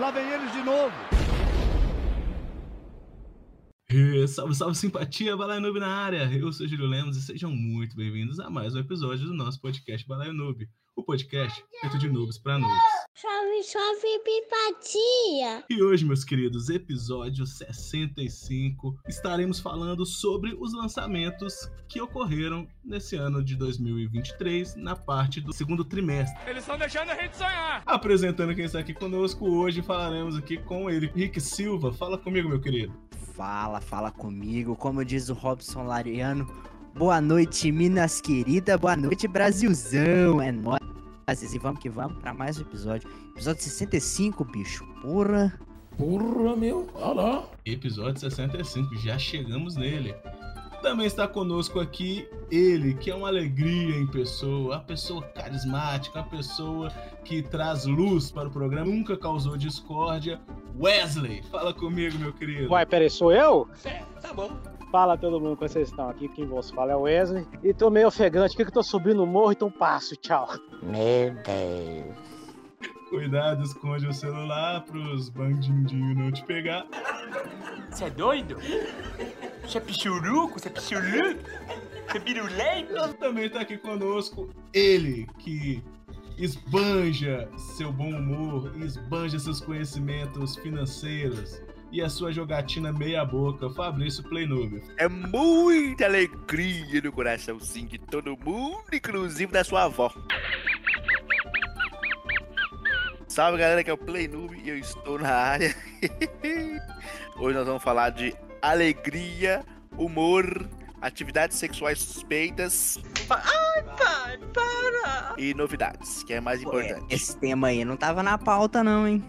lá vem eles de novo. E, salve, salve simpatia, Balaio Noob na área! Eu sou Júlio Lemos e sejam muito bem-vindos a mais um episódio do nosso podcast Balaio Noob, o podcast feito de noobs para noobs. Chove, chove, pipatia! E hoje, meus queridos, episódio 65, estaremos falando sobre os lançamentos que ocorreram nesse ano de 2023, na parte do segundo trimestre. Eles estão deixando a gente sonhar! Apresentando quem está aqui conosco hoje, falaremos aqui com ele, Rick Silva. Fala comigo, meu querido. Fala, fala comigo. Como diz o Robson Lariano, boa noite, Minas querida, boa noite, Brasilzão. É nóis. E vamos que vamos para mais um episódio. Episódio 65, bicho. Porra. Porra, meu. Olha lá. Episódio 65, já chegamos nele. Também está conosco aqui ele, que é uma alegria em pessoa, a pessoa carismática, a pessoa que traz luz para o programa, nunca causou discórdia. Wesley, fala comigo, meu querido. Uai, peraí, sou eu? É, tá bom. Fala todo mundo que vocês estão aqui, quem vos fala é o Wesley. E tô meio ofegante aqui que tô subindo o morro, então passo, tchau. Meu Deus. Cuidado, esconde o celular pros bandidinhos não te pegar. Você é doido? Você é pichuruco? Você é pichuruco? Você é birulento? Também está aqui conosco ele, que esbanja seu bom humor, esbanja seus conhecimentos financeiros e a sua jogatina meia boca, Fabrício Playnoob. É muita alegria no coraçãozinho de todo mundo, inclusive da sua avó. Salve galera, que é o Playnoob e eu estou na área. Hoje nós vamos falar de alegria, humor, atividades sexuais suspeitas. Ai, pai, para! E novidades, que é mais importante. Esse tema aí não tava na pauta, não, hein?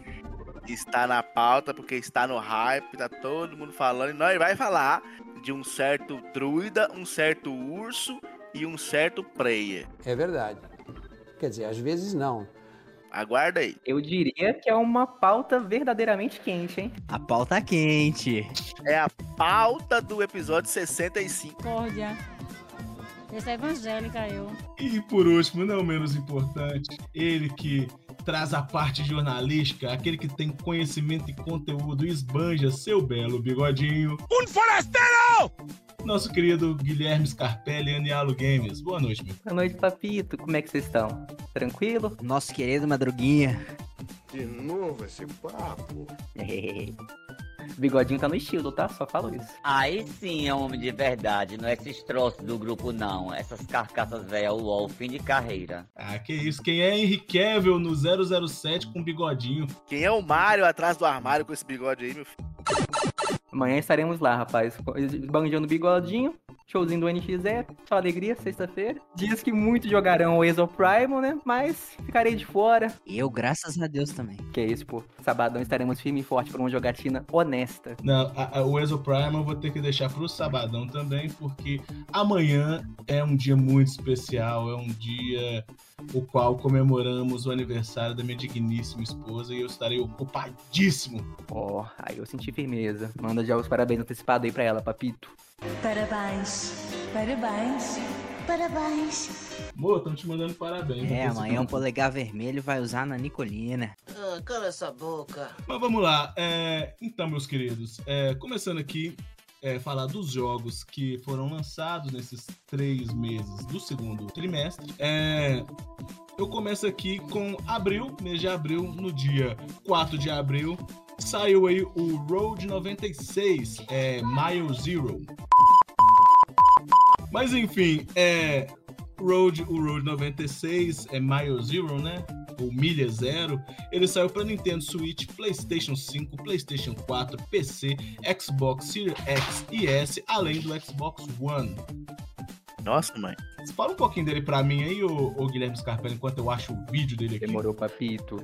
Está na pauta porque está no hype, tá todo mundo falando. E nós vai falar de um certo druida, um certo urso e um certo player. É verdade. Quer dizer, às vezes não. Aguarda aí. Eu diria que é uma pauta verdadeiramente quente, hein? A pauta quente. É a pauta do episódio 65. Discórdia. Essa é evangélica, eu. E por último, não menos importante, ele que traz a parte jornalística, aquele que tem conhecimento e conteúdo, esbanja seu belo bigodinho. Um forasteiro! Nosso querido Guilherme Scarpelli, Anialo Games. Boa noite, meu. Boa noite, papito. Como é que vocês estão? Tranquilo? Nosso querido Madruguinha. De novo esse papo. Bigodinho tá no estilo, tá? Só falo isso. Aí sim é um homem de verdade, não é esses troços do grupo, não. Essas carcaças velhas, o fim de carreira. Ah, que isso. Quem é Henry Cavill no 007 com bigodinho? Quem é o Mario atrás do armário com esse bigode aí, meu filho? Amanhã estaremos lá, rapaz. Banjando bigodinho. Showzinho do NX0. Só alegria, sexta-feira. Diz que muitos jogarão o Exo Primal, né? Mas ficarei de fora. Eu, graças a Deus, também. Que é isso, pô. Sabadão estaremos firme e forte por uma jogatina honesta. Não, a, a, o Exo Primal eu vou ter que deixar pro sabadão também, porque amanhã é um dia muito especial. É um dia o qual comemoramos o aniversário da minha digníssima esposa e eu estarei ocupadíssimo. Ó, oh, aí eu senti firmeza. Manda já os parabéns antecipados aí pra ela, papito. Parabéns, parabéns, parabéns. Mo, estão te mandando parabéns. É, amanhã um polegar vermelho vai usar na Nicolina. Ah, cala essa boca. Mas vamos lá. É, então, meus queridos, é, começando aqui, é, falar dos jogos que foram lançados nesses três meses do segundo trimestre. É, eu começo aqui com abril, mês de abril, no dia 4 de abril, saiu aí o Road 96, é, Mile Zero. Mas enfim, é, Road, o Road 96 é Mile Zero, né? Ou Milha Zero. Ele saiu para Nintendo Switch, PlayStation 5, PlayStation 4, PC, Xbox Series X e S, além do Xbox One. Nossa, mãe. Fala um pouquinho dele pra mim aí, ô Guilherme Scarpelli, enquanto eu acho o vídeo dele aqui. Demorou, papito.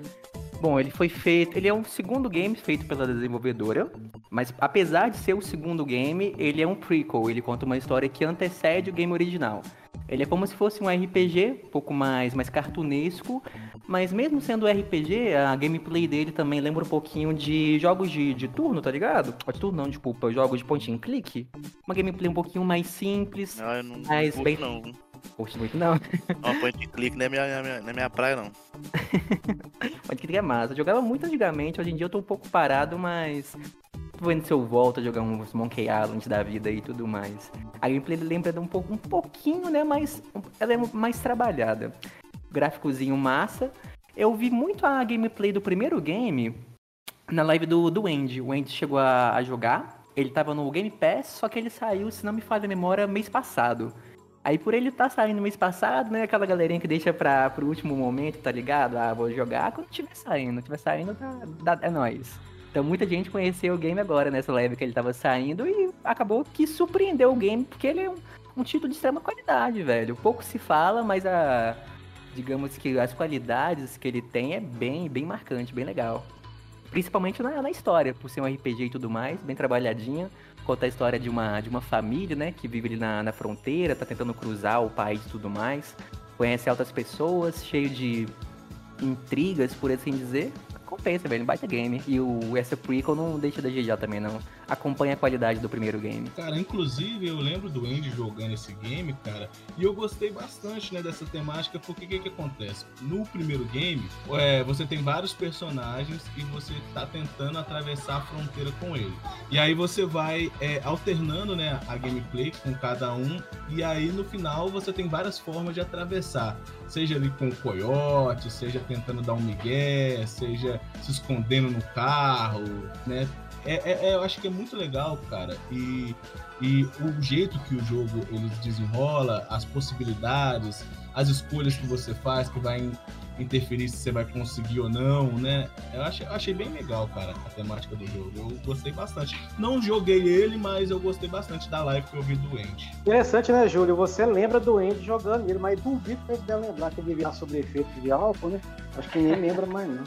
Bom, ele foi feito. Ele é o segundo game feito pela desenvolvedora. Mas apesar de ser o segundo game, ele é um prequel. Ele conta uma história que antecede o game original. Ele é como se fosse um RPG, um pouco mais, mais cartunesco, mas mesmo sendo RPG, a gameplay dele também lembra um pouquinho de jogos de, de turno, tá ligado? De turno não, desculpa, jogos de point and click. Uma gameplay um pouquinho mais simples, Ah, eu não mais curto, bem, não. Curte muito não. Ó, point and click não é minha, minha, não é minha praia, não. Point and click é massa. Eu jogava muito antigamente, hoje em dia eu tô um pouco parado, mas. Tô vendo se eu volto a jogar uns Monkey Island da vida e tudo mais. A gameplay lembra um, pouco, um pouquinho, né? Mas ela é mais trabalhada. Gráficozinho massa. Eu vi muito a gameplay do primeiro game na live do, do Andy. O Andy chegou a, a jogar. Ele tava no Game Pass, só que ele saiu, se não me falha a memória, mês passado. Aí por ele tá saindo mês passado, né? Aquela galerinha que deixa pra, pro último momento, tá ligado? Ah, vou jogar quando tiver saindo. tiver saindo, tá, dá, é nóis. Então muita gente conheceu o game agora nessa live que ele tava saindo e acabou que surpreendeu o game, porque ele é um, um título de extrema qualidade, velho. Pouco se fala, mas a. Digamos que as qualidades que ele tem é bem, bem marcante, bem legal. Principalmente na, na história, por ser um RPG e tudo mais, bem trabalhadinha. Conta a história de uma, de uma família, né, que vive ali na, na fronteira, tá tentando cruzar o país e tudo mais. Conhece altas pessoas, cheio de intrigas, por assim dizer compensa, velho. Baita game. E o essa prequel não deixa da GG também, não. Acompanha a qualidade do primeiro game. Cara, inclusive eu lembro do Andy jogando esse game, cara, e eu gostei bastante, né, dessa temática, porque o que que acontece? No primeiro game, é, você tem vários personagens e você tá tentando atravessar a fronteira com ele. E aí você vai é, alternando, né, a gameplay com cada um, e aí no final você tem várias formas de atravessar. Seja ali com o coiote, seja tentando dar um migué, seja se escondendo no carro, né? É, é, é, eu acho que é muito legal, cara. E, e o jeito que o jogo ele desenrola, as possibilidades, as escolhas que você faz, que vai interferir se você vai conseguir ou não, né? Eu achei, eu achei bem legal, cara, a temática do jogo. Eu gostei bastante. Não joguei ele, mas eu gostei bastante da live que eu vi do Andy. Interessante, né, Júlio? Você lembra do Andy jogando ele, mas duvido que ele deve lembrar que ele vivia sobre efeito de álcool, né? Acho que nem lembra mais, não.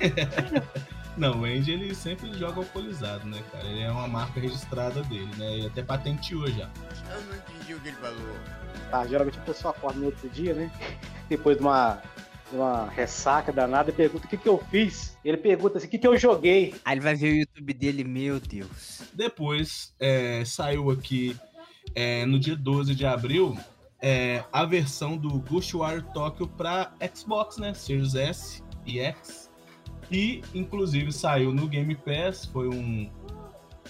Não, o Andy ele sempre joga alcoolizado, né, cara? Ele é uma marca registrada dele, né? Ele até patenteou já. Eu não entendi o que ele falou. Tá, geralmente a pessoa acorda no outro dia, né? Depois de uma, de uma ressaca danada e pergunta o que, que eu fiz. Ele pergunta assim, o que, que eu joguei. Aí ele vai ver o YouTube dele, meu Deus. Depois é, saiu aqui é, no dia 12 de abril é, a versão do Ghostwire Tokyo para Xbox, né? Series S e X. E, inclusive, saiu no Game Pass. Foi um,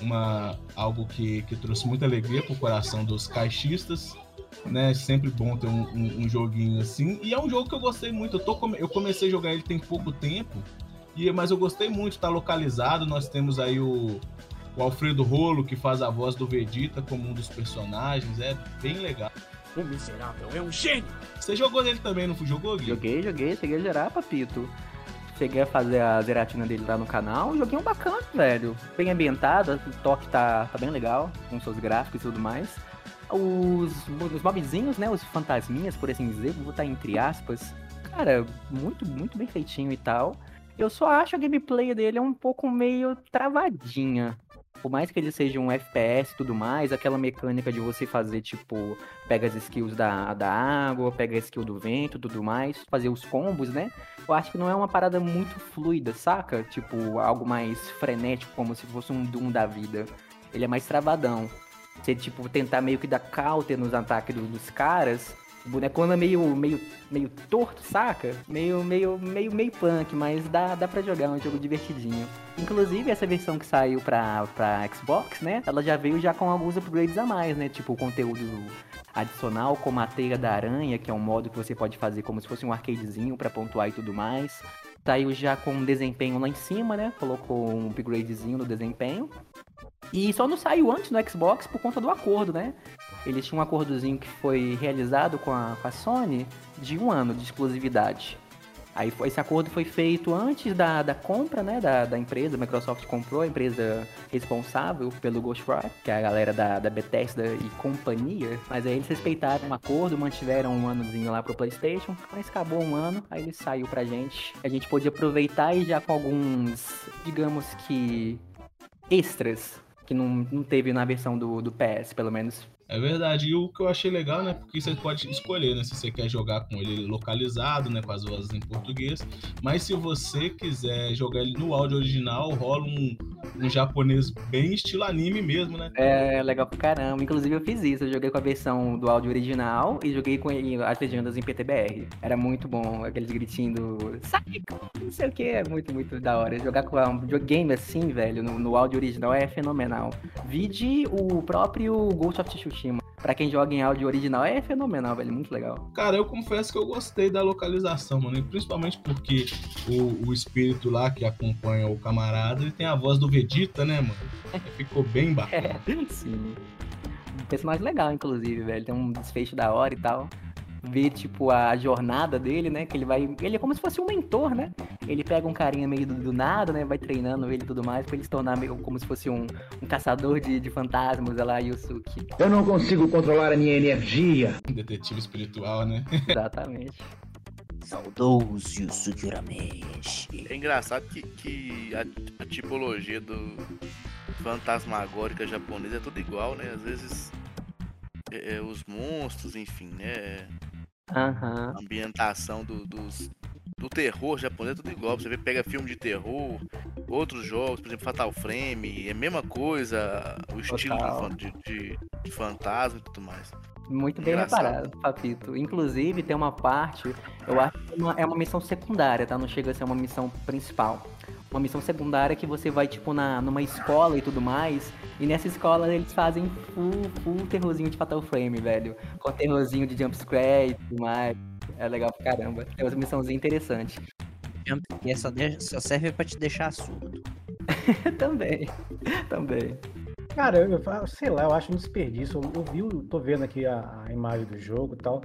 uma, algo que, que trouxe muita alegria pro coração dos caixistas. Né? Sempre bom ter um, um, um, joguinho assim. E é um jogo que eu gostei muito. Eu, tô, eu comecei a jogar ele tem pouco tempo. E, mas eu gostei muito, tá localizado. Nós temos aí o, o Alfredo Rolo, que faz a voz do Vegeta como um dos personagens. É bem legal. O miserável é um gênio! Você jogou nele também, não jogou, Gui? Joguei, joguei, cheguei a gerar, papito. Cheguei a fazer a zeratina dele lá no canal. Um joguinho bacana, velho. Bem ambientado, o toque tá, tá bem legal, com seus gráficos e tudo mais. Os, os mobzinhos, né? Os fantasminhas, por assim dizer, vou botar entre aspas. Cara, muito, muito bem feitinho e tal. Eu só acho a gameplay dele um pouco meio travadinha por mais que ele seja um FPS e tudo mais, aquela mecânica de você fazer, tipo, pega as skills da, da água, pega a skill do vento tudo mais, fazer os combos, né? Eu acho que não é uma parada muito fluida, saca? Tipo, algo mais frenético, como se fosse um Doom da vida. Ele é mais travadão. Você, tipo, tentar meio que dar counter nos ataques dos caras, o boneco anda meio, meio, meio torto, saca? Meio, meio, meio, meio punk, mas dá, dá pra jogar, é um jogo divertidinho. Inclusive, essa versão que saiu pra, pra Xbox, né? Ela já veio já com alguns upgrades a mais, né? Tipo, o conteúdo adicional, como a teia da aranha, que é um modo que você pode fazer como se fosse um arcadezinho para pontuar e tudo mais. Saiu já com um desempenho lá em cima, né? Colocou um upgradezinho no desempenho. E só não saiu antes no Xbox por conta do acordo, né? Eles tinham um acordozinho que foi realizado com a, com a Sony de um ano de exclusividade. Aí esse acordo foi feito antes da, da compra, né, da, da empresa. A Microsoft comprou a empresa responsável pelo Ghostwire, que é a galera da, da Bethesda e companhia. Mas aí eles respeitaram o acordo, mantiveram um anozinho lá pro PlayStation. Mas acabou um ano, aí ele saiu pra gente. A gente pôde aproveitar e já com alguns, digamos que, extras que não, não teve na versão do, do PS, pelo menos. É verdade. E o que eu achei legal, né? Porque você pode escolher, né? Se você quer jogar com ele localizado, né? Com as vozes em português. Mas se você quiser jogar ele no áudio original, rola um, um japonês bem estilo anime mesmo, né? É legal pra caramba. Inclusive eu fiz isso. Eu joguei com a versão do áudio original e joguei com ele- as legendas em PTBR. Era muito bom, aqueles gritinhos do. Psycho! Não sei o que, é muito, muito da hora. Jogar com um videogame assim, velho, no, no áudio original é fenomenal. Vide o próprio Ghost of Tsushima. Pra quem joga em áudio original é fenomenal, velho. Muito legal. Cara, eu confesso que eu gostei da localização, mano. e Principalmente porque o, o espírito lá que acompanha o camarada, ele tem a voz do Vegeta, né, mano? Ficou bem bacana. Sim. Um personagem legal, inclusive, velho. Tem um desfecho da hora e tal. Ver, tipo, a jornada dele, né? Que ele vai. Ele é como se fosse um mentor, né? Ele pega um carinha meio do, do nada, né? Vai treinando ele e tudo mais, pra ele se tornar meio como se fosse um, um caçador de, de fantasmas, lá, Yusuke. Eu não consigo controlar a minha energia. Detetive espiritual, né? Exatamente. Saudoso Yusuke Urameshi. É engraçado que, que a, a tipologia do fantasmagórica japonesa é tudo igual, né? Às vezes é, é, os monstros, enfim, né? Aham. A ambientação do, dos, do terror japonês é tudo igual. Você vê, pega filme de terror, outros jogos, por exemplo, Fatal Frame, é a mesma coisa, o estilo de, de- de fantasma e tudo mais. Muito bem Engraçado. reparado, Papito. Inclusive, tem uma parte, eu acho que é uma- é uma missão secundária, tá? Não chega a ser uma missão principal. Uma missão secundária que você vai, tipo, na, numa escola e tudo mais. E nessa escola eles fazem full, full terrorzinho de Fatal Frame, velho. Com terrorzinho de jumpscare e tudo mais. É legal pra caramba. Tem umas missãozinhas interessantes. Que só, só serve pra te deixar surdo. também. Também. Cara, eu, eu sei lá, eu acho um desperdício. Eu, eu vi, o- tô vendo aqui a, a imagem do jogo e tal.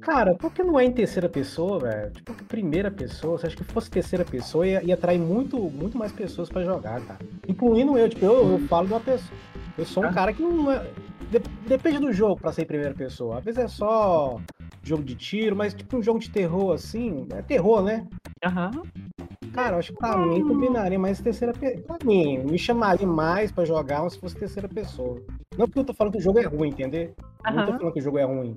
Cara, por que não é em terceira pessoa, velho? Tipo, que primeira pessoa. Você acha que fosse terceira pessoa ia, ia atrair muito, muito mais pessoas pra jogar, cara. Incluindo eu, tipo, eu, eu falo de uma pessoa. Eu sou um cara que não é. de- depende do jogo pra ser em primeira pessoa. Às vezes é só jogo de tiro, mas tipo um jogo de terror assim. É terror, né? Aham. Cara, eu acho que pra mim combinaria mais terceira pessoa. Pra mim, me chamaria mais pra jogar se fosse terceira pessoa. Não porque eu tô falando que o jogo é ruim, entendeu? Eu Não tô falando que o jogo é ruim.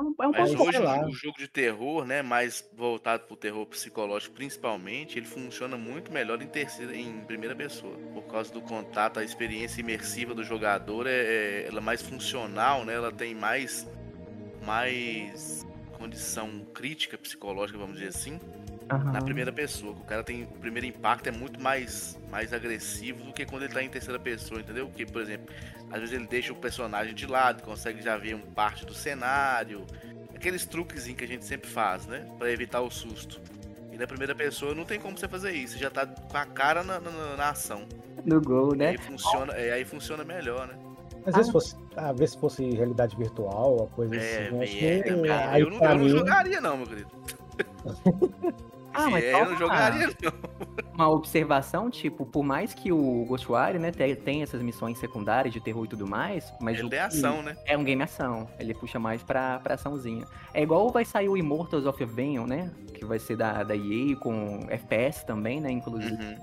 É um, é um ponto hoje lá. o, o jogo de terror, né, mais voltado pro terror psicológico principalmente, ele funciona muito melhor em terceira, em primeira pessoa, por causa do contato, a experiência imersiva do jogador é, é- ela é mais funcional, né? Ela tem mais mais condição crítica psicológica, vamos dizer assim, Na primeira pessoa. O cara tem o primeiro impacto é muito mais mais agressivo do que quando ele tá em terceira pessoa, entendeu? Porque, por exemplo, às vezes ele deixa o personagem de lado, consegue já ver um parte do cenário, aqueles truquezinhos que a gente sempre faz, né, Pra evitar o susto. E na primeira pessoa não tem como você fazer isso, você já tá com a cara na, na- na ação. No gol, E né? aí funciona, é, aí funciona melhor, né? Às vezes fosse, às vezes fosse realidade virtual, uma coisa É, assim. é, aí eu, não, eu não jogaria não, meu querido. Ah, mas é, eu não uma- jogaria não. Uma observação, tipo, por mais que o Ghostwire, né, te- tem essas missões secundárias de terror e tudo mais, mas Ele o tem ação, né? É um game ação, ele puxa mais pra, pra açãozinha. É igual vai sair o Immortals of Aveum, né, que vai ser da, da EA com FPS também, né, inclusive, Uhum.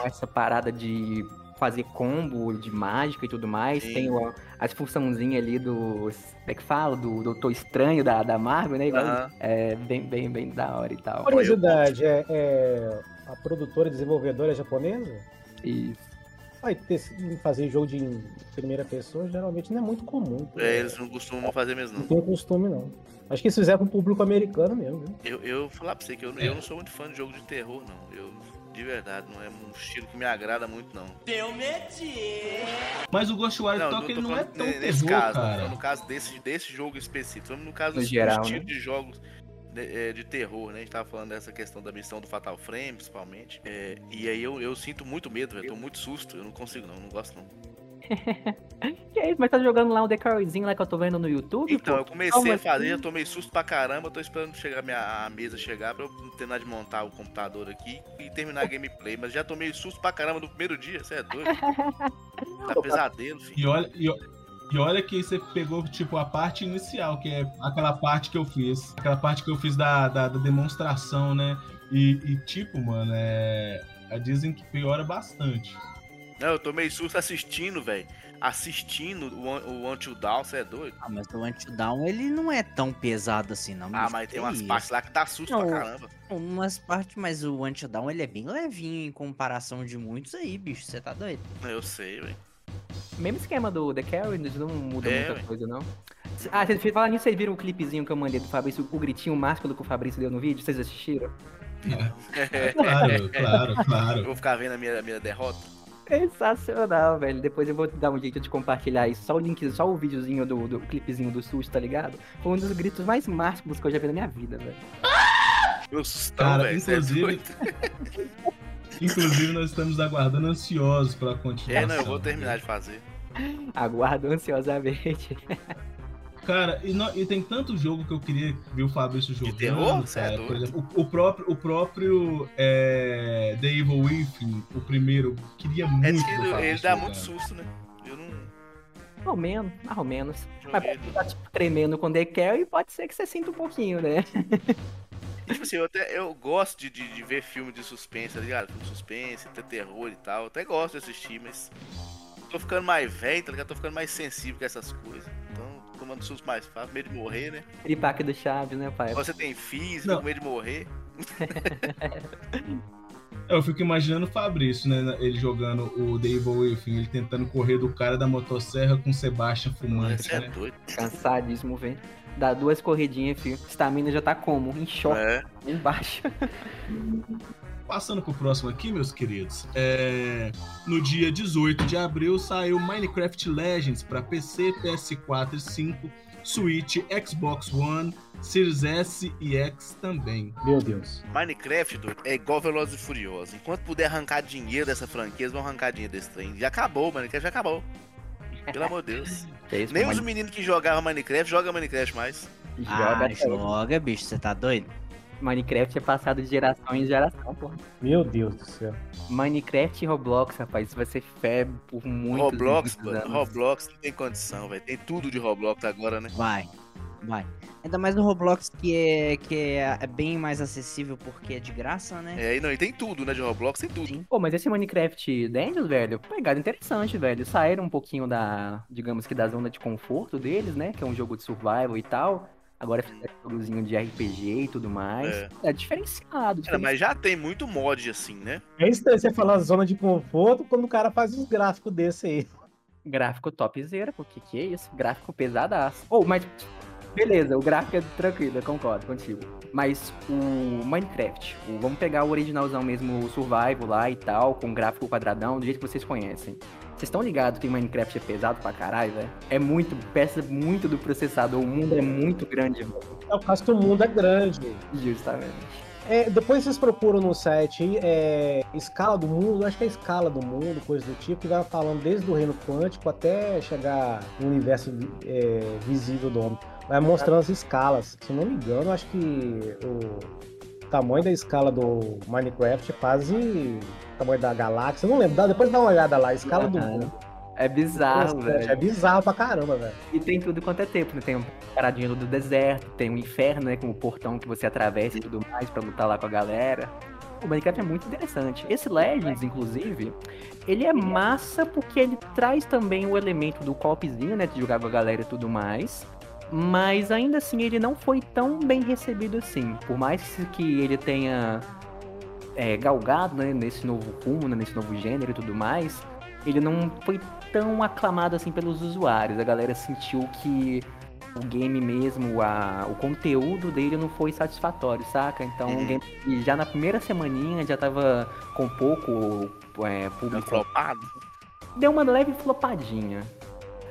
com essa parada de fazer combo de mágica e tudo mais, Sim. tem o- as funçãozinhas ali do, como é que fala, do Doutor Estranho da, da Marvel, né, é bem, bem, bem da hora e tal. Curiosidade, é, é a produtora e desenvolvedora é japonesa? Isso. Vai ter, fazer jogo de primeira pessoa geralmente não é muito comum. É, eles não costumam fazer mesmo Não não. tem costume, não. Acho que eles fizeram com o público americano mesmo, viu? Eu, eu vou falar pra você que eu, eu não sou muito fã de jogo de terror, não. Eu, de verdade, não é um estilo que me agrada muito, não. Deu medinho. Mas o Ghostwire Não, Tokyo ele não é tão ne- nesse terror, caso, cara. no caso desse, desse jogo específico, no caso No do geral, estilo né? de jogos de, é, de terror, né? A gente tava falando dessa questão da missão do Fatal Frame, principalmente. É, e aí eu, eu sinto muito medo, velho. Tô muito susto. Eu não consigo, não. Não gosto, não. Que é isso, mas tá jogando lá um decoyzinho lá que eu tô vendo no YouTube, Então, pô? eu comecei Calma a fazer, assim. já tomei susto pra caramba. Tô esperando chegar minha, a mesa chegar pra eu terminar de montar o computador aqui e terminar a gameplay. Mas já tomei susto pra caramba no primeiro dia. Você é doido? tá pesadelo, filho. E olha, e, e olha que você pegou, tipo, a parte inicial, que é aquela parte que eu fiz. Aquela parte que eu fiz da, da, da demonstração, né? E, e, tipo, mano, é. Dizem que piora bastante. Não, eu tô meio susto assistindo, velho. Assistindo o, o Until Down, você é doido? Ah, mas o Until Down, ele não é tão pesado assim, não. Ah, mas tem Que umas isso? partes lá que dá susto Não, pra caramba. Umas partes, mas o Until Down, ele é bem levinho em comparação de muitos aí, bicho. Você tá doido? Eu sei, velho. Mesmo esquema do The Carry, não muda É, muita ué. coisa, não. Ah, vocês falar nisso, vocês viram o clipezinho que eu mandei do Fabrício, o gritinho másculo que o Fabrício deu no vídeo? Vocês assistiram? Claro, claro, Eu claro. vou ficar vendo a minha, a minha derrota. Sensacional, velho. Depois eu vou dar um jeito de compartilhar isso. Só o link, só o videozinho do, do clipezinho do susto, tá ligado? Foi um dos gritos mais másculos que eu já vi na minha vida, velho. Meu sustão, Cara, velho. É inclusive-. Inclusive, nós estamos aguardando ansiosos pela continuação. É, não, eu vou terminar de fazer. Aguardo ansiosamente. Cara, e, no- e tem tanto jogo que eu queria ver o Fabrício jogando. terror? Cê é cara. Por exemplo, o, o próprio, o próprio é, The Evil Within, o primeiro, eu queria muito É ver diz o que ele Fabrício dá muito susto, né? Eu não. Mais ou menos, mais ou menos. Mas pode tá tipo, tremendo com The Carry, pode ser que você sinta um pouquinho, né? E, tipo assim, eu, até, eu gosto de, de, de ver filme de suspense, tá ligado? Filme de suspense, ter terror e tal. Eu até gosto de assistir, mas. Tô ficando mais velho, tá ligado? Tô ficando mais sensível com essas coisas. Então, tomando susto mais fácil, medo de morrer, né? Tripaque do Chaves, né, pai? Você tem fica com medo de morrer. É, Eu fico imaginando o Fabrício, né? Ele jogando o The Evil Within, ele tentando correr do cara da motosserra com o Sebastian fumante, Você é né? doido. Cansadíssimo, velho. Dá duas corridinhas, filho. Estamina já tá como? Em choque, É. embaixo. Passando pro próximo aqui, meus queridos. é, No dia 18 de abril saiu Minecraft Legends para PC, PS4 e 5, Switch, Xbox One, Series S e X também. Meu Deus. Minecraft, é igual Velozes e Furiosos. Enquanto puder arrancar dinheiro dessa franquia, eles vão arrancar dinheiro desse trem. Já acabou, Minecraft já acabou. Pelo amor de Deus. É isso, Nem os meninos que jogavam Minecraft jogam Minecraft mais. Ah, joga joga, bicho. Você tá doido? Minecraft é passado de geração em geração, porra. Meu Deus do céu. Minecraft e Roblox, rapaz, isso vai ser febre por muitos Roblox, muitos mano. anos. Roblox não tem condição, velho. Tem tudo de Roblox agora, né? Vai. Vai. Ainda mais no Roblox, que é, que é, é bem mais acessível porque é de graça, né? É, e não, e tem tudo, né? De Roblox tem tudo. Sim. Pô, mas esse Minecraft Dungeons, velho, pegada interessante, velho. Saíram um pouquinho da, digamos que da zona de conforto deles, né? Que é um jogo de survival e tal. Agora fizeram um jogozinho de RPG e tudo mais. É. É, diferenciado. Cara, mas já tem muito mod assim, né? É estranho você falar zona de conforto quando o cara faz uns gráficos desse aí. Gráfico topzera, pô, que que é isso? Gráfico pesadaço. Oh, mas beleza, o gráfico é tranquilo, eu concordo contigo. Mas o Minecraft, o- vamos pegar o originalzão mesmo, o Survival lá e tal, com gráfico quadradão, do jeito que vocês conhecem. Vocês estão ligados que o Minecraft é pesado pra caralho, velho? É muito, peça muito do processador, o mundo é muito grande, velho. É o caso que o mundo é grande. Justamente. É, depois vocês procuram no site é, escala do mundo, acho que é escala do mundo, coisa do tipo, que vai falando desde o reino quântico até chegar no universo é, visível do homem. Vai mostrando as escalas. Se eu não me engano, acho que o tamanho da escala do Minecraft é quase tamanho da galáxia. Eu não lembro, depois dá uma olhada lá, escala do Aham. mundo. É bizarro, velho. É bizarro pra caramba, velho. E tem tudo quanto é tempo, né? Tem um paradinho do deserto, tem um inferno, né? Com o portão que você atravessa e tudo mais pra lutar lá com a galera. O Minecraft é muito interessante. Esse Legends, inclusive, ele é massa porque ele traz também o elemento do copzinho, né? De jogar com a galera e tudo mais. Mas ainda assim ele não foi tão bem recebido assim. Por mais que ele tenha é, galgado né, nesse novo rumo, né, nesse novo gênero e tudo mais, ele não foi tão aclamado assim pelos usuários. A galera sentiu que o game mesmo, a, o conteúdo dele não foi satisfatório, saca? Então o game e já na primeira semaninha já tava com pouco é, público. flopado. Deu uma leve flopadinha.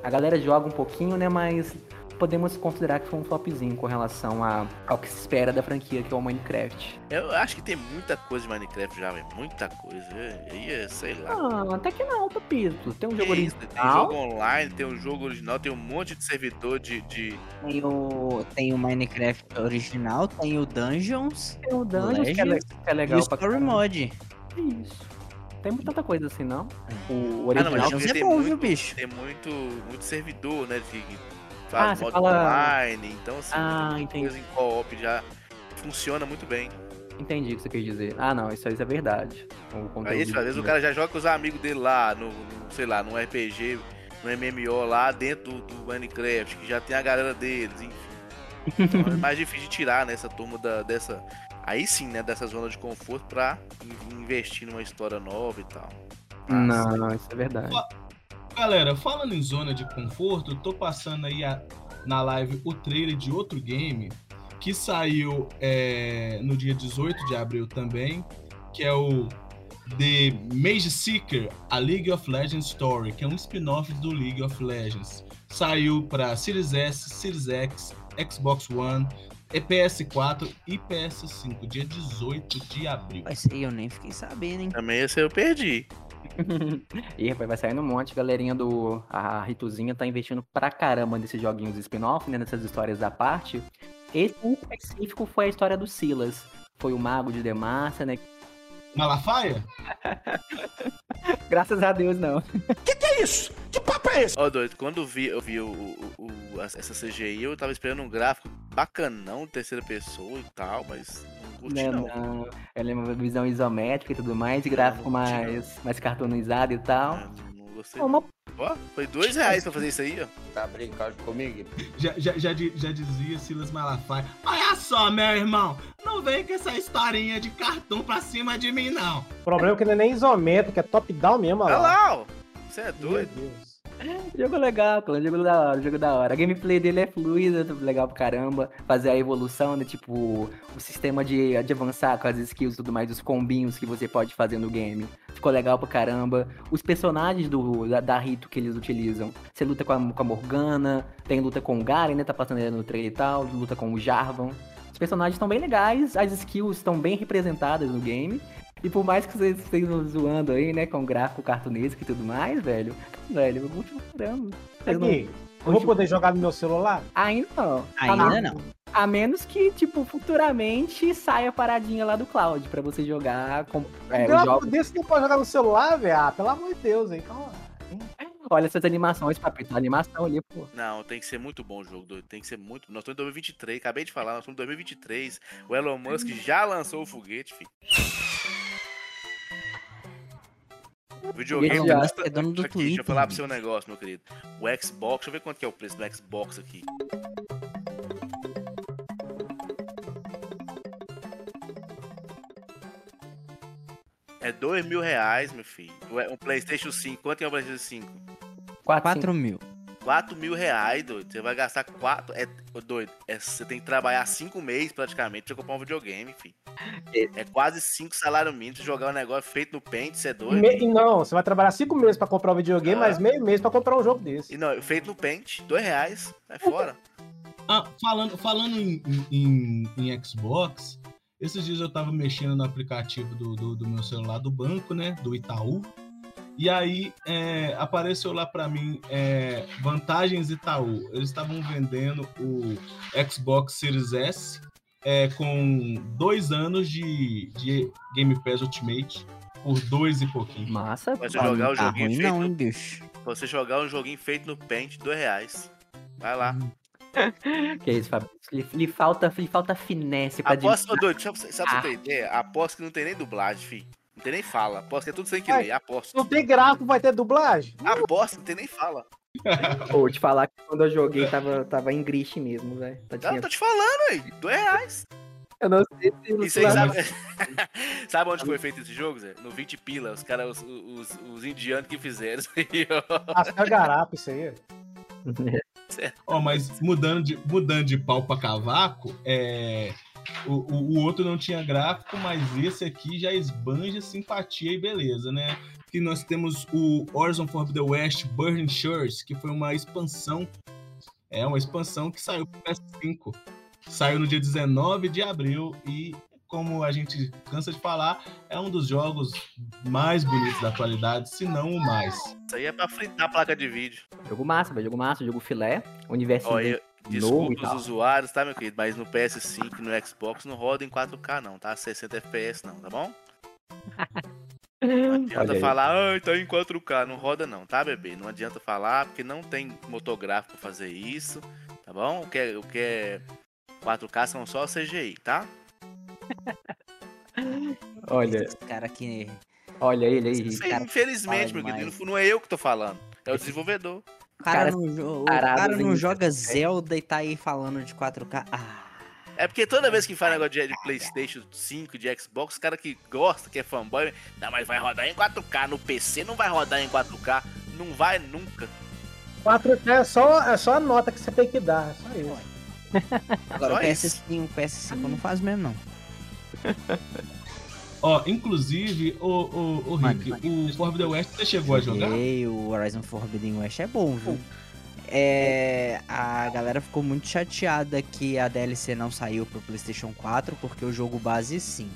A galera joga um pouquinho, né? Mas podemos considerar que foi um flopzinho com relação a, ao que se espera da franquia, que é o Minecraft. Eu acho que tem muita coisa de Minecraft já, velho. Muita coisa. Aí é, sei lá. Ah, até que não, Papito. Tem um jogo isso, Tem original. jogo online, tem um jogo original, tem um monte de servidor de. de... Tem o, tem o Minecraft original, tem o Dungeons Tem o Dungeons, que é, le- Legends que é e legal o pra Story caramba. Mode. Isso. Tem tanta coisa assim, não? O Ah, não, mas original. Legends porque é tem bom, muito, viu, bicho? Tem muito, muito servidor, né? Que, Ah, faz você modo fala- online. Então, assim, Ah, coisa em co-op já funciona muito bem. Entendi o que você quis dizer. Ah, não, isso aí é verdade. Aí, às vezes, o cara já joga com os amigos dele lá, no, no, sei lá, num RPG, no MMO lá dentro do, do Minecraft, que já tem a galera deles, enfim. Então é mais difícil de tirar, né, essa turma da, dessa. Aí sim, né, dessa zona de conforto pra in- investir numa história nova e tal. Não, não, isso é verdade. Galera, falando em zona de conforto, eu tô passando aí a- na live o trailer de outro game que saiu é, no dia 18 de abril também, que é o The Mage Seeker, a League of Legends Story, que é um spin-off do League of Legends. Saiu para Series S, Series X, Xbox One, e PS4 e PS5, dia 18 de abril. Mas aí eu nem fiquei sabendo, hein? Também esse eu perdi. Ih, rapaz, vai saindo um monte. Galerinha do. A Rituzinha tá investindo pra caramba nesses joguinhos spin-off, né? Nessas histórias da parte. Esse um específico foi a história do Silas. Foi o mago de Demacia, né? Malafaia? Graças a Deus, não. Que que é isso? Que papo é esse? Ó, doido, quando eu vi, eu vi o, o- o- essa CGI, eu tava esperando um gráfico bacanão, terceira pessoa e tal, mas curti Né, não. não. Ela é uma visão isométrica e tudo mais, gráfico mais, mais cartoonizado e tal. Não gostei. É uma Ó, foi dois reais pra fazer isso aí, ó. Tá brincando comigo? Já, já, já, já dizia Silas Malafaia. Olha só, meu irmão, não vem com essa historinha de cartão pra cima de mim, não. O problema é que não é nem isométrico, é top-down mesmo, Olha olha lá. lá, ó. Você é Meu doido. Deus. Jogo legal, cara. Jogo da hora, jogo da hora. A gameplay dele é fluida, legal pra caramba. Fazer a evolução, né? Tipo, o sistema de, de avançar com as skills e tudo mais, os combinhos que você pode fazer no game. Ficou legal pra caramba. Os personagens do, da, da Rito que eles utilizam. Você luta com a, com a Morgana, tem luta com o Garen, né? Tá passando aí no trailer e tal. Luta com o Jarvan. Os personagens estão bem legais, as skills estão bem representadas no game. E por mais que vocês estejam zoando aí, né, com gráfico cartunesco e tudo mais, velho, velho, eu curto caramba. Não- Aqui, eu vou poder jogar no meu celular? Ainda não. Ainda a, não. A menos que, tipo, futuramente saia a paradinha lá do cloud pra você jogar com é, Não, jogos. desse não pode jogar no celular, velho. Ah, pelo amor de Deus, hein? Calma. Olha essas animações, papito. A animação ali, pô. Não, tem que ser muito bom o jogo, doido. Tem que ser muito. Nós estamos em 2023, acabei de falar, nós estamos em 2023. O Elon Musk já lançou o foguete, filho. O videogame Musk custa- é dono do aqui, Deixa eu Twitter, falar pro seu negócio, meu querido. O Xbox, deixa eu ver quanto que é o preço do Xbox aqui. É dois mil reais, meu filho. Um PlayStation 5. Quanto é o PlayStation 5? 4 mil. 4 mil reais, doido. Você vai gastar 4. É, doido. É, você tem que trabalhar 5 meses praticamente pra comprar um videogame, filho. É quase 5 salários mínimos jogar um negócio feito no Paint, você é doido. Me- Não, você vai trabalhar cinco meses pra comprar um videogame, Ah. mas meio mês pra comprar um jogo desse. E não, feito no Paint, 2 reais. Vai fora. Ah, falando, falando em, em- em- em Xbox, esses dias eu tava mexendo no aplicativo do, do, do meu celular do banco, né? Do Itaú. E aí é, apareceu lá pra mim é, vantagens Itaú. Eles estavam vendendo o Xbox Series S é, com dois anos de, de Game Pass Ultimate por dois e pouquinho. Massa. Pra você Olha, jogar não o tá joguinho ruim feito não, hein, bicho. Pra você jogar um joguinho feito no Paint, 2 reais. Vai lá. Que isso, Fábio? Lhe, lhe falta, lhe falta finesse pra Aposto, doido, sabe, sabe pra você Ah. ter ideia? Aposto que não tem nem dublagem, filho. Não tem nem fala. Aposto que é tudo sem que ler. Aposto. Não tem gráfico, vai ter dublagem? Aposto, não tem nem fala. Vou te falar que quando eu joguei tava, tava em griche mesmo, velho. Tá Não, tinha- tô te falando, aí. 2 reais. Eu não sei se E vocês sabem... sabe onde foi feito esse jogo, Zé? No 20 pila. Os caras, os, os, os indianos que fizeram isso aí, ó. Rascar garapa, isso aí. Ó, mas mudando de, mudando de pau pra cavaco, é, o, o, o outro não tinha gráfico, mas esse aqui já esbanja simpatia e beleza, né? Que nós temos o Horizon Forbidden West Burning Shores, que foi uma expansão. É uma expansão que saiu pro PS5. Saiu no dia 19 de abril e, como a gente cansa de falar, é um dos jogos mais bonitos da atualidade, se não o mais. Isso aí é pra fritar a placa de vídeo. Jogo massa, velho. Jogo massa, jogo filé. Universo eu, e desculpa os usuários, tá, meu querido? Mas no PS5 e no Xbox não roda em 4K, não, tá? 60 FPS, não, tá bom? Não adianta falar, ai, tá em 4K. Não roda, não, tá, bebê? Não adianta falar, porque não tem motográfico pra fazer isso, tá bom? O que é, o que é 4K são só CGI, tá? Olha, Esse cara que. olha ele aí. Isso aí, cara infelizmente, meu querido, não é eu que tô falando. É o desenvolvedor. O cara, Cara, não, jo- o cara não joga Zelda e tá aí falando de 4K. Ah, É porque toda vez que fala negócio de, de Playstation 5, de Xbox, os cara que gosta, que é fanboy, não, mas vai rodar em 4K, no PC não vai rodar em 4K. Não vai nunca. 4K é só, é só a nota que você tem que dar, é só isso. agora o Só isso. PS5, o PS5 não faz mesmo, não. Ó, inclusive, o, o, o Mano, Rick, o Forbidden West você chegou a jogar? Joguei, o Horizon Forbidden West é bom, viu? É, a galera ficou muito chateada que a DLC não saiu pro PlayStation 4 porque o jogo base sim.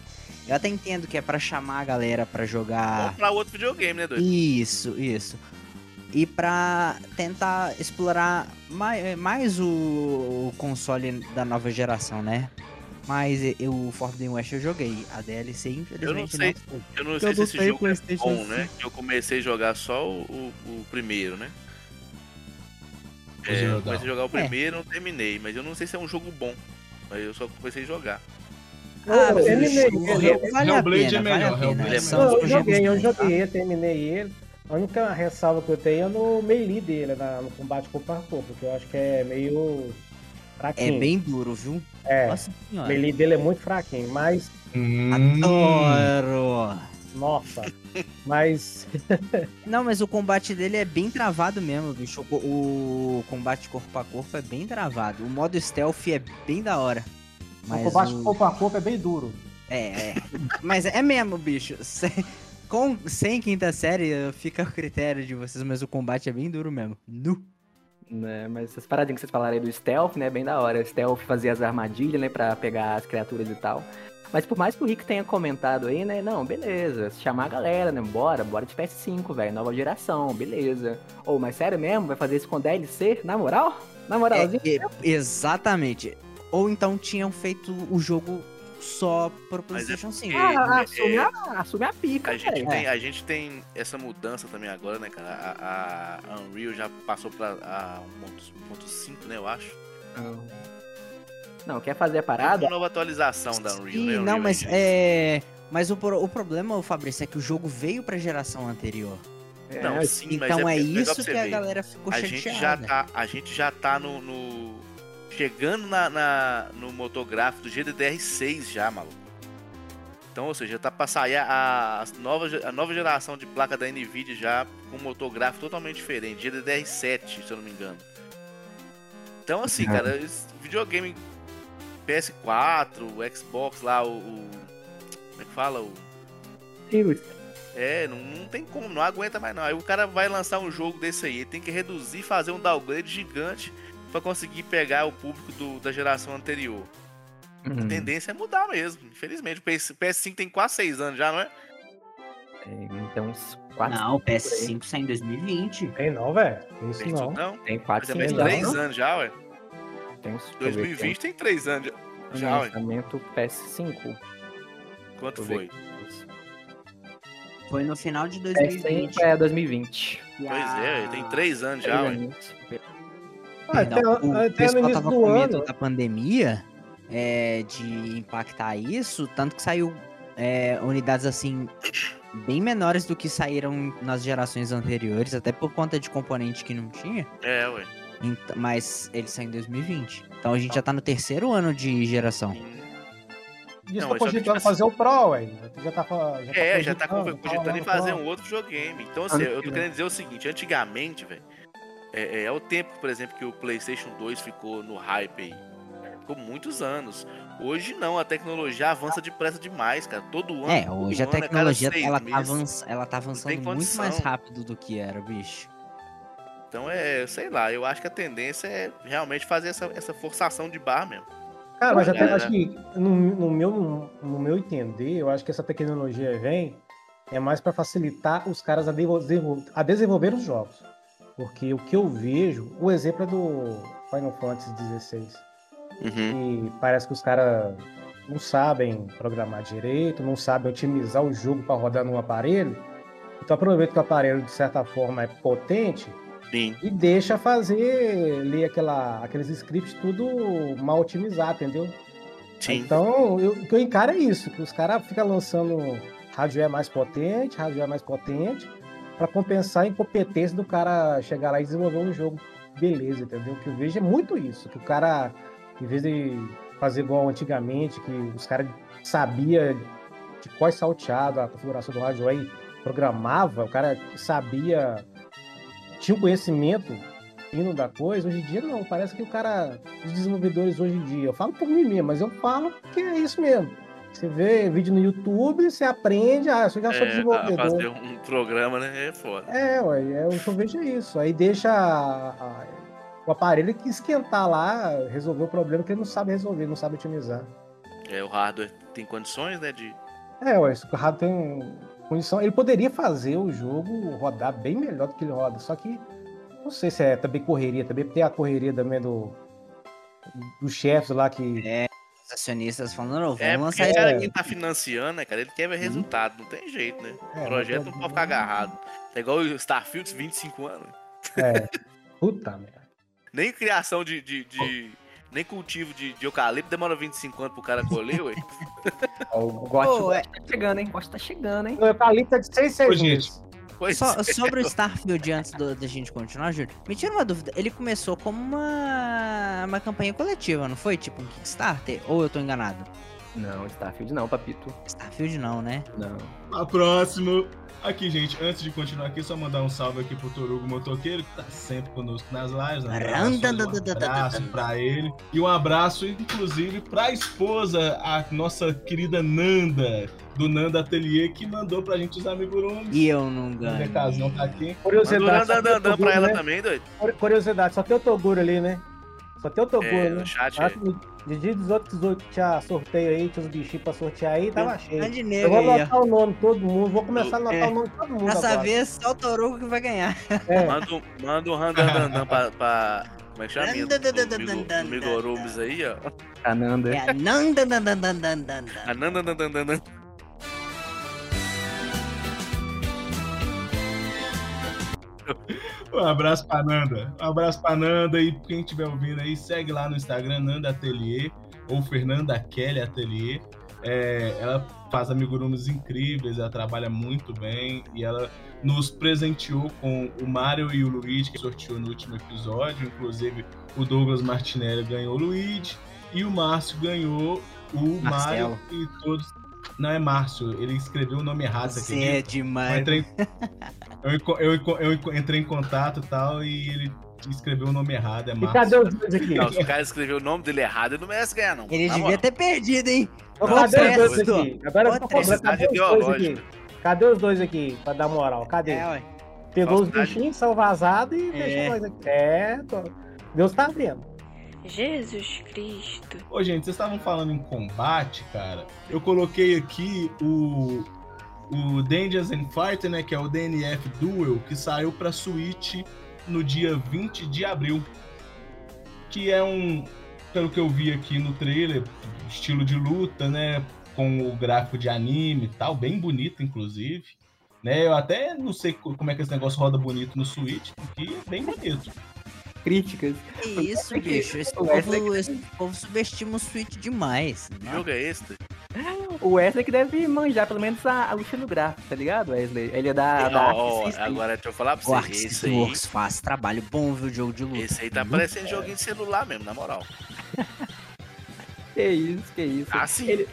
Eu até entendo que é pra chamar a galera pra jogar pra outro videogame, né, doido? Isso, isso. E pra tentar explorar mais, mais o, o console da nova geração, né? Mas eu, o Forbidden West eu joguei. A DLC, infelizmente, sei. foi. Eu não Eu sei se não esse jogo é bom, né? Que eu comecei a jogar só o, o, o primeiro, né? É, é, eu comecei a jogar o É. primeiro e não terminei, mas eu não sei se é um jogo bom. Mas eu só comecei a jogar. Ah, eu terminei ele. vale a Hellblade pena, é vale melhor, pena. Hellblade é Não, eu joguei, eu tá? joguei, eu terminei ele. A única ressalva que eu tenho é no melee dele, na- no combate corpo a corpo, porque eu acho que é meio É fraquinho. bem duro, viu? É, Nossa o senhora. melee dele é muito fraquinho, mas, Hum, Adoro! nossa, mas Não, mas o combate dele é bem travado mesmo, bicho. O, o combate corpo a corpo é bem travado. O modo stealth é bem da hora. Mas o combate o- corpo a corpo é bem duro. É, é. Mas é mesmo, bicho. Com, sem quinta série, fica a critério de vocês, mas o combate é bem duro mesmo. Nu. Né, mas essas paradinhas que vocês falaram aí do stealth, né? Bem da hora. O stealth fazia as armadilhas, né? Pra pegar as criaturas e tal. Mas por mais que o Rick tenha comentado aí, né? Não, beleza. Chamar a galera, né? Bora, bora de PS5, velho. Nova geração, beleza. Ô, mas sério mesmo? Vai fazer isso com DLC? Na moral? Na moralzinha? É, é, exatamente. Ou então tinham feito o jogo só pro Mas é PlayStation 5. porque- Ah, é- assume, é- a, assume a pica, A gente, velho. tem, a gente tem essa mudança também agora, né, cara? A, a Unreal já passou pra a 1.5, né, eu acho. Não, quer fazer a Uma parada? nova atualização da Unreal, Sim, né? não, Unreal mas Engine. é. Mas o, o problema, Fabrício, é que o jogo veio pra geração anterior. Não, É, sim, mas então é, é, isso que a galera ficou a chateada. gente já tá a gente já tá no, no- chegando na, na- no motográfico do GDDR6 já maluco. Então ou seja tá pra sair a, a nova a nova geração de placa da Nvidia já com motográfico totalmente diferente GDDR7 se eu não me engano. Então assim cara. videogame PS4 o Xbox lá o, o- como é que fala o é, não, não tem como, não aguenta mais não. Aí o cara vai lançar um jogo desse aí, ele tem que reduzir, fazer um downgrade gigante pra conseguir pegar o público do- da geração anterior. A Hum, tendência é mudar mesmo, infelizmente. O PS, PS5 tem quase 6 anos já, não é? Então, uns 4 Não, o PS5 sai em 2020. Tem não, velho. Isso Tem não. não? Tem Mas 4 já fez 3 anos já, ué. Tem uns, deixa eu ver, 2020 tem 3 anos já, tem já ué. lançamento PS5. Quanto eu ver foi? Foi no final de PS5 2020. é 2020. Pois é, tem 3 anos já, ué. Ah, até, Não, o até pessoal tava com medo ano. da pandemia é, de impactar isso, tanto que saiu é, unidades assim bem menores do que saíram nas gerações anteriores, até por conta de componente que não tinha. É, ué. Ent- mas ele saiu em 2020. Então a gente já tá no terceiro ano de geração. Diz Não, tô mas só que, cogitando tipo assim- fazer o Pro, ué. Já tá, já tá É, já tá cogitando, em fazer um outro videogame. Então, assim, eu tô querendo dizer o seguinte, antigamente, velho, é, é o tempo, por exemplo, que o Playstation 2 ficou no hype aí. Ficou muitos anos. Hoje não, a tecnologia avança depressa demais, cara. Todo ano. É, hoje a ano, cada tecnologia ela tá, avanç- ela tá avançando muito mais rápido do que era, bicho. Então é, sei lá, eu acho que a tendência é realmente fazer essa, essa forçação de bar mesmo. Cara, mas até acho que no, no meu, no meu entender, eu acho que essa tecnologia vem é mais para facilitar os caras a, devo- desenvol- a desenvolver os jogos. Porque o que eu vejo, o exemplo é do Final Fantasy XVI. Uhum. E parece que os caras não sabem programar direito, não sabem otimizar o jogo para rodar num aparelho. Então aproveita que o aparelho, de certa forma, é potente Sim. e deixa fazer, ler aquela, aqueles scripts tudo mal otimizado, entendeu? Sim. Então, eu- o que eu encaro é isso, que os caras ficam lançando hardware mais potente, hardware mais potente, para compensar a incompetência do cara chegar lá e desenvolver um jogo beleza, entendeu? O que eu vejo é muito isso, que o cara, em vez de fazer igual antigamente, que os caras sabia de qual salteado a configuração do hardware e programava, o cara sabia, tinha o conhecimento fino da coisa, hoje em dia não, parece que o cara, os desenvolvedores hoje em dia, eu falo por mim mesmo, mas eu falo que é isso mesmo. Você vê vídeo no YouTube, você aprende, ah, eu já sou É, a desenvolvedor. fazer um programa, né? É foda. É, ué, é, o que eu vejo é isso. Aí deixa a- a- o aparelho que esquentar lá, resolver o problema que ele não sabe resolver, não sabe otimizar. É, o hardware tem condições, né? De. É, ué, o Conrado tem condição, ele poderia fazer o jogo rodar bem melhor do que ele roda, só que não sei se é também correria, também tem a correria também do dos chefes lá que É, os acionistas falando, não, vamos É, porque lançar isso. cara, quem tá financiando, né, cara? Ele quer ver resultado, não tem jeito, né? É, o projeto não pode ficar agarrado. É igual o Starfield, 25 anos. é, puta merda. Nem criação de. de- de- nem cultivo de, de eucalipto demora 25 anos pro cara colher, ué. O Pô, é- Tá chegando, hein? Gosto tá chegando, hein? o eucalipto é de 6 6 Ô, gente, meses. Pois é. sobre o Starfield, antes do- da gente continuar, Júlio, me tira uma dúvida. Ele começou como uma, uma campanha coletiva, não foi? Tipo um Kickstarter? Ou eu tô enganado? Não, Starfield não, papito. Starfield não, né? Não. A próximo. Aqui, gente, antes de continuar aqui, só mandar um salve aqui pro Torugo Motoqueiro, que tá sempre conosco nas lives. né? Um abraço pra ele. E um abraço, inclusive, pra esposa, a nossa querida Nanda, do Nanda Atelier, que mandou pra gente os amigurumis. E eu não O ganho. Decazão tá aqui. Curiosidade, o Dandan pra ela né? também, doido. Cur- Curiosidade, só tem o Toguro ali, né? Só tem o Toguro, É, né? no chat. Acho que De dia dos outros 18 que tinha sorteio aí, tinha os bichinhos pra sortear aí, tava cheio. Tá de Eu negro vou anotar o nome de todo mundo, vou começar a anotar É. o nome de todo mundo Dessa agora. vez, só o Torugo que vai ganhar. É, Manda, um- manda um Randandandan pra, pra. Como é que chama? Randandandandandan. Do Migorumis aí, ó. Ananda. É a Nanda, Nanda, Um abraço pra Nanda. Um abraço pra Nanda. E quem estiver ouvindo aí, segue lá no Instagram, Nanda Atelier, ou Fernanda Kelly Atelier. É, ela faz amigurumis incríveis, ela trabalha muito bem e ela nos presenteou com o Mario e o Luigi, que sorteou no último episódio. Inclusive, o Douglas Martinelli ganhou o Luigi e o Márcio ganhou o Marcelo. Mario e todos. Não é Márcio, ele escreveu o nome errado, você acredita? é Eu demais. entrei, eu, enco- eu enco- eu enco- entrei em contato e tal, e ele escreveu o nome errado, é e Márcio. cadê os dois aqui? Não, se o cara escreveu o nome dele errado, ele não merece ganhar, não. Ele Na devia moral. ter perdido, hein? Ô, Ô, cadê os dois aqui? Agora eu tô cobrando, cadê os dois aqui? ideológica. Cadê os dois aqui pra dar moral? Cadê? É, ué. Pegou os bichinhos, são vazados e É. deixou nós aqui. É, tô... Deus tá vendo. Jesus Cristo. Ô, gente, vocês estavam falando em combate, cara. Eu coloquei aqui o, o Dangerous and Fighter, né, que é o DNF Duel, que saiu pra Switch no dia 20 de abril. Que é um, pelo que eu vi aqui no trailer, estilo de luta, né, com o gráfico de anime e tal, bem bonito, inclusive. Né, eu até não sei co- como é que esse negócio roda bonito no Switch, porque é bem bonito. Críticas. Que isso, bicho? Esse povo, esse povo subestima o Switch demais. Que Não. jogo é doido? O Wesley que deve manjar pelo menos a, a- o estilo gráfico, tá ligado, Wesley? Ele é da, da Arc System. agora deixa eu falar pra O você. Esse Arxis aí, Works faz trabalho bom, viu, jogo de luta. esse aí tá parecendo joguinho de celular mesmo, na moral. Que isso, que isso. Ah, sim. Ele,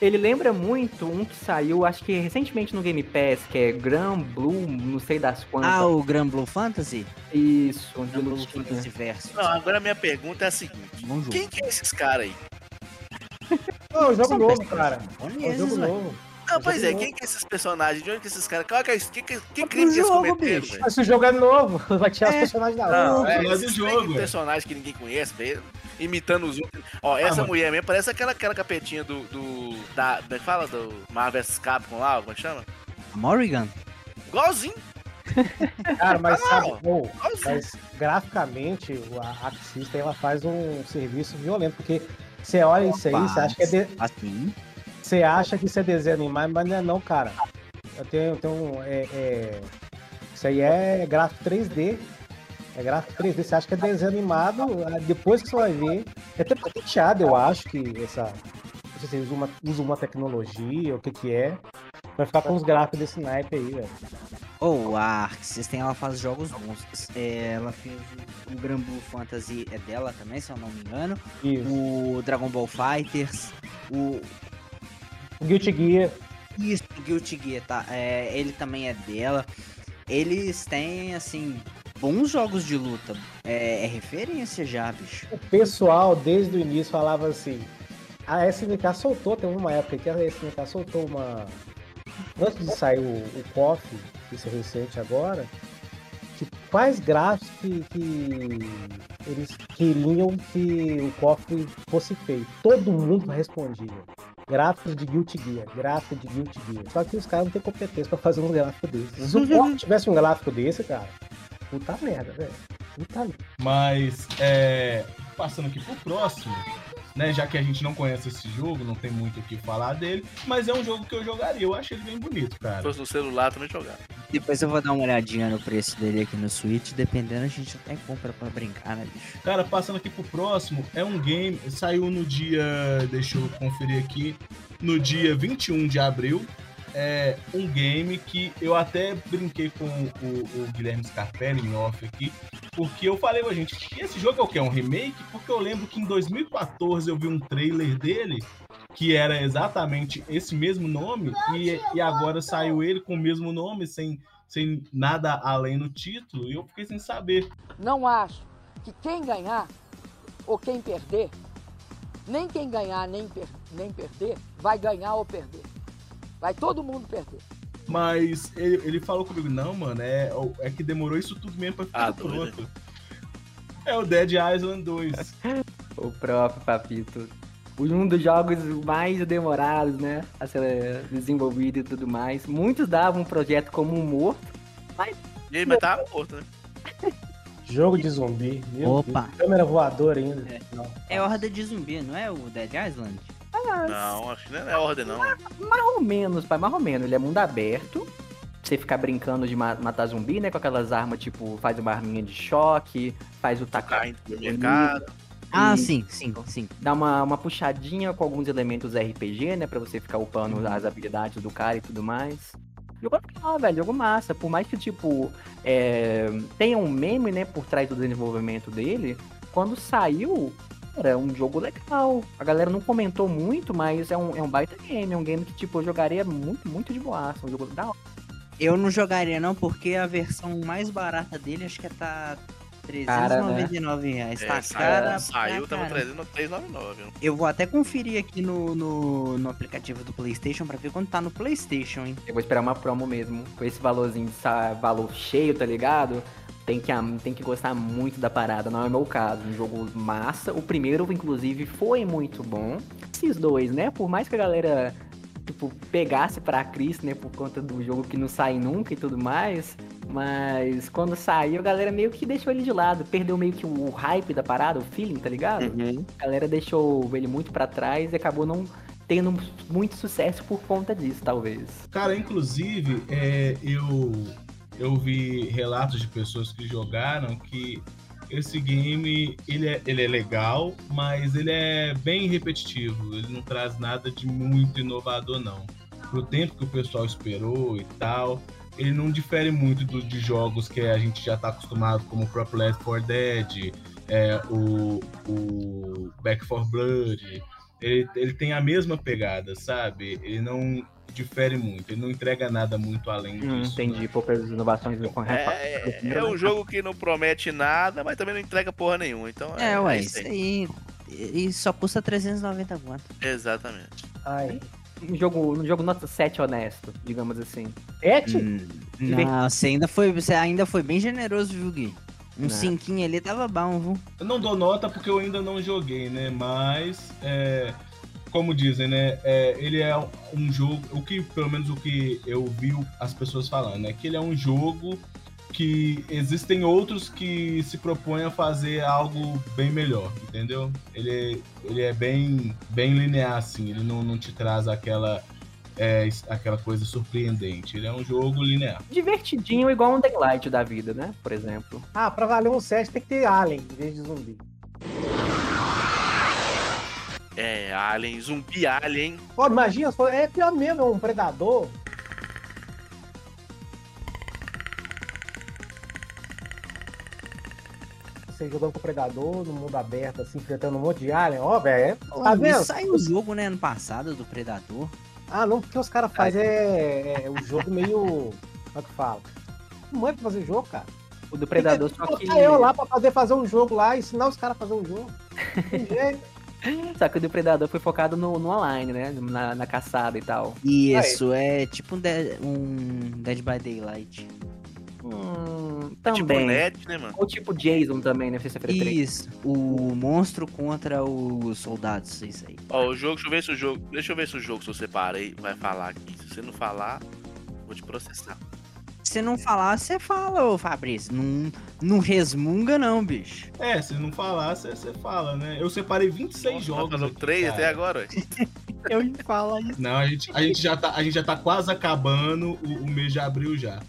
ele lembra muito um que saiu, acho que recentemente no Game Pass, que é Gran Blue, não sei das quantas. Ah, o Gran Blue Fantasy? Isso, de Gran Blue. Fantasy Versus. Não, agora a minha pergunta é a seguinte: Bom jogo. quem que é esses caras aí? Não, é um jogo novo, cara. É um jogo novo. Não, pois é, quem que é esses personagens? De onde que esses caras. Qual que é isso? Que, que, que É crime que eles jogo, cometeram, bicho. velho? Mas se o jogo é novo, vai tirar os É. personagens da Não, hora. é, de jogo, é. personagem que ninguém conhece, velho. Imitando os outros. Ó, essa mano. mulher mesmo parece aquela, aquela capetinha do. do da, da- fala do Marvel vs Capcom lá, como é que chama? A Morrigan? Igualzinho. Cara, mas Ah, sabe, não. mas graficamente o- a System ela faz um serviço violento, porque você olha isso aí, você acha que é de- Assim. Você acha que isso é desenho animado, mas não é não, cara. Eu tenho, eu tenho é, é- isso aí é gráfico 3D. É gráfico 3D, você acha que é desenho animado, ah, depois que você vai ver. É até patenteado, eu acho, que essa, sei se usa uma, usa uma tecnologia, o que que é. Vai ficar com os gráficos desse naipe aí, velho. Ou a Arc System, ela faz jogos bons. É, ela fez o, o Gran Blue Fantasy, é dela também, se eu não me engano. Isso. O Dragon Ball Fighters, o... O Guilty Gear. Isso, o Guilty Gear, tá? É, ele também é dela. Eles têm, assim, bons jogos de luta. É, é referência já, bicho. O pessoal, desde o início, falava assim. A SNK soltou, tem uma época que a SNK soltou uma. Antes de sair o, o KOF, isso é recente agora, que quais gráficos que, que eles queriam que o KOF fosse feito. Todo mundo respondia. Gráficos de Guilty Gear, gráfico de Guilty Gear. Só que os caras não têm competência pra fazer um gráfico desse. Se o KOF tivesse um gráfico desse, cara, puta merda, velho. Puta merda. Mas, é, passando aqui pro próximo, né? Já que a gente não conhece esse jogo, não tem muito o que falar dele, mas é um jogo que eu jogaria. Eu achei ele bem bonito, Se cara. fosse no celular, também jogar. Depois eu vou dar uma olhadinha no preço dele aqui no Switch. Dependendo, a gente até compra pra brincar, né, bicho? Cara, passando aqui pro próximo, é um game, saiu no dia, deixa eu conferir aqui, no dia 21 de abril. É um game que eu até brinquei com o, o Guilherme Scarpelli em off aqui, porque eu falei pra gente, esse jogo é o que? É um remake? Porque eu lembro que em 2014 eu vi um trailer dele que era exatamente esse mesmo nome, e, e agora saiu ele com o mesmo nome, sem, sem nada além no título, e eu fiquei sem saber. Não acho que quem ganhar ou quem perder, nem quem ganhar nem, per- nem perder, vai ganhar ou perder. Vai todo mundo perder. Mas ele, ele falou comigo, não, mano, é, é que demorou isso tudo mesmo pra ficar Ah, pronto. É o Dead Island 2. O próprio Papito. Um dos jogos mais demorados, né? A ser desenvolvido e tudo mais. Muitos davam um projeto como um morto. E ele, mas tá morto, né? Jogo de zumbi. Meu Opa. Deus. Câmera voadora ainda. Não. É Horda de Zumbi, não é o Dead Island? Não, acho que não é ordem, não. Mais ou menos, pai, mais ou menos. Ele é mundo aberto. Você ficar brincando de ma- matar zumbi, né? Com aquelas armas, tipo, faz uma arminha de choque, faz o tacar. Cai no mercado. Ah, sim, sim, sim. Dá uma, uma puxadinha com alguns elementos RPG, né? Pra você ficar upando as habilidades do cara e tudo mais. Jogo legal, velho. Jogo massa. Por mais que, tipo, é, tenha um meme, né? Por trás do desenvolvimento dele. Quando saiu, era um jogo legal. A galera não comentou muito, mas é um, é um baita game. É um game que, tipo, eu jogaria muito, muito de boaça. Um jogo da hora. Eu não jogaria não, porque a versão mais barata dele acho que tá Cara, né? 399 reais. É, Tá saiu- cara. saiu, tava caramba. 300, 399. né? Eu vou até conferir aqui no, no, no aplicativo do PlayStation pra ver quanto tá no PlayStation, hein? Eu vou esperar uma promo mesmo. Com esse valorzinho de sa- valor cheio, tá ligado? Tem que, tem que gostar muito da parada, não é o meu caso. Um jogo massa. O primeiro, inclusive, foi muito bom. Esses dois, né? Por mais que a galera, tipo, pegasse pra Cris, né? Por conta do jogo que não sai nunca e tudo mais. Mas quando saiu, a galera meio que deixou ele de lado. Perdeu meio que o hype da parada, o feeling, tá ligado? Uhum. A galera deixou ele muito pra trás e acabou não tendo muito sucesso por conta disso, talvez. Cara, inclusive, é, eu, eu vi relatos de pessoas que jogaram que esse game ele é, ele é legal, mas ele é bem repetitivo. Ele não traz nada de muito inovador, não. Pro tempo que o pessoal esperou e tal, ele não difere muito do, de jogos que a gente já tá acostumado, como o próprio Left 4 Dead, é, o, o Back 4 Blood. Ele, ele tem a mesma pegada, sabe? Ele não difere muito, ele não entrega nada muito além Hum, disso. entendi, poucas inovações com É, é um jogo que não promete nada, mas também não entrega porra nenhuma. Então É, ué, isso isso aí. E só custa 390 conto. Exatamente. Ai. Um jogo, um jogo nota 7 honesto, digamos assim. Et? Hum, não, você ainda foi, você ainda foi bem generoso, viu, Gui? Um Né. cinquinho ali tava bom, viu? Eu não dou nota porque eu ainda não joguei, né? Mas, é, como dizem, né? é, ele é um jogo. O que, pelo menos o que eu vi as pessoas falando, é que ele é um jogo que existem outros que se propõem a fazer algo bem melhor, entendeu? Ele, ele é bem, bem linear, assim. Ele não, não te traz aquela, é, aquela coisa surpreendente. Ele é um jogo linear. Divertidinho, igual um Daylight da vida, né? Por exemplo. Ah, pra valer um 7 tem que ter Alien em vez de zumbi. É, Alien, zumbi Alien. Pô, imagina, é pior mesmo, é um predador. Você jogando com o predador no mundo aberto, assim, enfrentando um monte de alien, ó, velho. é- Tá vendo? Saiu o jogo, né, ano passado, do Predador. Ah, não, porque os caras fazem é, é o jogo meio. Como é que fala? Não é pra fazer jogo, cara. O do Predador, só que. eu lá pra fazer, fazer um jogo lá, ensinar os caras a fazer um jogo. Tem jeito. Só que o do Predador foi focado no, no online, né? Na, na caçada e tal. Isso, é tipo um, Dead, um Dead by Daylight. Hum, É tipo também. net, né, mano? Ou tipo Jason também, né? Sexta-feira 3. Isso, o monstro contra os soldados, isso aí. Ó, o jogo, deixa eu ver se o jogo. Deixa eu ver se o jogo que eu separei vai falar aqui. Se você não falar, vou te processar. Se não falar, você fala, ô Fabrício. Não, não resmunga, não, bicho. É, se não falar, você fala, né? Eu separei 26 Nossa, jogos. falou aqui, três cara. até agora? Eu ia falar isso. Não, a gente, a, gente já tá, a gente já tá quase acabando o, o mês de abril já.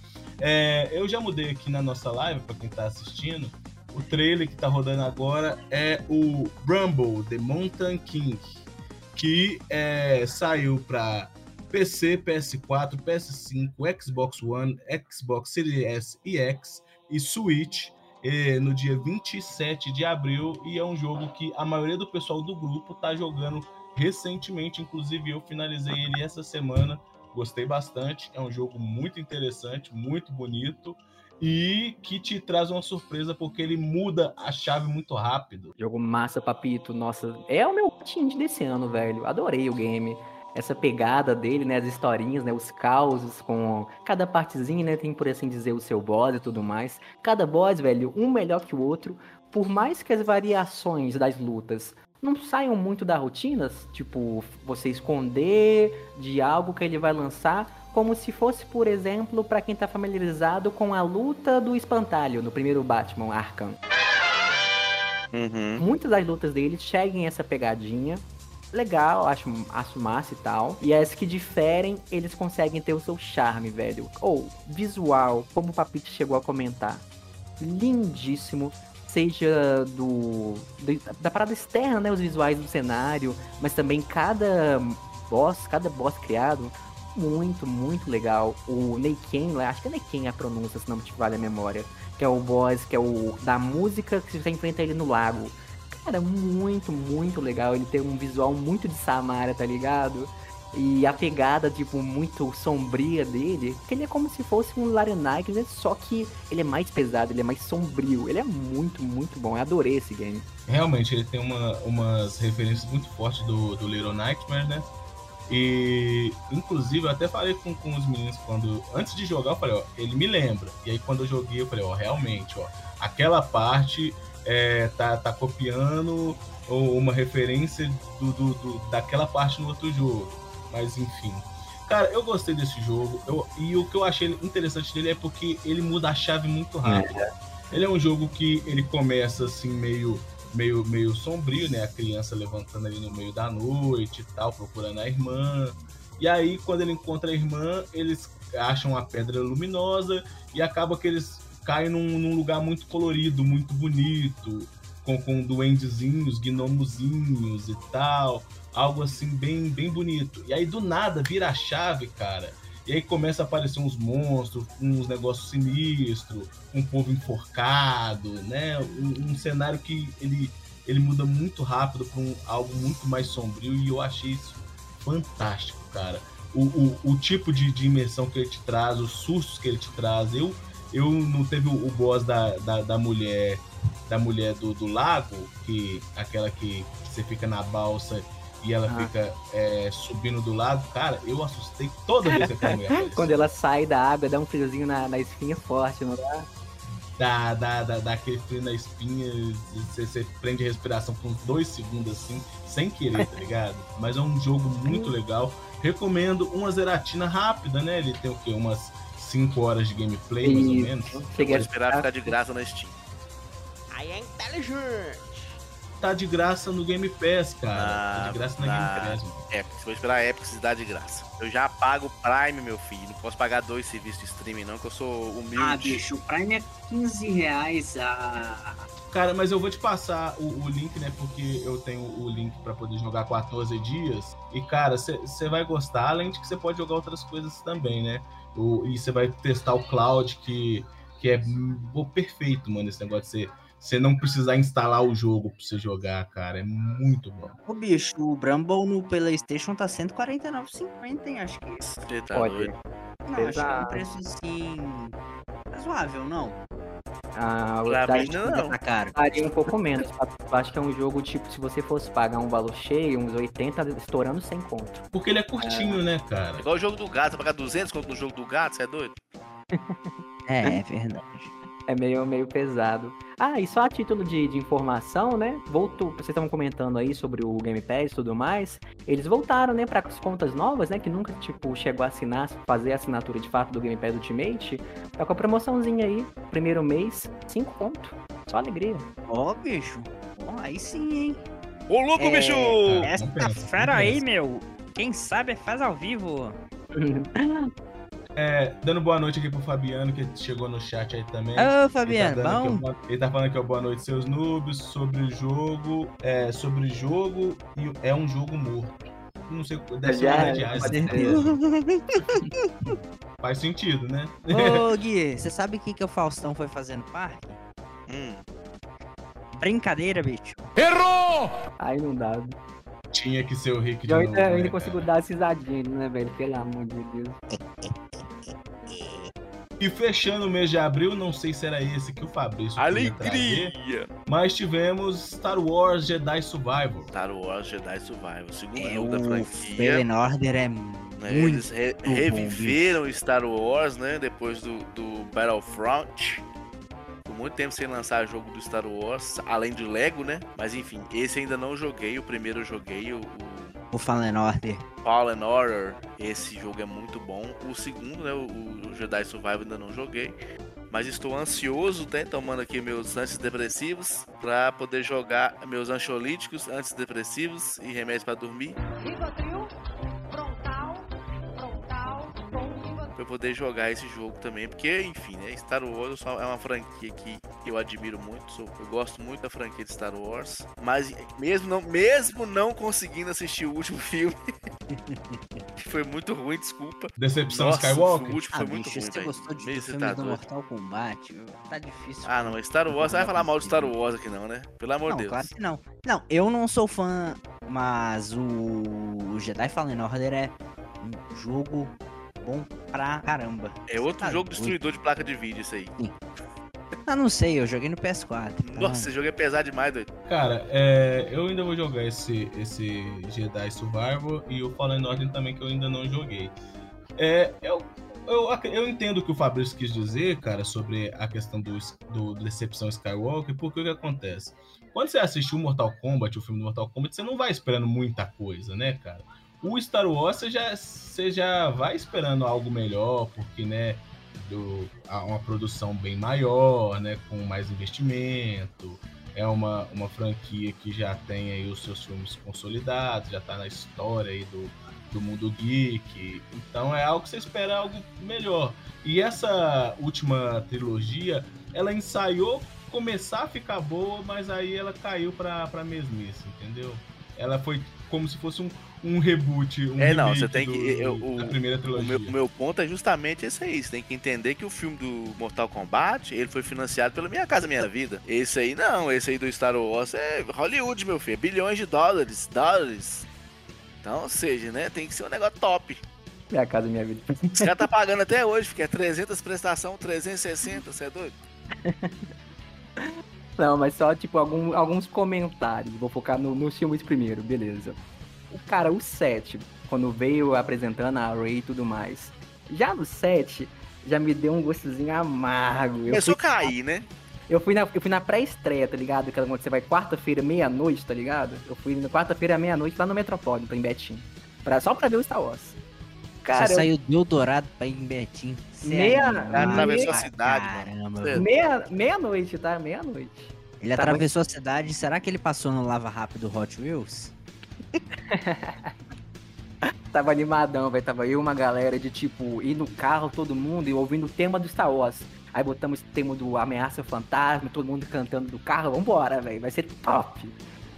É, eu já mudei aqui na nossa live, pra quem tá assistindo. O trailer que tá rodando agora é o Rumble, The Mountain King, que é, saiu pra PC, PS4, PS5, Xbox One, Xbox Series S e X e Switch no dia 27 de abril. E é um jogo que a maioria do pessoal do grupo tá jogando recentemente, inclusive eu finalizei ele essa semana, gostei bastante. É um jogo muito interessante, muito bonito e que te traz uma surpresa porque ele muda a chave muito rápido. Jogo massa, papito. Nossa, é o meu time desse ano, velho. Adorei o game. Essa pegada dele, né? As historinhas, né? Os causos com cada partezinha, né? Tem, por assim dizer, o seu boss e tudo mais. Cada boss, velho, um melhor que o outro. Por mais que as variações das lutas não saiam muito da rotina, tipo, você esconder de algo que ele vai lançar, como se fosse, por exemplo, pra quem tá familiarizado com a luta do espantalho no primeiro Batman Arkham. Uhum. Muitas das lutas dele seguem essa pegadinha. Legal, acho, acho massa e tal. E as que diferem, eles conseguem ter o seu charme, velho. Ou, visual, como o Papito chegou a comentar. Lindíssimo. Seja do, do- da parada externa, né? Os visuais do cenário. Mas também cada boss, cada boss criado. Muito, muito legal. O Neiken, acho que é Neiken a pronúncia, se não me vale a memória. Que é o boss, que é o da música que você enfrenta ele no lago. Cara, muito, muito legal. Ele tem um visual muito de Samara, tá ligado? E a pegada, tipo, muito sombria dele, ele é como se fosse um Larionike, né? Só que ele é mais pesado, ele é mais sombrio. Ele é muito, muito bom. Eu adorei esse game. Realmente, ele tem uma- umas referências muito fortes do, do Little Nightmares, né? E, inclusive, eu até falei com, com os meninos quando. Antes de jogar, eu falei, ó, ele me lembra. E aí, quando eu joguei, eu falei, ó, realmente, ó, aquela parte é, tá, tá copiando ou uma referência do, do- do- daquela parte no outro jogo. Mas, enfim. Cara, eu gostei desse jogo. eu- e o que eu achei interessante dele é porque ele muda a chave muito rápido. Ele é um jogo que ele começa assim meio meio meio sombrio, né? A criança levantando ali no meio da noite e tal, procurando a irmã. E aí quando ele encontra a irmã, eles acham a pedra luminosa e acaba que eles caem num, num lugar muito colorido, muito bonito, com, com duendezinhos, gnomozinhos e tal, algo assim bem bem bonito. E aí do nada vira a chave, cara. E aí começa a aparecer uns monstros, uns negócios sinistros, um povo enforcado, né? Um, um cenário que ele, ele muda muito rápido para um, algo muito mais sombrio e eu achei isso fantástico, cara. O, o, o tipo de, de imersão que ele te traz, os sustos que ele te traz. Eu, eu não teve o, o boss da, da, da mulher da mulher do, do lago, que aquela que, você fica na balsa e ela Ah. fica é, subindo do lago, cara, eu assustei toda vez que aquela mulher. Quando ela sai da água, dá um friozinho na, na espinha forte, não dá? dá, dá, dá, dá aquele frio na espinha, você, você prende a respiração por dois segundos assim, sem querer, tá ligado? Mas é um jogo muito legal. Recomendo uma zeratina rápida, né? Ele tem o quê? Umas 5 horas de gameplay, mais ou menos. Cheguei Vou esperar ficar de graça na Steam. Aí é inteligente. Tá de graça no Game Pass, cara. Ah, tá de graça na tá. Game Pass. mano. Epic. Vou esperar a Epic se dar de graça. Eu já pago o Prime, meu filho. Não posso pagar dois serviços de streaming, não, que eu sou humilde. Ah, bicho, o Prime é 15 reais a, Cara, mas eu vou te passar o, o link, né? Porque eu tenho o link pra poder jogar 14 dias. E, cara, você vai gostar, além de que você pode jogar outras coisas também, né? O, e você vai testar o cloud, que, que é pô, perfeito, mano, esse negócio de você você não precisar instalar o jogo pra você jogar, cara. É muito bom. Ô, bicho, o Bramble no PlayStation tá 149,50, hein? Acho que. Você tá Pode. doido. Não, acho que é um Exato. preço assim. razoável, não. Ah, Pra da- mim, não. Tá caro. Um pouco menos. Eu acho que é um jogo, tipo, se você fosse pagar um valor cheio, uns 80, estourando 100 conto. Porque ele é curtinho, né, cara? Igual o jogo do gato, você pagar 200 conto no jogo do gato, você é doido? É, é verdade. É meio, meio pesado. Ah, e só a título de, de informação, né? Voltou, vocês estavam comentando aí sobre o Game Pass e tudo mais. Eles voltaram, né, para as contas novas, né? Que nunca, tipo, chegou a assinar, fazer a assinatura de fato do Game Pass Ultimate. Tá com a promoçãozinha aí, primeiro mês, 5 conto. Só alegria. Ó, bicho. Ó, aí sim, hein? Ô, louco, É, bicho! Essa Fera aí, meu. Quem sabe faz ao vivo. É, dando boa noite aqui pro Fabiano, que chegou no chat aí também. Ô, Fabiano, ele tá, bom? o boa- ele tá falando aqui, ó, boa noite, seus noobs, sobre o jogo. É, sobre o jogo e é um jogo morto. Não sei, deve ser uma Asas. ser. Faz sentido, né? Ô, Gui, você sabe o que, que o Faustão foi fazer no parque? Hum. Brincadeira, bicho. Aí não dá. Tinha que ser o Rick de Eu novo, ainda, eu né, ainda cara? consigo dar essa risadinha, né, velho? Pelo amor de Deus. E fechando o mês de abril, não sei se era esse que o Fabrício queria trazer, Alegria! mas tivemos Star Wars Jedi Survival. Star Wars Jedi Survival, o segundo É, jogo da o franquia. Fallen Order é né? muito Eles re- bom, reviveram Star Wars, né? Depois do, do Battlefront. Por muito tempo sem lançar jogo do Star Wars, além de Lego, né? Mas enfim, esse ainda não joguei. O primeiro eu joguei, o, o o Fallen Order. Fallen Order. Esse jogo é muito bom. O segundo, né? O, o Jedi Survival ainda não joguei. Mas estou ansioso, né? Tomando aqui meus antidepressivos para poder jogar meus ansiolíticos, antidepressivos e remédios para dormir. Pra eu poder jogar esse jogo também, porque, enfim, né? Star Wars é uma franquia que eu admiro muito, sou- eu gosto muito da franquia de Star Wars, mas mesmo não, mesmo não conseguindo assistir o último filme, que foi muito ruim, desculpa. Decepção Nossa, Skywalker? O último Ah, foi muito bicho, ruim, você gostou de filmes tá do. Mortal Kombat? Tá difícil. Ah, não, Star Wars, você vai falar mal de Star Wars aqui não, né? Pelo amor de Deus. claro que não. Não, eu não sou fã, mas o Jedi Fallen Order é um jogo bom pra caramba. É outro Tá jogo doido. destruidor de placa de vídeo isso aí. Ah, não sei, eu joguei no PS4. então- Nossa, esse jogo é pesado demais, doido. Cara, é, eu ainda vou jogar esse, esse Jedi Survival e o Fallen Order também, que eu ainda não joguei. É, eu, eu, eu entendo o que o Fabrício quis dizer, cara, sobre a questão do, do Decepção Skywalker, porque o que acontece? Quando você assistiu o Mortal Kombat, o filme do Mortal Kombat, você não vai esperando muita coisa, né, cara? O Star Wars, você já, você já vai esperando algo melhor, porque, né, do, uma produção bem maior, né, com mais investimento, é uma, uma franquia que já tem aí os seus filmes consolidados, já tá na história aí do, do mundo geek. Então é algo que você espera algo melhor. E essa última trilogia, ela ensaiou começar a ficar boa, mas aí ela caiu pra, pra mesmice, entendeu? Ela foi como se fosse um, um reboot, um É, não, você tem do- que. eu- do- o, primeira o trilogia. meu, o meu ponto é justamente esse aí. Você tem que entender que o filme do Mortal Kombat ele foi financiado pela Minha Casa Minha Vida. Esse aí não, esse aí do Star Wars é Hollywood, meu filho. é Bilhões de dólares. Dólares. Então, ou seja, né? Tem que ser um negócio top. Minha casa, minha vida. Os caras tá pagando até hoje, porque é 300 prestação, 360, você é doido? Não, mas só, tipo, algum- alguns comentários. Vou focar no- nos filmes primeiro, beleza. O cara, o 7, quando veio apresentando a Ray e tudo mais. Já no 7, já me deu um gostozinho amargo. Eu Começou a cair, né? Eu fui na, eu fui na pré-estreia, tá ligado? Aquela quando você vai quarta-feira, meia-noite, tá ligado? Eu fui na quarta-feira, meia-noite, lá no Metropolitan, em Betim. Pra, só pra ver o Star Wars. Cara, Você eu- saiu do Eldorado pra ir em Betim. É Meia- atravessou pra a cidade, Caramba. mano. meia- meia-noite, tá? Meia-noite. Ele Tava- atravessou a cidade. Será que ele passou no Lava Rápido Hot Wheels? Tava animadão, velho. Tava eu e uma galera de tipo, ir no carro, todo mundo, e ouvindo o tema do Star Wars. Aí botamos o tema do Ameaça Fantasma, todo mundo cantando do carro. Vambora, velho. Vai ser top.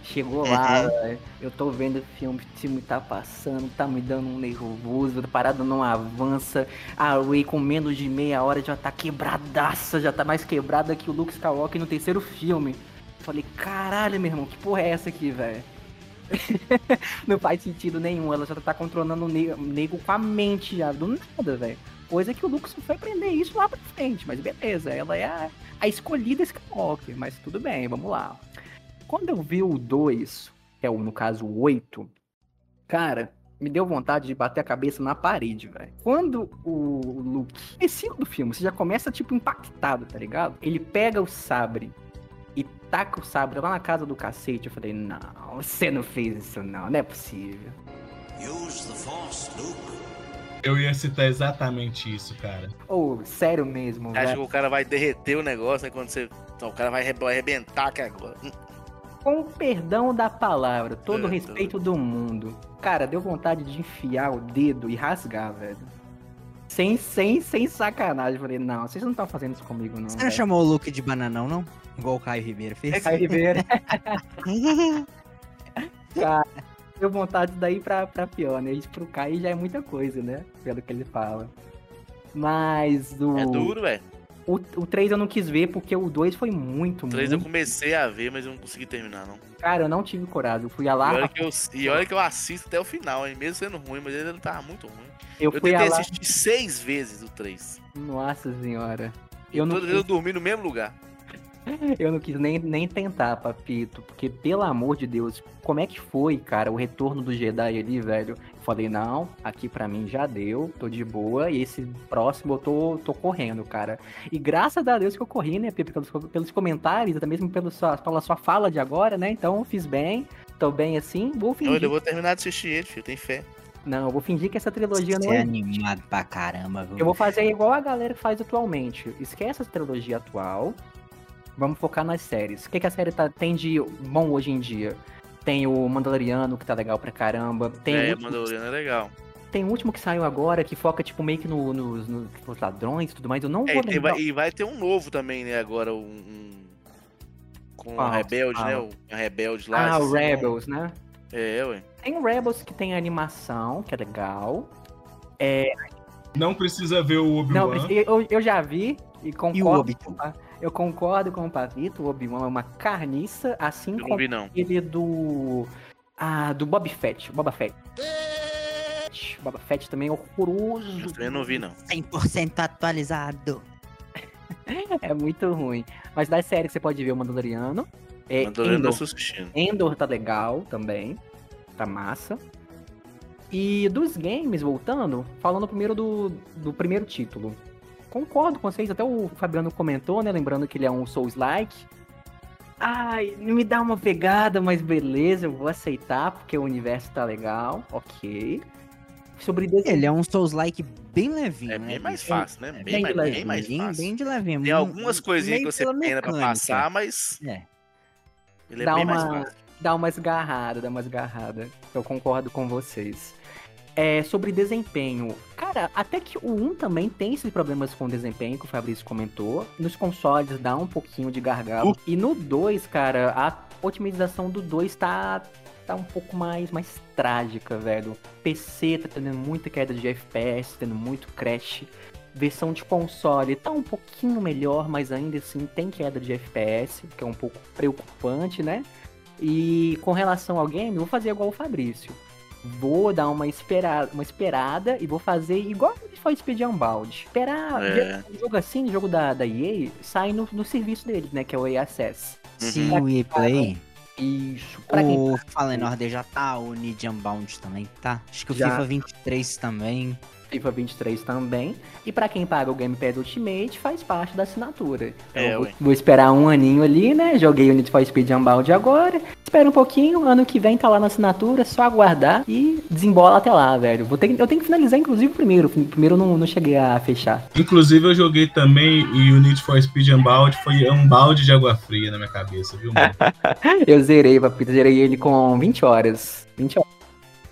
Chegou lá, Uhum. Eu tô vendo o filme, o time tá passando, tá me dando um nervoso, a parada não avança. A Ray com menos de meia hora já tá quebradaça, já tá mais quebrada que o Luke Skywalker no terceiro filme. Falei, caralho, meu irmão, que porra é essa aqui, velho? não faz sentido nenhum. Ela já tá controlando o ne- o nego com a mente já, do nada, velho. Coisa que o Luke só foi aprender isso lá pra frente, mas beleza, ela é a, a escolhida Skywalker, mas tudo bem, vamos lá. Quando eu vi o 2, que é o, no caso o 8, cara, me deu vontade de bater a cabeça na parede, velho. Quando o Luke, esse do filme, você já começa, tipo, impactado, tá ligado? Ele pega o sabre e taca o sabre lá na casa do cacete. Eu falei, não, você não fez isso não, não é possível. Use the Force, Luke. Eu ia citar exatamente isso, cara. Ou, sério mesmo, Acho que o cara vai derreter o negócio, né? Quando você. Então, o cara vai arrebentar aqui agora. Com o perdão da palavra, todo o É, respeito do mundo. Cara, deu vontade de enfiar o dedo e rasgar, velho. Sem, sem, sem sacanagem. Falei, não, vocês não estão fazendo isso comigo, não. Você não velho. chamou o Luke de bananão, não? Igual o Caio Ribeiro fez? Caio Ribeiro. Cara, deu vontade daí pra, pra pior, né? Isso pro Caio já é muita coisa, né? Pelo que ele fala. Mas o. É duro, velho. O, o 3 eu não quis ver porque o 2 foi muito, O 3 eu muito. comecei a ver, mas eu não consegui terminar, não. Cara, eu não tive coragem. Eu fui a E lá. olha, que eu, e olha que eu assisto até o final, hein? Mesmo sendo ruim, mas ele não tava muito ruim. Eu Eu, fui tentei lá- assistir seis vezes o 3. Nossa senhora. Eu não, vez eu dormi no mesmo lugar. eu não quis nem, nem tentar, papito. Porque, pelo amor de Deus, como é que foi, cara, o retorno do Jedi ali, velho? Eu falei, não, aqui pra mim já deu, tô de boa. E esse próximo eu tô, tô correndo, cara. E graças a Deus que eu corri, né, Pepe, pelos, pelos comentários, até mesmo pelo sua, pela sua fala de agora, né? Então, fiz bem, tô bem assim, vou fingir. Olha, eu vou terminar de assistir ele, filho. Tem fé. Não, eu vou fingir que essa trilogia Você não é é. animado pra caramba, viu? Eu vou fazer igual a galera faz atualmente. Esquece a trilogia atual. Vamos focar nas séries. O que, que a série tá, tem de bom hoje em dia? Tem o Mandaloriano, que tá legal pra caramba. Tem, o é, último, Mandaloriano é legal. tem o último que saiu agora, que foca, tipo, meio que no- nos, nos- nos ladrões e tudo mais. Eu não É, vou e, lembrar. vai, e vai ter um novo também, né? Agora, um. um- com o Qual? Rebelde, né? Qual? O Rebelde lá. Ah, o nome. Rebels, né? É, ué. Tem o Rebels que tem animação, que é legal. É, Não precisa ver o Não, Obi-Wan. eu, eu já vi e concordo. E o Obi-Wan? Eu concordo com o Pavito, o Obi-Wan é uma carniça, assim como vi, não. ele do. Ah, do Bob Fett, Boba Fett. Boba Fett também é horroroso. Eu também não vi, não. 100% atualizado. É muito ruim. Mas das séries você pode ver o Mandaloriano. É, Mandaloriano Endor. Endor tá legal também. Tá massa. E dos games, voltando, falando primeiro do, do primeiro título. Concordo com vocês, até o Fabiano comentou, né? Lembrando que ele é um Souls-like. Ai, me dá uma pegada, mas beleza, eu vou aceitar, porque o universo tá legal, ok. Sobre desenho. Ele é um Souls-like bem levinho, É né? bem mais fácil, né? É Bem, mais, de bem mais levinho, fácil. Bem de levinho. Tem algumas coisinhas que você pena pra passar, mas. É. Ele é dá bem mais uma, fácil. dá uma esgarrada, dá uma esgarrada. Eu concordo com vocês. É, sobre desempenho. Cara, até que o 1 também tem esses problemas com desempenho, que o Fabrício comentou. Nos consoles dá um pouquinho de gargalo. E no 2, cara, a otimização do 2 tá, tá um pouco mais, mais trágica, velho. PC tá tendo muita queda de FPS, tendo muito crash. Versão de console tá um pouquinho melhor, mas ainda assim tem queda de FPS, que é um pouco preocupante, né? E com relação ao game, eu vou fazer igual o Fabrício. Vou dar uma esperada, uma esperada e vou fazer igual ele faz Speed Unbound. Esperar É. um jogo assim, jogo da, da EA, sai no, no serviço deles, né? Que é o EA Access. Sim, Pra o quem EA Play. Isso. Pra quem O Fallen Order já tá, o Need Unbound também tá. Acho que o Já. FIFA 23 também. FIFA 23 também. E pra quem paga o Game Pass Ultimate, faz parte da assinatura. Então É, vou, ué. vou esperar um aninho ali, né? Joguei o Need for Speed Unbound agora. Espera um pouquinho, ano que vem tá lá na assinatura, é só aguardar e desembola até lá, velho. Vou ter, eu tenho que finalizar, inclusive, o primeiro. Primeiro eu não, não cheguei a fechar. Inclusive, eu joguei também e o Need for Speed Unbound foi um balde de água fria na minha cabeça, viu, mano? eu zerei, papito, zerei ele com 20 horas. 20 horas.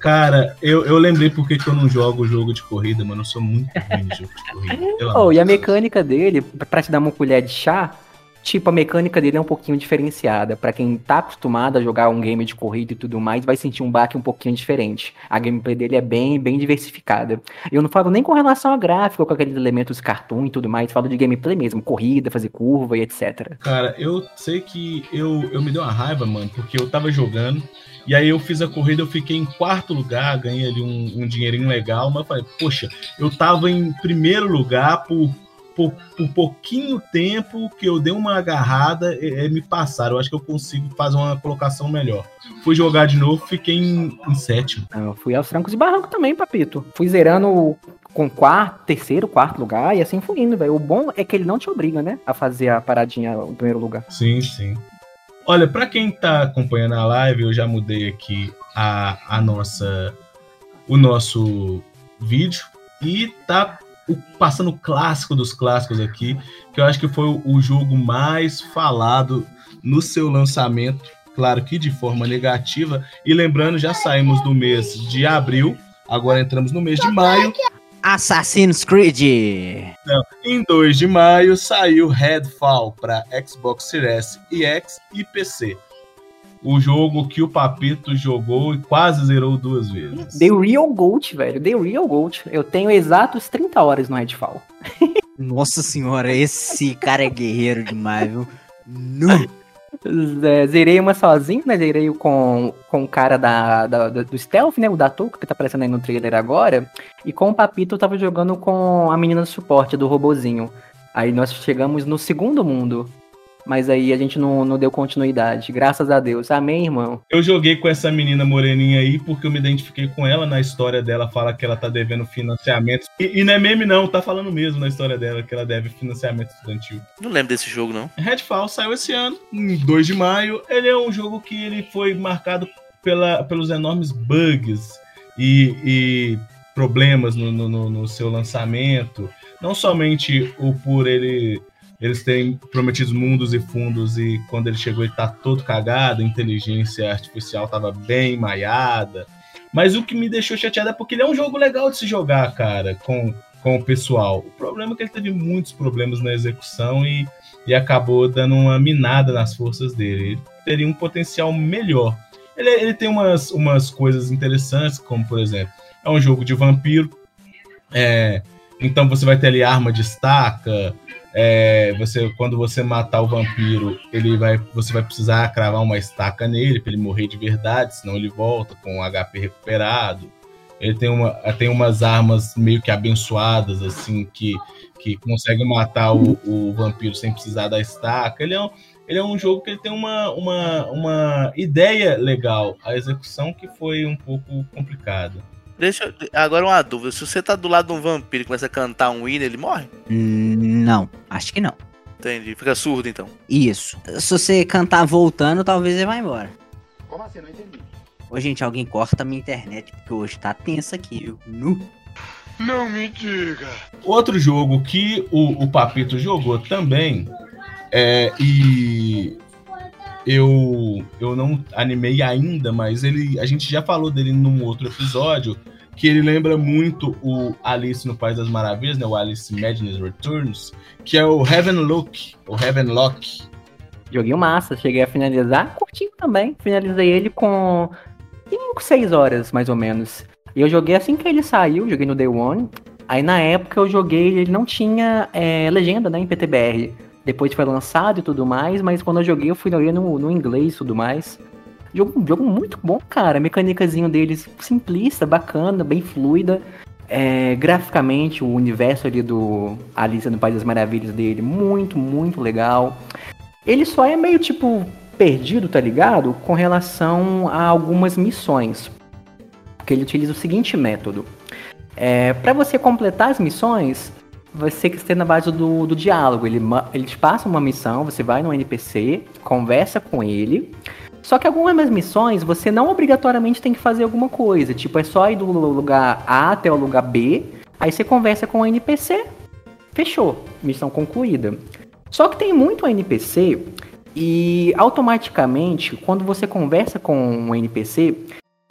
Cara, eu, eu lembrei porque que eu não jogo jogo de corrida, mano. Eu sou muito ruim de jogo de corrida. Oh, e a mecânica dele, pra te dar uma colher de chá, tipo, a mecânica dele é um pouquinho diferenciada. Pra quem tá acostumado a jogar um game de corrida e tudo mais, vai sentir um baque um pouquinho diferente. A gameplay dele é bem, bem diversificada. Eu não falo nem com relação a gráfico, com aqueles elementos cartoon e tudo mais, falo de gameplay mesmo, corrida, fazer curva e etc. Cara, eu sei que eu, eu me dei uma raiva, mano, porque eu tava jogando. E aí eu fiz a corrida, eu fiquei em quarto lugar, ganhei ali um, um dinheirinho legal, mas falei, poxa, eu tava em primeiro lugar por, por, por pouquinho tempo que eu dei uma agarrada e, e me passaram. Eu acho que eu consigo fazer uma colocação melhor. Fui jogar de novo, fiquei em, em sétimo. Eu fui aos trancos e barrancos também, papito. Fui zerando com quarto, terceiro, quarto lugar e assim fui indo, velho. O bom é que ele não te obriga, né, a fazer a paradinha em primeiro lugar. Sim, sim. Olha, pra quem tá acompanhando a live, eu já mudei aqui a, a nossa o nosso vídeo e tá o- passando o clássico dos clássicos aqui, que eu acho que foi o, o jogo mais falado no seu lançamento, claro que de forma negativa. E lembrando, já saímos do mês de abril, agora entramos no mês de maio. Assassin's Creed. Não, em 2 de maio saiu Redfall para Xbox Series e X e PC. O jogo que o Papito jogou e quase zerou duas vezes. The Real Gold, velho. The Real Gold. Eu tenho exatos 30 horas no Redfall. Nossa senhora, esse cara é guerreiro demais, viu? Nu. Zerei uma sozinho, né? Zerei com, com o cara da- da- do Stealth, né? O da Touca, que tá aparecendo aí no trailer agora. E com o Papito eu tava jogando com a menina do suporte, do robozinho. Aí nós chegamos no segundo mundo. Mas aí a gente não, não deu continuidade. Graças a Deus. Amém, irmão? Eu joguei com essa menina moreninha aí porque eu me identifiquei com ela. Na história dela fala que ela tá devendo financiamento. E, e não é meme, não, tá falando mesmo na história dela que ela deve financiamento estudantil. Não lembro desse jogo, não. Redfall saiu esse ano, em 2 de maio. Ele é um jogo que ele foi marcado pela, pelos enormes bugs e, e problemas no, no- no- no seu lançamento. Não somente o por ele eles terem prometido mundos e fundos e quando ele chegou ele tá todo cagado, a inteligência artificial tava bem maiada. Mas o que me deixou chateado é porque ele é um jogo legal de se jogar, cara, com, com o pessoal. O problema é que ele teve muitos problemas na execução e, e acabou dando uma minada nas forças dele. Ele teria um potencial melhor. Ele, ele tem umas, umas coisas interessantes, como por exemplo, é um jogo de vampiro. É, então você vai ter ali arma de estaca. É, você, quando você matar o vampiro, ele vai, você vai precisar cravar uma estaca nele para ele morrer de verdade, senão ele volta com o HP recuperado. Ele tem, uma, tem umas armas meio que abençoadas, assim, que, que conseguem matar o, o vampiro sem precisar da estaca. Ele é um, ele é um jogo que ele tem uma, uma, uma ideia legal. A execução que foi um pouco complicada. Deixa eu- agora uma dúvida. Se você tá do lado de um vampiro e começa a cantar um hino, ele morre? Hum, Não, acho que não. Entendi. Fica surdo então. Isso. Se você cantar voltando, talvez ele vá embora. Como assim? Não entendi. Ô, gente, alguém corta minha internet, porque hoje tá tensa aqui, viu? Nu. Não me diga. Outro jogo que o, o Papito jogou também, é, e eu, eu não animei ainda, mas ele, a gente já falou dele num outro episódio, que ele lembra muito o Alice no País das Maravilhas, né, o Alice Madness Returns, que é o Heaven Look, o Heaven Lock. Joguei massa, cheguei a finalizar, curtinho também. Finalizei ele com 5, 6 horas, mais ou menos. E eu joguei assim que ele saiu, joguei no Day One. Aí na época eu joguei, ele não tinha é, legenda, né, em PTBR. Depois foi lançado e tudo mais, mas quando eu joguei eu fui no, no inglês e tudo mais. Jogo, jogo muito bom, cara. Mecânicazinho deles simplista, bacana, bem fluida. É, graficamente, o universo ali do Alice no País das Maravilhas dele, muito, muito legal. Ele só é meio tipo perdido, tá ligado? Com relação a algumas missões. Porque ele utiliza o seguinte método. É, para você completar as missões, ser que ser na base do, do diálogo. Ele, ele te passa uma missão, você vai no NPC, conversa com ele. Só que algumas missões você não obrigatoriamente tem que fazer alguma coisa. Tipo, é só ir do lugar A até o lugar B. Aí você conversa com o NPC, fechou. Missão concluída. Só que tem muito NPC e automaticamente, quando você conversa com um NPC,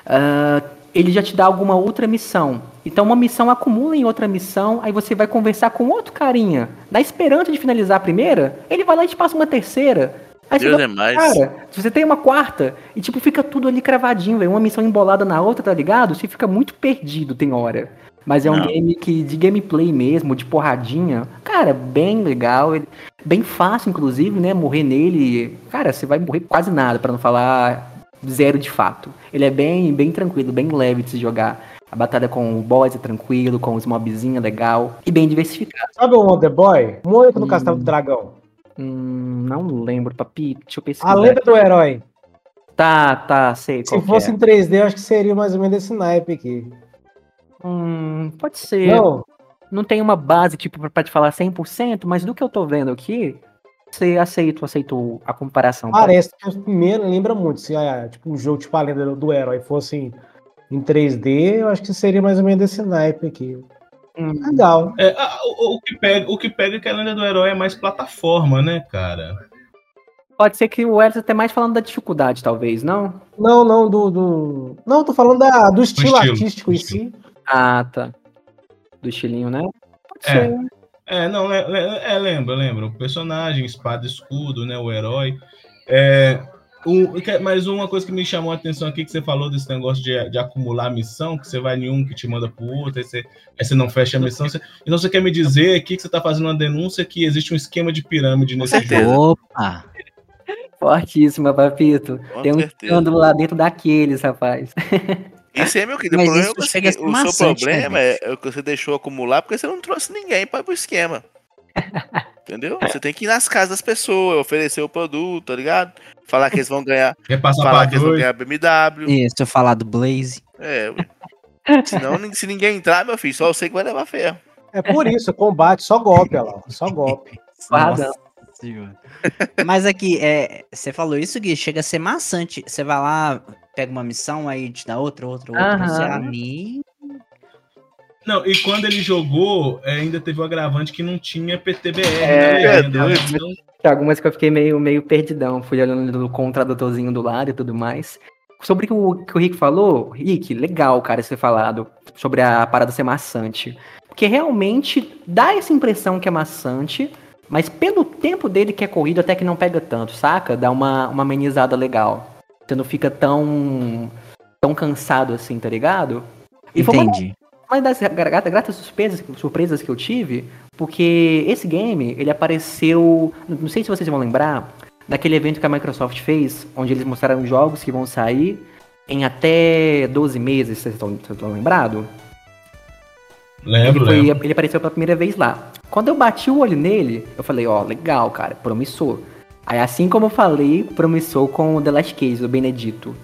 ah, ele já te dá alguma outra missão. Então uma missão acumula em outra missão, aí você vai conversar com outro carinha. Na esperança de finalizar a primeira, ele vai lá e te passa uma terceira. Aí você Deus vai- é mais. Cara, se você tem uma quarta, e tipo, fica tudo ali cravadinho, velho. Uma missão embolada na outra, tá ligado? Você fica muito perdido, tem hora. Mas é um Não. game que, de gameplay mesmo, de porradinha, cara, bem legal. ele- Bem fácil, inclusive, né? Morrer nele. Cara, você vai morrer quase nada, pra não falar zero de fato. Ele é bem, bem tranquilo, bem leve de se jogar. A batalha com o boss é tranquilo, com os mobzinhos é legal e bem diversificado. Sabe o Wonder Boy? Mônica no Castelo do Dragão. Hum, não lembro, papi. Deixa eu pesquisar. A lenda do herói. Tá, tá, sei. Se fosse é. em 3D, eu acho que seria mais ou menos esse naipe aqui. Hum, pode ser. Não. Não tem uma base, tipo, pra- te falar 100%, mas do que eu tô vendo aqui, você aceito, aceito a comparação. tá? Parece que os primeiros lembra muito. Se ah, tipo, um jogo tipo a lenda do herói fosse em, em 3D, eu acho que seria mais ou menos esse naipe aqui. Hum. Legal. É, a- o, o que pega, o que pega é que a lenda do herói é mais plataforma, né, cara? Pode ser que o Edson até mais falando da dificuldade, talvez, não? Não, não, do. do... Não, tô falando da, do estilo, estilo, artístico em si. Ah, tá. Do estilinho, né? Pode É. ser. É, não, le- é, lembra, lembra. O personagem, espada, escudo, né? O herói. É, um, que- mas uma coisa que me chamou a atenção aqui, que você falou desse negócio de, de acumular missão, que você vai em um que te manda pro outro, aí você, aí você não fecha a missão. você- então você quer me dizer aqui que você tá fazendo uma denúncia que existe um esquema de pirâmide nesse jogo. Opa! Fortíssima, papito. Com Tem um escândalo lá dentro daqueles, rapaz. Isso aí, meu querido. Mas o problema isso é seguinte, ser o seu né, problema é, é o que você deixou acumular porque você não trouxe ninguém para o esquema. Entendeu? Você tem que ir nas casas das pessoas, oferecer o produto, tá ligado? Falar que eles vão ganhar. Quer passar falar que eles vão dois? ganhar BMW. Isso, eu falar do Blaze. É. Senão, se ninguém entrar, meu filho, só eu sei que vai levar ferro. É por isso, combate, só golpe, olha lá. Só golpe. Nossa. Mas aqui, é, você falou isso, Gui, chega a ser maçante. Você vai lá, pega uma missão, aí te dá outra, outra, outra. Aham. Você ali. Não, e quando ele jogou, é, ainda teve o agravante que não tinha PTBR. É, né, é legenda, doido. então- Tem algumas que eu fiquei meio, meio perdidão. Fui olhando com o do lado e tudo mais. Sobre o que o Rick falou, Rick, legal, cara, você ter falado sobre a parada ser maçante. Porque realmente dá essa impressão que é maçante, mas pelo tempo dele que é corrido, até que não pega tanto, saca? Dá uma, uma amenizada legal. Você não fica tão, tão cansado assim, tá ligado? E Entendi. Uma das gra- gratas surpresas, surpresas que eu tive, porque esse game, ele apareceu, não sei se vocês vão lembrar, daquele evento que a Microsoft fez, onde eles mostraram jogos que vão sair em até 12 meses, vocês estão, vocês estão lembrados? Lembro, ele, lembro. ele apareceu pela primeira vez lá. Quando eu bati o olho nele, eu falei, ó, legal, cara, promissor. Aí assim como eu falei, promissor com o The Last Case, o Benedito.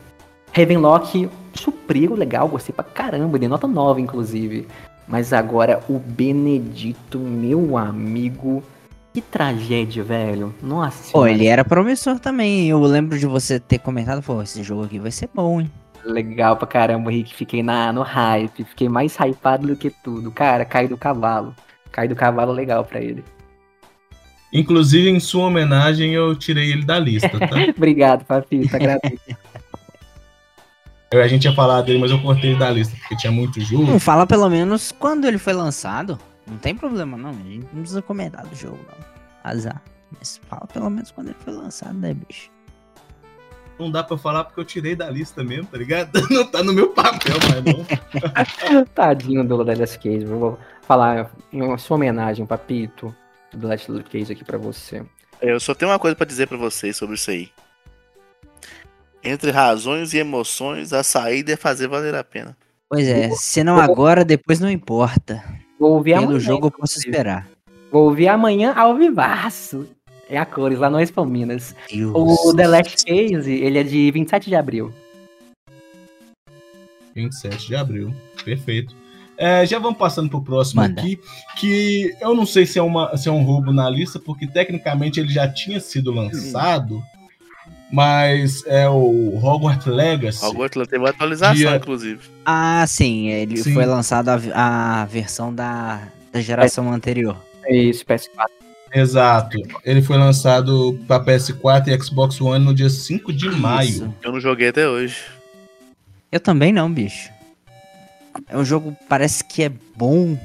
Ravenlock supriu, legal, gostei pra caramba, de nota 9, inclusive. Mas agora o Benedito, meu amigo, que tragédia, velho. Nossa Pô, ele era promissor também. Eu lembro de você ter comentado, pô, esse jogo aqui vai ser bom, hein? Legal pra caramba, Rick. Fiquei na, no hype. Fiquei mais hypado do que tudo. Cara, cai do cavalo. Cai do cavalo legal pra ele. Inclusive, em sua homenagem, eu tirei ele da lista, tá? Obrigado, Papi. Tá gratuito. Eu- a gente ia falar dele, mas eu cortei ele da lista, porque tinha muito jogo. Não fala pelo menos quando ele foi lançado. Não tem problema, não. A gente não precisa comentar do jogo, não. Azar. Mas fala pelo menos quando ele foi lançado, né, bicho? Não dá pra falar porque eu tirei da lista mesmo, tá ligado? Não tá no meu papel, mas não. Tadinho do Last Case. Vou falar em sua homenagem, Papito, do Last Case aqui pra você. Eu só tenho uma coisa pra dizer pra vocês sobre isso aí. Entre razões e emoções, a saída é fazer valer a pena. Pois é, se não agora, depois não importa. Vou ouvir Pelo amanhã, jogo eu posso esperar. Vou ouvir amanhã ao vivaço. É a cores, lá no Expo Minas. Deus. O The Last Case, ele é de 27 de abril. 27 de abril. Perfeito. É, já vamos passando pro próximo Manda. aqui, que eu não sei se é, uma, se é um roubo na lista, porque tecnicamente ele já tinha sido lançado, mas é o Hogwarts Legacy. Hogwarts teve uma atualização, Dia- inclusive. Ah, sim, ele Sim. foi lançado a, a versão da, da geração anterior. É isso, PS4. Exato. Ele foi lançado para PS4 e Xbox One no dia 5 de maio. Isso. Eu não joguei até hoje. Eu também não, bicho. É um jogo, parece que é bom.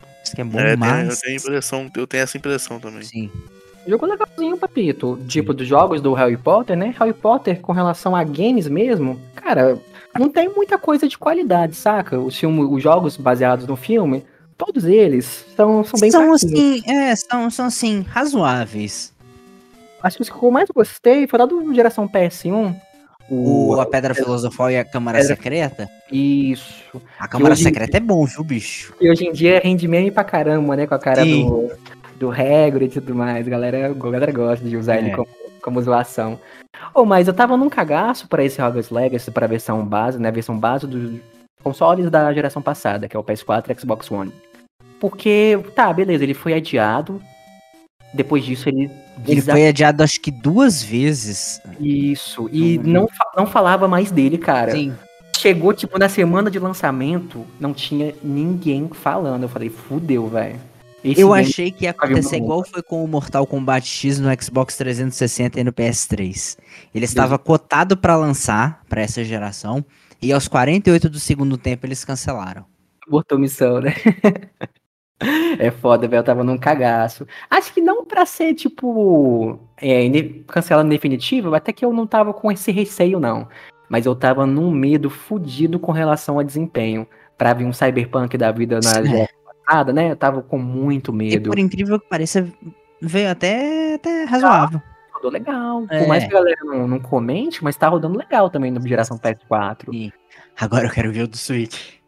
Parece que é bom, É, eu tenho impressão, eu tenho essa impressão também. Sim. Jogo legalzinho, papito. Tipo, dos jogos do Harry Potter, né? Harry Potter, com relação a games mesmo, cara, não tem muita coisa de qualidade, saca? Os, filmes, os jogos baseados no filme, todos eles são, são bem São assim, é, são, são assim, razoáveis. Acho que os que eu mais gostei foi lá do geração PS1. O, a Pedra Filosofal e a Câmara Pedra- Secreta. Isso. A Câmara hoje- Secreta é bom, viu, bicho? E hoje em dia rende meme pra caramba, né? Com a cara Sim. do, do Hagrid e tudo mais. A galera, a galera gosta de usar ele É. como, como zoação. Oh, mas eu tava num cagaço pra esse Hogwarts Legacy, pra versão base, né? A versão base dos consoles da geração passada, que é o PS4 e Xbox One. Porque, tá, beleza, ele foi adiado. Depois disso, ele. Ele foi adiado acho que duas vezes. Isso. E Uhum. não, não falava mais dele, cara. Sim. Chegou, tipo, na semana de lançamento, não tinha ninguém falando. Eu falei, fudeu, velho. Esse Eu achei que ia acontecer igual foi com o Mortal Kombat X no Xbox 360 e no PS3. Ele estava cotado pra lançar pra essa geração e aos 48 do segundo tempo eles cancelaram. Botou missão, né? é foda, velho. Eu tava num cagaço. Acho que não pra ser, tipo, é, cancelado em definitivo, até que eu não tava com esse receio, não. Mas eu tava num medo fudido com relação a desempenho. Pra vir um cyberpunk da vida na Passada, né? Eu tava com muito E medo. por incrível que pareça, veio até, até razoável. Rodou legal. É. Por mais que a galera não, não comente, mas tá rodando legal também na geração PS4. E agora eu quero ver o do Switch.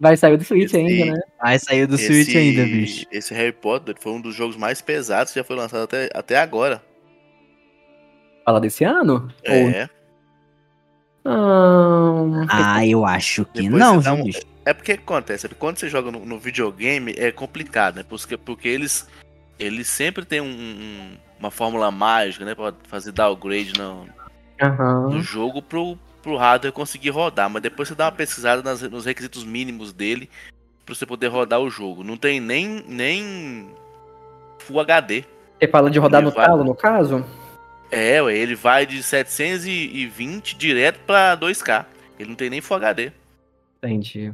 Vai sair do Switch Esse- ainda, né? Vai sair do Esse- Switch ainda, bicho. Esse Harry Potter foi um dos jogos mais pesados que já foi lançado até, até agora. Fala desse ano? Ou- É. Ah, Ah, eu acho que Depois não, você dá viu, um- bicho? É porque acontece? Quando você joga no, no videogame é complicado, né? Porque, porque eles, eles sempre têm um- um- uma fórmula mágica, né? Pra fazer downgrade no, Aham. no jogo pro, pro hardware conseguir rodar. Mas depois você dá uma pesquisada nas- nos requisitos mínimos dele pra você poder rodar o jogo. Não tem nem, nem Full HD. Você fala de rodar Ele no vai- talo, no caso? É, ué, ele vai de 720 direto pra 2K. Ele não tem nem Full HD. Entendi.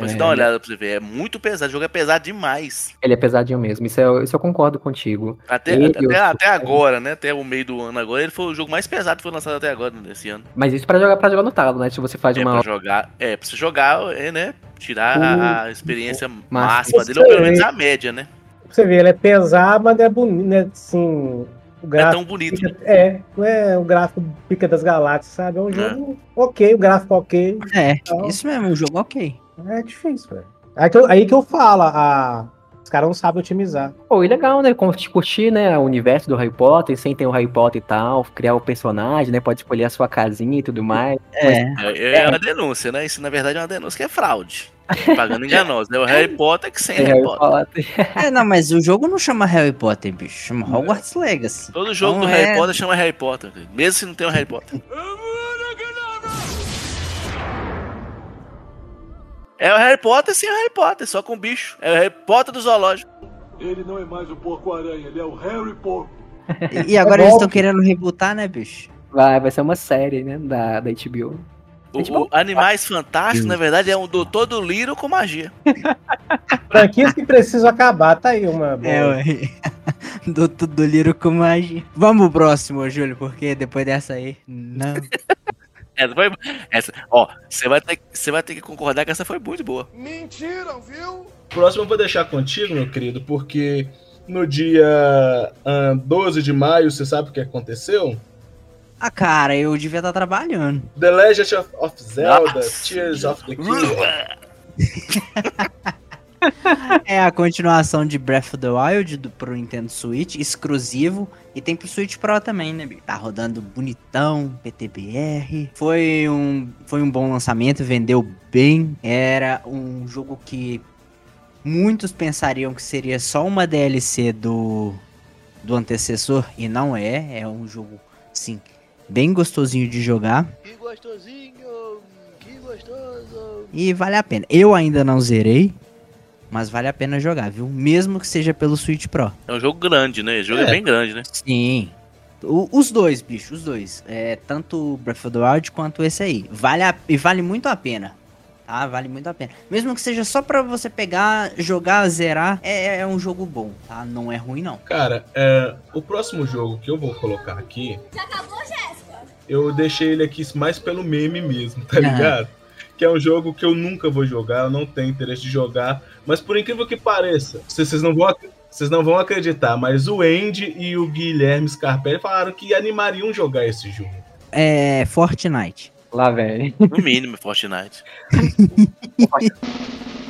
Mas É, dá uma olhada pra você ver. É muito pesado. O jogo é pesado demais. Ele é pesadinho mesmo, isso, é, isso eu concordo contigo. Até, Ele, até, eu- até agora, né? Até o meio do ano agora, ele foi o jogo mais pesado que foi lançado até agora, nesse ano. Mas isso pra jogar, pra jogar no talo, né? Se você faz É uma. pra jogar. É, pra você jogar, é, né? Tirar a, a experiência Massa. máxima dele, ou pelo menos a média, né? Pra você ver, ele é pesado, mas é bonito, né? Assim, o Não é gráfico. tão bonito. fica- é, não é o gráfico pica das galáxias, sabe? É um jogo ok, o gráfico ok. É, Então, isso mesmo, um jogo ok. É difícil, velho. Aí que, eu, aí que eu falo, a... os caras não sabem otimizar. Pô, e legal, né? Como te curtir, né? O universo do Harry Potter, sem ter o Harry Potter e tal, criar o personagem, né? Pode escolher a sua casinha e tudo mais. É. É, é uma denúncia, né? Isso na verdade é uma denúncia que é fraude. Pagando enganosa. né? O Harry Potter que sem Tem Harry Potter. É, não, mas o jogo não chama Harry Potter, bicho. Chama Hogwarts Legacy. Todo jogo Então do Harry é- Potter chama Harry Potter, mesmo se não tem o Harry Potter. É o Harry Potter sem o Harry Potter, só com bicho. É o Harry Potter do zoológico. Ele não é mais o Porco-Aranha, ele é o Harry Porco. E, e agora eles estão querendo rebootar, né, bicho? Vai, vai ser uma série, né? Da, da HBO. O, o Animais Fantásticos, na verdade, é um doutor do Liro com magia. Franquias que precisam acabar, tá aí uma boa. É, ué. Doutor do Liro com magia. Vamos pro próximo, Júlio, porque depois dessa aí. Não. Essa foi. Essa, ó, você vai, ter, você vai ter que concordar que essa foi muito boa. Mentira, viu? Próximo eu vou deixar contigo, meu querido, porque no dia ah, 12 de maio, você sabe o que aconteceu? Ah, cara, eu devia estar trabalhando. The Legend of, of Zelda, Nossa. Tears of the Kingdom. É a continuação de Breath of the Wild do, pro Nintendo Switch, exclusivo. E tem pro Switch Pro também, né? Tá rodando bonitão, PTBR. Foi um, foi um bom lançamento, vendeu bem. Era um jogo que muitos pensariam que seria só uma DLC do, do antecessor. E não é. É um jogo, sim, bem gostosinho de jogar. Que gostosinho, que gostoso. E vale a pena. Eu ainda não zerei, mas vale a pena jogar, viu? Mesmo que seja pelo Switch Pro. É um jogo grande, né? O jogo é, É. bem grande, né? Sim. O- os dois, bicho, os dois. É, tanto o Breath of the Wild quanto esse aí. Vale a- e vale muito a pena. tá? Vale muito a pena. Mesmo que seja só pra você pegar, jogar, zerar, é, é um jogo bom, tá? Não é ruim, não. Cara, é, o próximo jogo que eu vou colocar aqui, Já acabou, Jéssica? eu deixei ele aqui mais pelo meme mesmo, tá Aham. ligado? Que é um jogo que eu nunca vou jogar, eu não tenho interesse de jogar, mas por incrível que pareça, vocês vocês não vão vocês não vão acreditar, mas o Andy e o Guilherme Scarpelli falaram que animariam jogar esse jogo. É Fortnite. Lá, velho. No mínimo, Fortnite.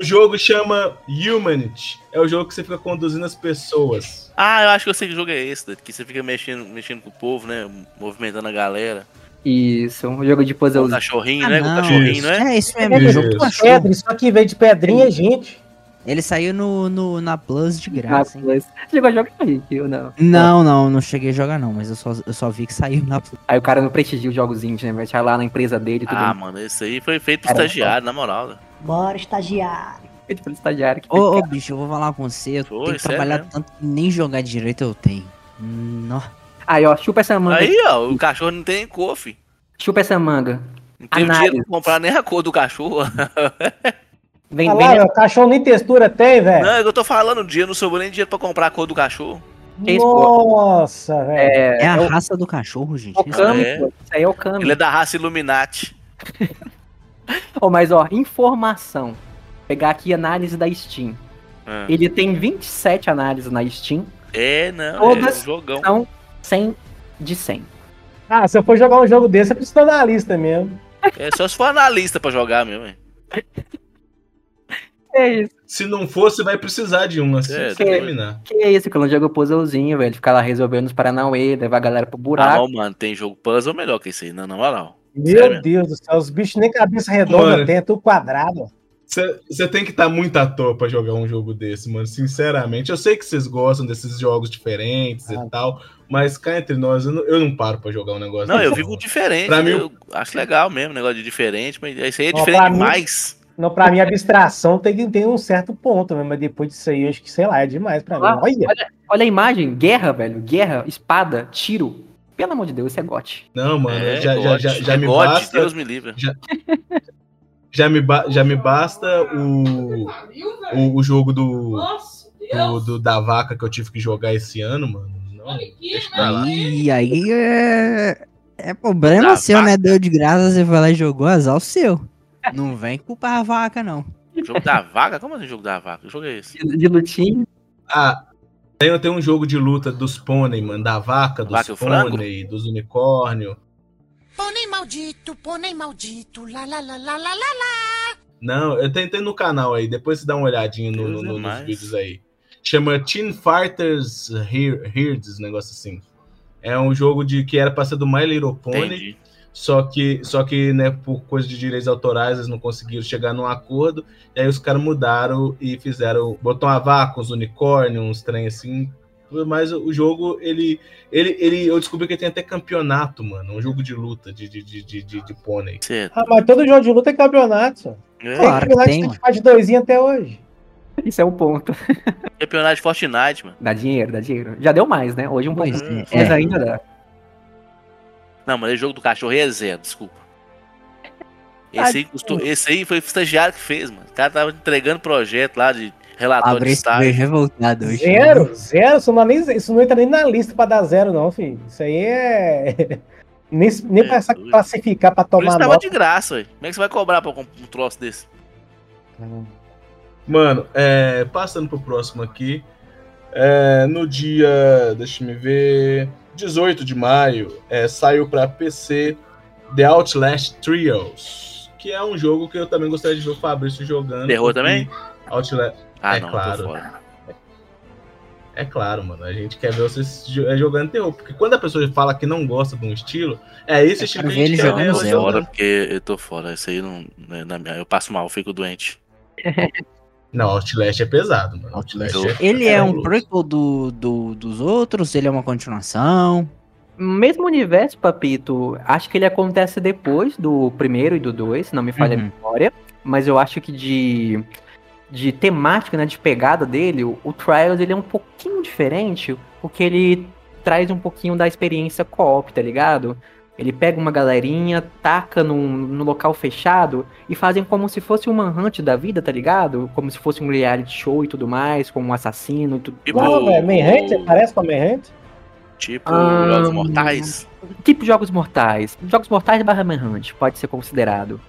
O jogo chama Humanity. É o jogo que você fica conduzindo as pessoas. Ah, eu acho que eu sei que jogo é esse, que você fica mexendo, mexendo com o povo, né? Movimentando a galera. Isso, um jogo de puzzle. Com o cachorrinho, Ah, né? Com o não. cachorrinho, não é? É isso mesmo, É, jogo de do cachorro. pedra, só que em vez de pedrinha é gente. Ele saiu no, no, na Plus de graça, hein? Você chegou a jogar aí, eu não. Não, não, não cheguei a jogar não, mas eu só, eu só vi que saiu na Plus. Aí o cara não prestigia os jogos indies, né? Vai estar lá na empresa dele e tudo. Ah, mano, esse aí foi feito pro Era estagiário, na moral. Bora, estagiário. Feito pelo estagiário. Que Ô, ô, bicho, eu vou falar com você, eu Foi, tenho que trabalhar mesmo. tanto que nem jogar direito eu tenho. Nó. Aí, ó, chupa essa manga. Aí, ó, o cachorro não tem cor, fi. Chupa essa manga. Não tem dinheiro pra comprar nem a cor do cachorro. Vem, Olha vem, lá, né? o cachorro nem textura tem, velho. Não, é que eu tô falando, o dia não sobrou nem dinheiro pra comprar a cor do cachorro. Nossa, velho. É, É a é o, raça do cachorro, gente. o Kami, É. Isso aí é o Kami. Ele é da raça Illuminati. Ó, mas ó, informação. Pegar aqui análise da Steam. Ah. Ele tem 27 análises na Steam. É, não, Todas é um jogão. são 100 de 100. Ah, se eu for jogar um jogo desse, eu preciso estar na lista mesmo. É só se for analista pra jogar mesmo, hein? É isso. Se não for, você vai precisar de um assim É, que você terminar. Que é isso, que eu não jogo puzzlezinho, velho. Ficar lá resolvendo os Paranauê, levar a galera pro Ah, buraco. não, mano, tem jogo puzzle melhor que esse aí, não, na moral. Meu Sério? Deus do céu, os bichos nem cabeça redonda Mano. tem, é tudo quadrado. Você tem que estar muito à toa pra jogar um jogo desse, mano. Sinceramente, eu sei que vocês gostam desses jogos diferentes Ah. e tal, mas cá entre nós, eu não, eu não paro pra jogar um negócio Não, eu vivo diferente. Pra mim, eu acho legal mesmo, negócio de diferente, mas esse aí é Ó, diferente mim- demais. Não, pra mim, a abstração tem que ter um certo ponto, né? mas depois disso aí, eu acho que, sei lá, é demais pra mim. Olha lá, Olha, olha, olha a imagem, guerra, velho. Guerra, espada, tiro. Pelo amor de Deus, isso é gote. Não, mano, É, já, já, já, já é me God, basta. Deus me livre. Já, já, me, ba- já me basta o, o, o jogo do, do, do- da vaca que eu tive que jogar esse ano, mano. Não, deixa pra lá. Aí, aí é. É problema Da seu, né? vaca. Deu de graça, você vai lá e jogou, azar o seu. Não vem culpar a vaca, não. Jogo da vaca? Como assim jogo da vaca? Que jogo é esse? De, de lutinho. Ah, tem, tem um jogo de luta dos pônei, mano, da vaca, dos Vaca e o frango? pônei, dos unicórnios. Pônei maldito, pônei maldito, lá lá lá lá lá lá lá. Não, eu tentei no canal aí, depois você dá uma olhadinha no- Deus no- é no- nos mais. vídeos aí. Chama Teen Fighters Her- Herds, um negócio assim. É um jogo de que era pra ser do My Little Pony, Entendi. Só que, só que né, por coisa de direitos autorais, eles não conseguiram chegar num acordo, e aí os caras mudaram e fizeram, botou uma vaca, uns unicórnios, uns trem assim, mas o jogo, ele, ele, ele, eu descobri que ele tem até campeonato, mano, um jogo de luta, de, de, de, de, de, de pônei. Certo. ah, mas todo jogo de luta é campeonato, só. É, Claro que campeonato tem, que faz de doisinho até hoje. Isso é um ponto. Campeonato de Fortnite, mano. Dá dinheiro, dá dinheiro. Já deu mais, né? Hoje um é. Mas é. ainda dá. Não, mas esse jogo do cachorro aí é zero, desculpa. Esse aí, custou, esse aí foi o estagiário que fez, mano. O cara tava entregando projeto lá de relatório de Fabrício veio estágio. revoltado hoje. Zero, zero, isso não, é nem, isso não entra nem na lista pra dar zero, não, filho. Isso aí é. Nem, nem É, pra doido. classificar pra Por isso tomar tava de graça, ué. Como é que você vai cobrar pra comprar um troço desse? Mano, é, passando pro próximo aqui, é, no dia, deixa me ver, 18 de maio, é, saiu pra PC The Outlast Trios, que é um jogo que eu também gostaria de ver o Fabrício jogando. Terror também? Outlast, Ah, É não, claro. é claro, mano, a gente quer ver vocês é, jogando terror, porque quando a pessoa fala que não gosta de um estilo, é esse Eu estilo quero que a gente quer jogando ver Eu tô fora porque eu tô fora. Isso aí não. né, na minha- eu passo mal, eu fico doente. Não, Outlast é pesado, mano. Outlast é... Ele é um cabuloso. prequel do, do, dos outros? Ele é uma continuação? Mesmo universo, Papito, acho que ele acontece depois do primeiro e do dois, se não me falha a Uhum. memória. Mas eu acho que de, de temática, né, de pegada dele, o, o Trials ele é um pouquinho diferente, porque ele traz um pouquinho da experiência co-op, tá ligado? Ele pega uma galerinha, taca num, num local fechado e fazem como se fosse um manhunt da vida, tá ligado? Como se fosse um reality show e tudo mais, como um assassino e tudo. Tipo, Não, velho, Manhunt, parece com a Manhunt? Tipo, Ah, Jogos Mortais. Tipo Jogos Mortais. Jogos Mortais barra Manhunt, pode ser considerado.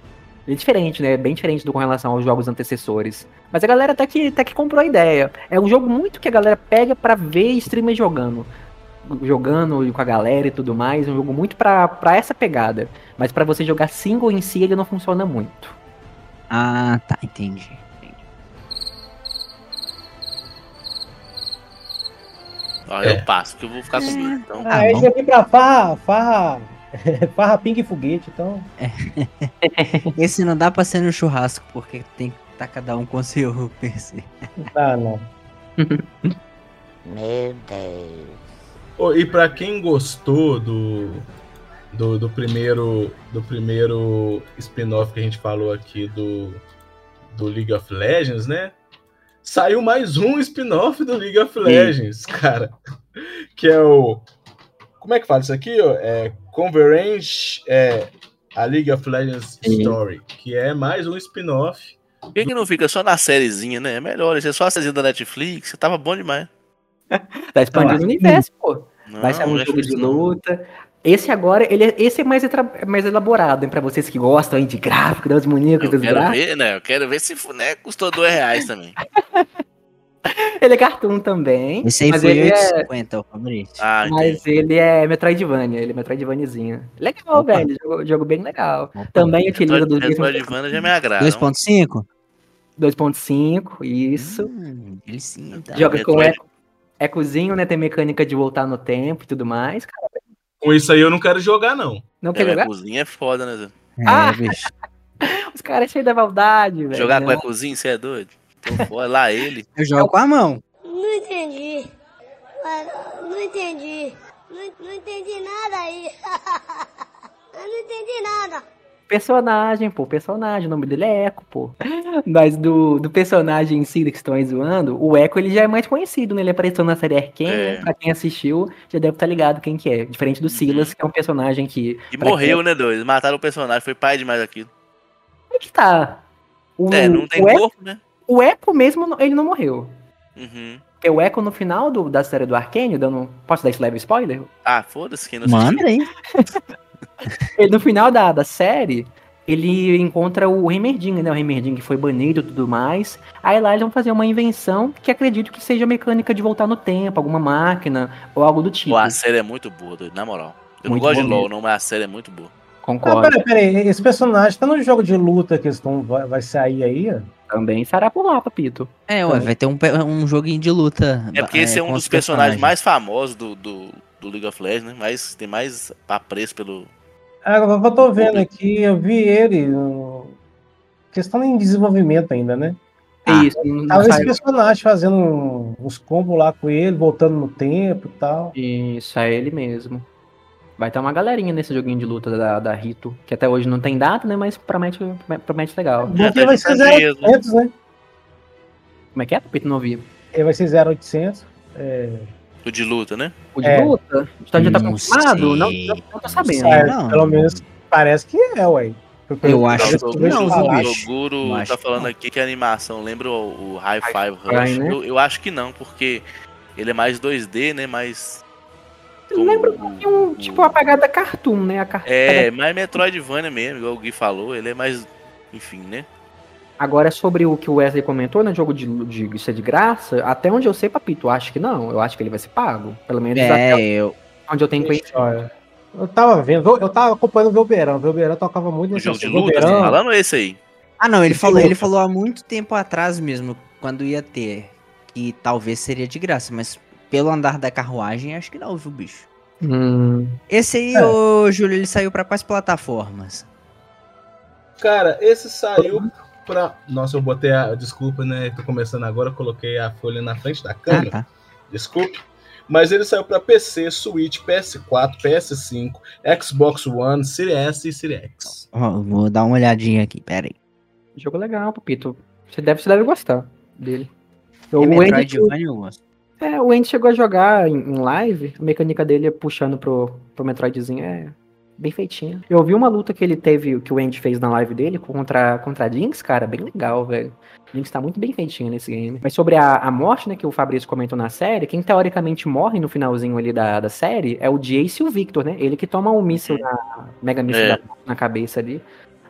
É diferente, né? Bem diferente do com relação aos jogos antecessores. Mas a galera até que, até que comprou a ideia. É um jogo muito que a galera pega pra ver streamer jogando. Jogando com a galera e tudo mais. É um jogo muito pra, pra essa pegada. Mas pra você jogar single em si, ele não funciona muito. Ah, tá, entendi. Ó, É. eu passo, que eu vou ficar com medo. Então, Ah, esse aqui pra farra, farra, farra pingue e foguete, então. Esse não dá pra ser no churrasco, porque tem que tá cada um com seu PC. Ah, não. Meu Deus. Ô, e pra quem gostou do, do, do primeiro do primeiro spin-off que a gente falou aqui do, do League of Legends, né? Saiu mais um spin-off do League of Legends, cara. Que é o. Como é que fala isso aqui? ó? É Converge é, a League of Legends Story, que é mais um spin-off. por que, que não fica só na sériezinha, né? É melhor, isso é só a sériezinha da Netflix, você tava bom demais. Tá expandindo o universo, pô. Vai ser Não, um jogo de não. luta. Esse agora, ele é, esse é mais, mais elaborado, hein? Pra vocês que gostam hein, de gráfico, das bonecas, quero gráficos. ver, né? Eu quero ver se né, custou dois reais também. Ele é cartoon também. Esse aí mas foi ele é, 8,50, o favorito. Ah, Mas ele é Metroidvania, ele é Metroidvaniazinho. Legal, Opa. velho. Jogo, jogo bem legal. Também utiliza dos Metroidvania já me agrada. 2.5? 2.5, isso. Hum, delicinha, tá. Joga com Eco, ecozinho, né? Tem mecânica de voltar no tempo e tudo mais. Cara, Com isso aí eu não quero jogar, não. não quer É, jogar? cozinha é foda, né? Zé? Ah! bicho. Os caras é cheio da maldade, velho. Jogar com Não. ecozinho, você é doido? Tô fora, lá ele. Eu jogo com a mão. Não entendi. Não entendi. Não, não entendi nada aí. Eu não entendi nada. Personagem, pô, personagem, o nome dele é Echo, pô. Mas do, do personagem em si que estão aí zoando, o Echo ele já é mais conhecido, né? Ele apareceu na série Arkane, É. né? Pra quem assistiu, já deve estar ligado quem que é. Diferente do Silas, que é um personagem que. E morreu, quem- né, doido? Eles Mataram o personagem, foi pai demais aquilo. Como é que tá? O, É, não tem corpo, né? o Echo mesmo, não- ele não morreu. Uhum. Porque o Echo no final do- da série do Arkane, dando. Posso dar esse leve spoiler? Ah, foda-se quem não Manda aí. No final da, da série, ele encontra o Heimerdinger, né? O Heimerdinger que foi banido e tudo mais. Aí lá eles vão fazer uma invenção que acredito que seja mecânica de voltar no tempo, alguma máquina ou algo do tipo. Pô, a série é muito boa, doido, na moral. Eu Muito não gosto de LOL, não, mas a série é muito boa. Ah, Concordo. peraí, peraí. Esse personagem tá no jogo de luta que eles tão, vai, vai sair aí, ó. Também será por lá, papito. É, ué, vai ter um, um joguinho de luta. É porque esse é um dos os personagens mais famosos do, do, do League of Legends, né? Mas tem mais apreço pelo. Ah, Agora que eu tô vendo aqui, eu vi ele. no- Questão em desenvolvimento ainda, né? É isso. Não, não Tava esse personagem fazendo uns combos lá com ele, voltando no tempo e tal. Isso, é ele mesmo. Vai ter uma galerinha nesse joguinho de luta da, da Rito, que até hoje não tem data, né? Mas promete, promete legal. Porque vai ser 0800, né? Como é que é, papito? Não ouvi. Ele vai ser 0800. É... O de luta, né? O de É. luta? Então já tá Não confirmado? Não, não, não tô sabendo. É, não. Pelo menos parece que é, ué. Eu acho que não? O Guru tá falando não. aqui que a animação lembra o, o High Five High Rush. Five, né? eu, eu acho que não, porque ele é mais 2D, né? Mais. Lembra um o- tipo, a pegada cartoon, né? A car- É, mais Metroidvania mesmo, igual o Gui falou. Ele é mais. Enfim, né? Agora, sobre o que o Wesley comentou, né? Jogo de, de isso é de graça, até onde eu sei, papito, eu acho que não. Eu acho que ele vai ser pago. Pelo menos É, até eu. onde eu tenho conhecimento. Eu tava vendo, eu tava acompanhando o Velbeirão. O Velbeirão tocava muito nesse jogo de luta, você tá falando esse aí. Ah, não, ele Esse falou, luta. ele falou há muito tempo atrás mesmo, quando ia ter, que talvez seria de graça, mas pelo andar da carruagem, acho que não, viu, bicho? Hum, Esse aí, É. ô Júlio, ele saiu pra quais plataformas? Cara, esse saiu pra. Nossa, eu botei a. Desculpa, né? Tô começando agora, coloquei a folha na frente da Ah, câmera. tá. Desculpe. Mas ele saiu pra PC, Switch, PS4, PS5, Xbox One, Series S e Series X. Ó, vou dar uma olhadinha aqui, pera aí. jogo legal, papito. Você deve, você deve gostar dele. O É Andy, Metroidvania, eu gosto. é, o Andy chegou a jogar em, em live, a mecânica dele é puxando pro, pro Metroidzinho é bem feitinha. Eu vi uma luta que ele teve, que o Andy fez na live dele contra, contra a Jinx, cara, bem legal, velho. Jinx tá muito bem feitinho nesse game. Mas sobre a, a morte, né, que o Fabrício comentou na série, quem teoricamente morre no finalzinho ali da, da série é o Jace e o Victor, né? Ele que toma um míssil na mega míssil É. na cabeça ali.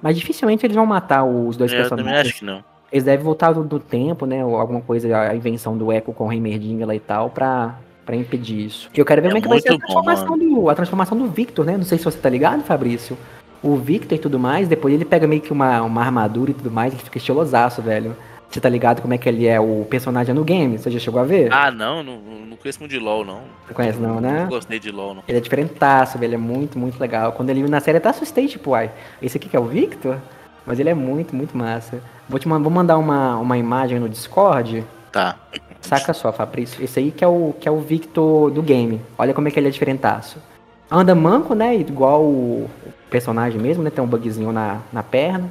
Mas dificilmente eles vão matar os dois É, eu personagens. acho que não. Eles devem voltar do, do tempo, né? Ou alguma coisa, a invenção do Echo com o Heimerdinger lá e tal, pra, pra impedir isso. E eu quero ver É como é que vai ser a muito bom, transformação, do, a transformação do Victor, né? Não sei se você tá ligado, Fabrício. O Victor e tudo mais, depois ele pega meio que uma, uma armadura e tudo mais, ele fica estilosaço, velho. Você tá ligado como é que ele é o personagem no game? Você já chegou a ver? Ah, não, não, não conheço muito de LOL, não. Não conhece não, né? Não gostei de LOL, não. Ele é diferentaço, velho, ele é muito, muito legal. Quando ele na série até assustei, tipo, ai, esse aqui que é o Victor? Mas ele é muito, muito massa. Vou te vou mandar uma, uma imagem no Discord. Tá. Saca só, Fabrício. Esse aí que é o que é o Victor do game. Olha como é que ele é diferentaço. Anda manco, né? Igual o personagem mesmo, né? Tem um bugzinho na, na perna.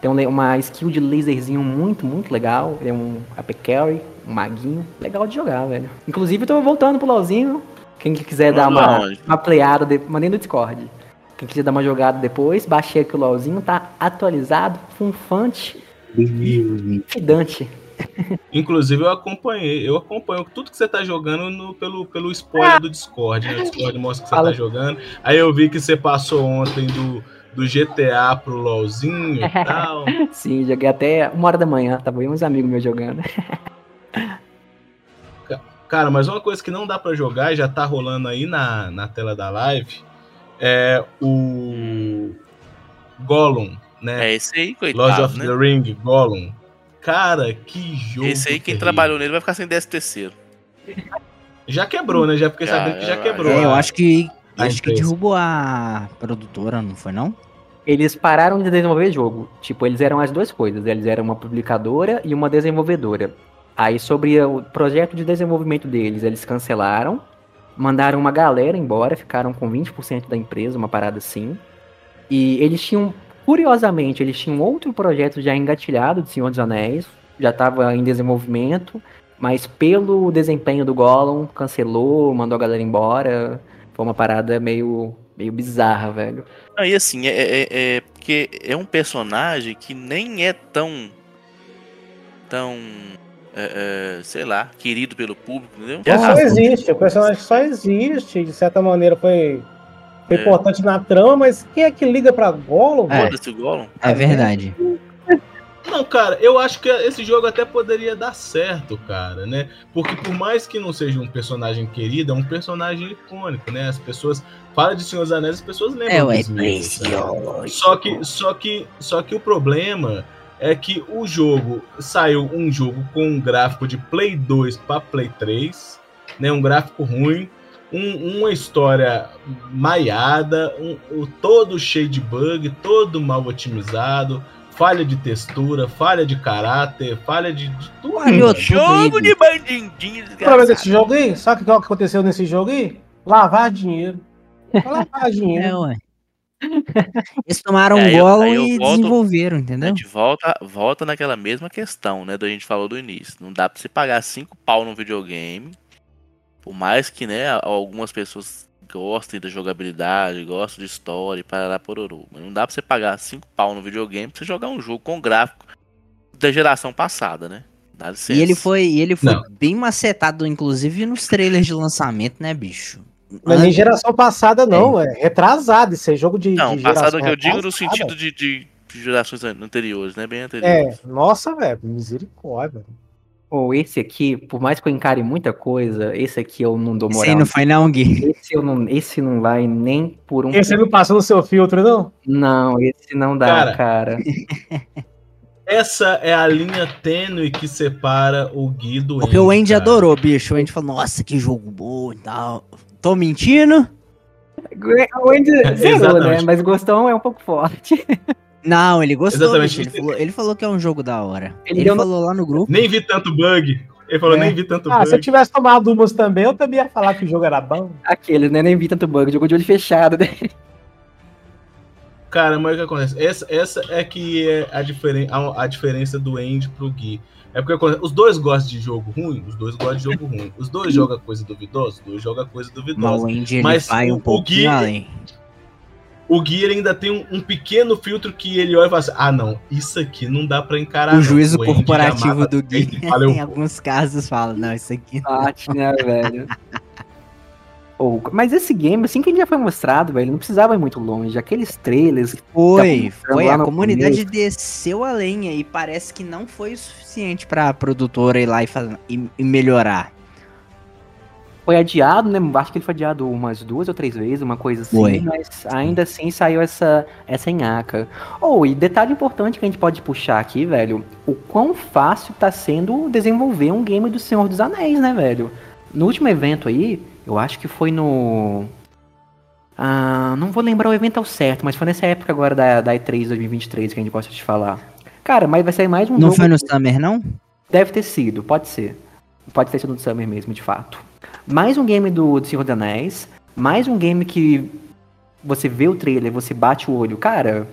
Tem um uma skill de laserzinho muito, muito legal. Ele é um AP Carry, um maguinho. Legal de jogar, velho. Inclusive, eu tô voltando pro LoLzinho. Quem que quiser dar uma, uma playada, de... mandei no Discord. Quem quiser dar uma jogada depois, baixei aqui o LoLzinho, tá atualizado, funfante, fidante. Inclusive, eu acompanhei, eu acompanho tudo que você tá jogando no- pelo, pelo spoiler do Discord, né? O Discord mostra que você tá jogando. Aí eu vi que você passou ontem do, do GTA pro LOLzinho e tal. Sim, joguei até uma hora da manhã, tava eu e uns amigos meus jogando. Cara, mas uma coisa que não dá pra jogar e já tá rolando aí na, na tela da live é o Gollum, né? É esse aí, Lord coitado, of né? the Ring, Gollum. Cara, que jogo. Esse aí, quem terrível. trabalhou nele vai ficar sem décimo terceiro. Já quebrou, né? Já fiquei Já, sabendo que já quebrou. É, eu acho que. a acho que empresa. derrubou a produtora, não foi não? Eles pararam de desenvolver jogo. Tipo, eles eram as duas coisas. Eles eram uma publicadora e uma desenvolvedora. Aí, sobre o projeto de desenvolvimento deles, eles cancelaram, mandaram uma galera embora, ficaram com 20% da empresa, uma parada assim. E eles tinham, curiosamente, eles tinham outro projeto já engatilhado de Senhor dos Anéis, já estava em desenvolvimento, mas pelo desempenho do Gollum, cancelou, mandou a galera embora. Foi uma parada meio, meio bizarra, velho. Não, e assim, é, é, é porque é um personagem que nem é tão. tão. é, é, sei lá, querido pelo público, entendeu? Só existe, o personagem só existe, de certa maneira foi, foi É. importante na trama, mas quem é que liga pra Gollum? É. Foda-se o Gollum. É verdade. Não, cara, eu acho que esse jogo até poderia dar certo, cara, né? Porque por mais que não seja um personagem querido, é um personagem icônico, né? As pessoas falam de Senhor dos Anéis, as pessoas lembram É, dos livros, sabe? Só que, só que, só que o problema é que o jogo saiu um jogo com um gráfico de Play 2 para Play 3, né? Um gráfico ruim, um- uma história maiada, um, o todo cheio de bug, todo mal otimizado, falha de textura, falha de caráter, falha de, de tudo. Falhou tudo Jogo de bandidinho, O problema desse jogo aí, sabe o que aconteceu nesse jogo aí? Lavar dinheiro. Lavar dinheiro. É, ué. Eles tomaram É, um eu- eu e volto- desenvolveram, A entendeu? gente volta, volta naquela mesma questão, né? Do a gente falou do início. Não dá pra você pagar cinco pau num videogame. Por mais que, né, algumas pessoas gostem da jogabilidade, gostem de história e parará pororô. Mas não dá pra você pagar cinco pau no videogame pra você jogar um jogo com gráfico da geração passada, né? Dá licença. E ele foi, e ele foi Não. bem macetado, inclusive, nos trailers de lançamento, né, bicho? É nem geração passada, não, é, retrasado. Isso é jogo de. Não, de passado geração que eu digo no sentido de, de gerações an- anteriores, né? Bem anteriores. É, nossa, velho, misericórdia. Ou esse aqui, por mais que eu encare muita coisa, esse aqui eu não dou Esse moral. aí não foi não, Gui. Esse, eu não, esse não vai nem por um. Esse não passou no seu filtro, não? Não, esse não dá, Cara, cara. Essa é a linha tênue que separa o Gui do Porque o Andy cara. adorou, bicho. O Andy falou, nossa, que jogo bom e tal. Tô mentindo? O Andy zerou, né? Mas gostou é um pouco forte. Não, ele gostou, Exatamente. Ele falou, ele falou que é um jogo da hora. Ele Ele, no- falou lá no grupo. Nem vi tanto bug. Ele falou, É. nem vi tanto Ah, se eu bug. tivesse tomado umas também, eu também ia falar que o jogo era bom. Aqueles, né? Nem vi tanto bug, jogou de olho fechado, né? Cara, mas o que acontece? Essa, essa é que é a, diferen a, a diferença do Andy pro Gui. É porque acontece, os dois gostam de jogo ruim, os dois gostam de jogo ruim. Os dois jogam coisa duvidosa, os dois jogam coisa Mas duvidosa. o Andy ele Mas vai o- um o pouquinho Gui- além. O Gui ele ainda tem um, um pequeno filtro que ele olha e fala assim: ah, não, isso aqui não dá pra encarar. o não. juízo Andy corporativo do um em alguns casos, fala, não, isso aqui não. Bate, né, velho? Ou- mas esse game, assim que ele já foi mostrado, velho, não precisava ir muito longe. Aqueles trailers. que Foi, foi. A comunidade começo, desceu a lenha e parece que não foi o suficiente pra produtora ir lá e, faz- e- e melhorar. Foi adiado, né? Acho que ele foi adiado umas duas ou três vezes, uma coisa assim. Foi. Mas ainda assim saiu essa, essa enhaca. Oh, e detalhe importante que a gente pode puxar aqui, velho. O quão fácil tá sendo desenvolver um game do Senhor dos Anéis, né, velho? No último evento aí, eu acho que foi no. Ah, não vou lembrar o evento ao certo, mas foi nessa época agora da, da E3 2023 que a gente gosta de falar. Cara, mas vai sair mais um Não jogo. foi no Summer, não? Deve ter sido, pode ser. Pode ter sido do Summer mesmo, de fato. Mais um game do, do Senhor dos Anéis. Mais um game que você vê o trailer, você bate o olho. Cara,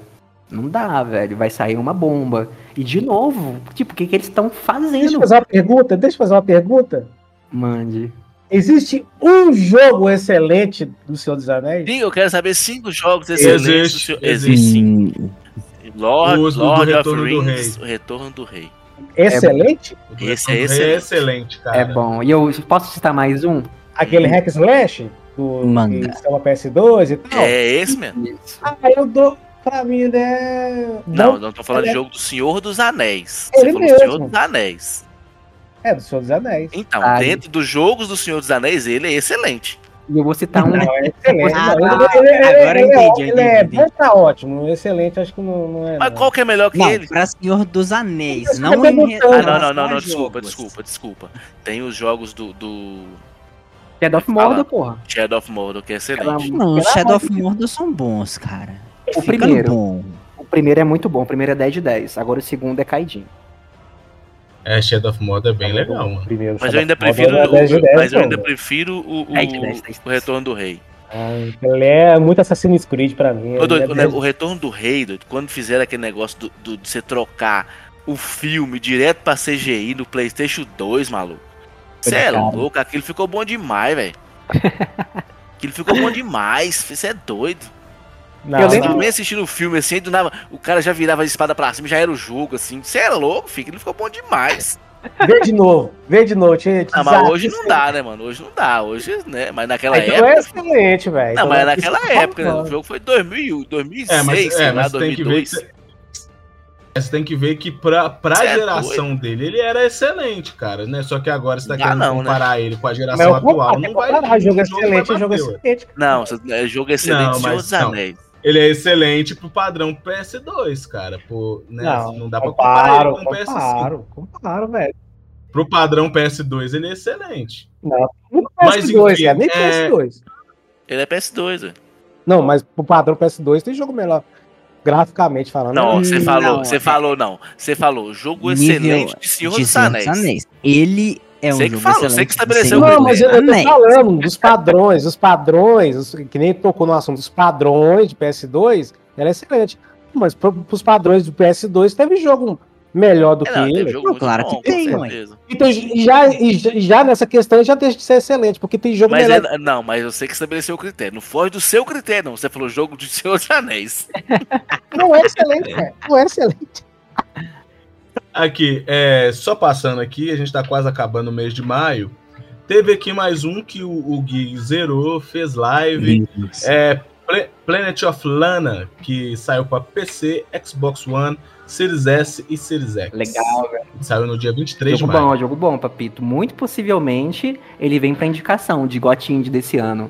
não dá, velho. Vai sair uma bomba. E de novo, tipo, o que, que eles estão Deixa eu fazendo? fazer uma pergunta, deixa eu fazer uma pergunta. Mande. Existe um jogo excelente do Senhor dos Anéis? Sim, eu quero saber cinco jogos excelentes. Existe, do senhor- existe. Existe sim. Lord, Os do Lord of Retorno do Rings, o Retorno do Rei. Excelente? Esse é É excelente. excelente, cara. É bom. E eu posso citar mais um? Aquele Hack Slash do Manda. que saiu pra PS2 e tal? É esse mesmo. Ah, eu dou. Pra mim, né. Não, não tô falando de é- jogo do Senhor dos Anéis. Ele Você falou do Senhor mesmo. dos Anéis. É, do Senhor dos Anéis. Então, Ah, dentro dos jogos do Senhor dos Anéis, ele é excelente. E eu vou citar um. Não, é excelente. Ah, não, tá. ele, ele- Agora eu é- entendi, Ele é entendi. bom, tá ótimo. Excelente, acho que não, não é. Mas não. qual que é melhor que Não, ele? pra Senhor dos Anéis, não em? Ah, não, não, não, não, desculpa, desculpa, desculpa. Tem os jogos do, do Shadow of Mordor, porra. Shadow of Mordor, que é excelente. Não, os Shadow of Mordor são bons, cara. O primeiro. bom. O primeiro é muito bom. O primeiro é 10 de 10. Agora o segundo é caidinho. É, Shadow of Mordor é bem legal, mano. Primeiro, Mas eu ainda prefiro, é 10 de o, 10, mas eu ainda prefiro o, o, 10 de 10, 10 de o Retorno do Rei. Ah, Ele é muito Assassin's Creed pra mim. Ô, doido, é o, Retorno do Rei, doido, quando fizeram aquele negócio do, do- de você trocar o filme direto pra CGI no PlayStation 2, maluco. Você é louco, aquilo ficou bom demais, velho. Aquilo ficou bom demais, você é doido. Não, eu lembro bem assistindo o filme assim, do nada, o cara já virava a espada pra cima, já era o jogo, assim. Você é louco, filho, aquilo ficou bom demais. Vê de novo, vê de novo. Te, te Ah, mas hoje não sempre. dá, né, mano? Hoje não dá, hoje, né? Mas naquela então época. é excelente, velho. Não, Então mas é naquela tô época, né? O jogo foi 2000, 2006, É, mas, é, lá, mas você tem que ver que 2002. você, tem que ver que pra, pra é geração dele, ele era excelente, cara, né? Só que agora você tá querendo não, né? comparar ele com a geração atual, comparar, não vai. comparar, jogo o excelente, jogo excelente. Não, é jogo excelente, Não, Senhor mas dos não. Anéis. Ele é excelente pro padrão PS2, cara. Né? Não, Não, dá pra comparar comparo, ele com o PS5. comparo, comparo, velho. Pro padrão PS2, ele é excelente. Não, não Mas, PS2, enfim, cara, nem é- PS2. Ele é PS2, velho. Não, mas pro padrão PS2 tem jogo melhor. Graficamente falando. Não, você Hum, falou, não, você é- falou, não. Você falou, jogo Nível excelente de Senhor de dos Senhor Anéis. Ele é um Você que falou, você que estabeleceu Não, mas eu, eu tô Anéis. falando dos padrões, os padrões, os- que nem tocou no assunto dos padrões de PS2, ela é excelente. Mas pro, pros padrões do PS2 teve jogo melhor do É, que não, teve ele. jogo Não, claro bom, que tem, ué. Então, e já, já- nessa questão já deixa de ser excelente, porque tem jogo Mas melhor. é- não, mas eu sei que estabeleceu o critério. Não foge do seu critério, não. Você falou jogo de Senhor dos Anéis. Não é excelente, cara. Não é excelente. Aqui, é, só passando aqui, a gente tá quase acabando o mês de maio. Teve aqui mais um que o, o Gui zerou, fez live. É Pla- Planet of Lana, que saiu para PC, Xbox One, Series S e Series X. Legal, velho. Saiu no dia 23 Jogo de maio. bom, jogo bom, Papito. Muito possivelmente ele vem pra indicação de GOT Indie desse ano.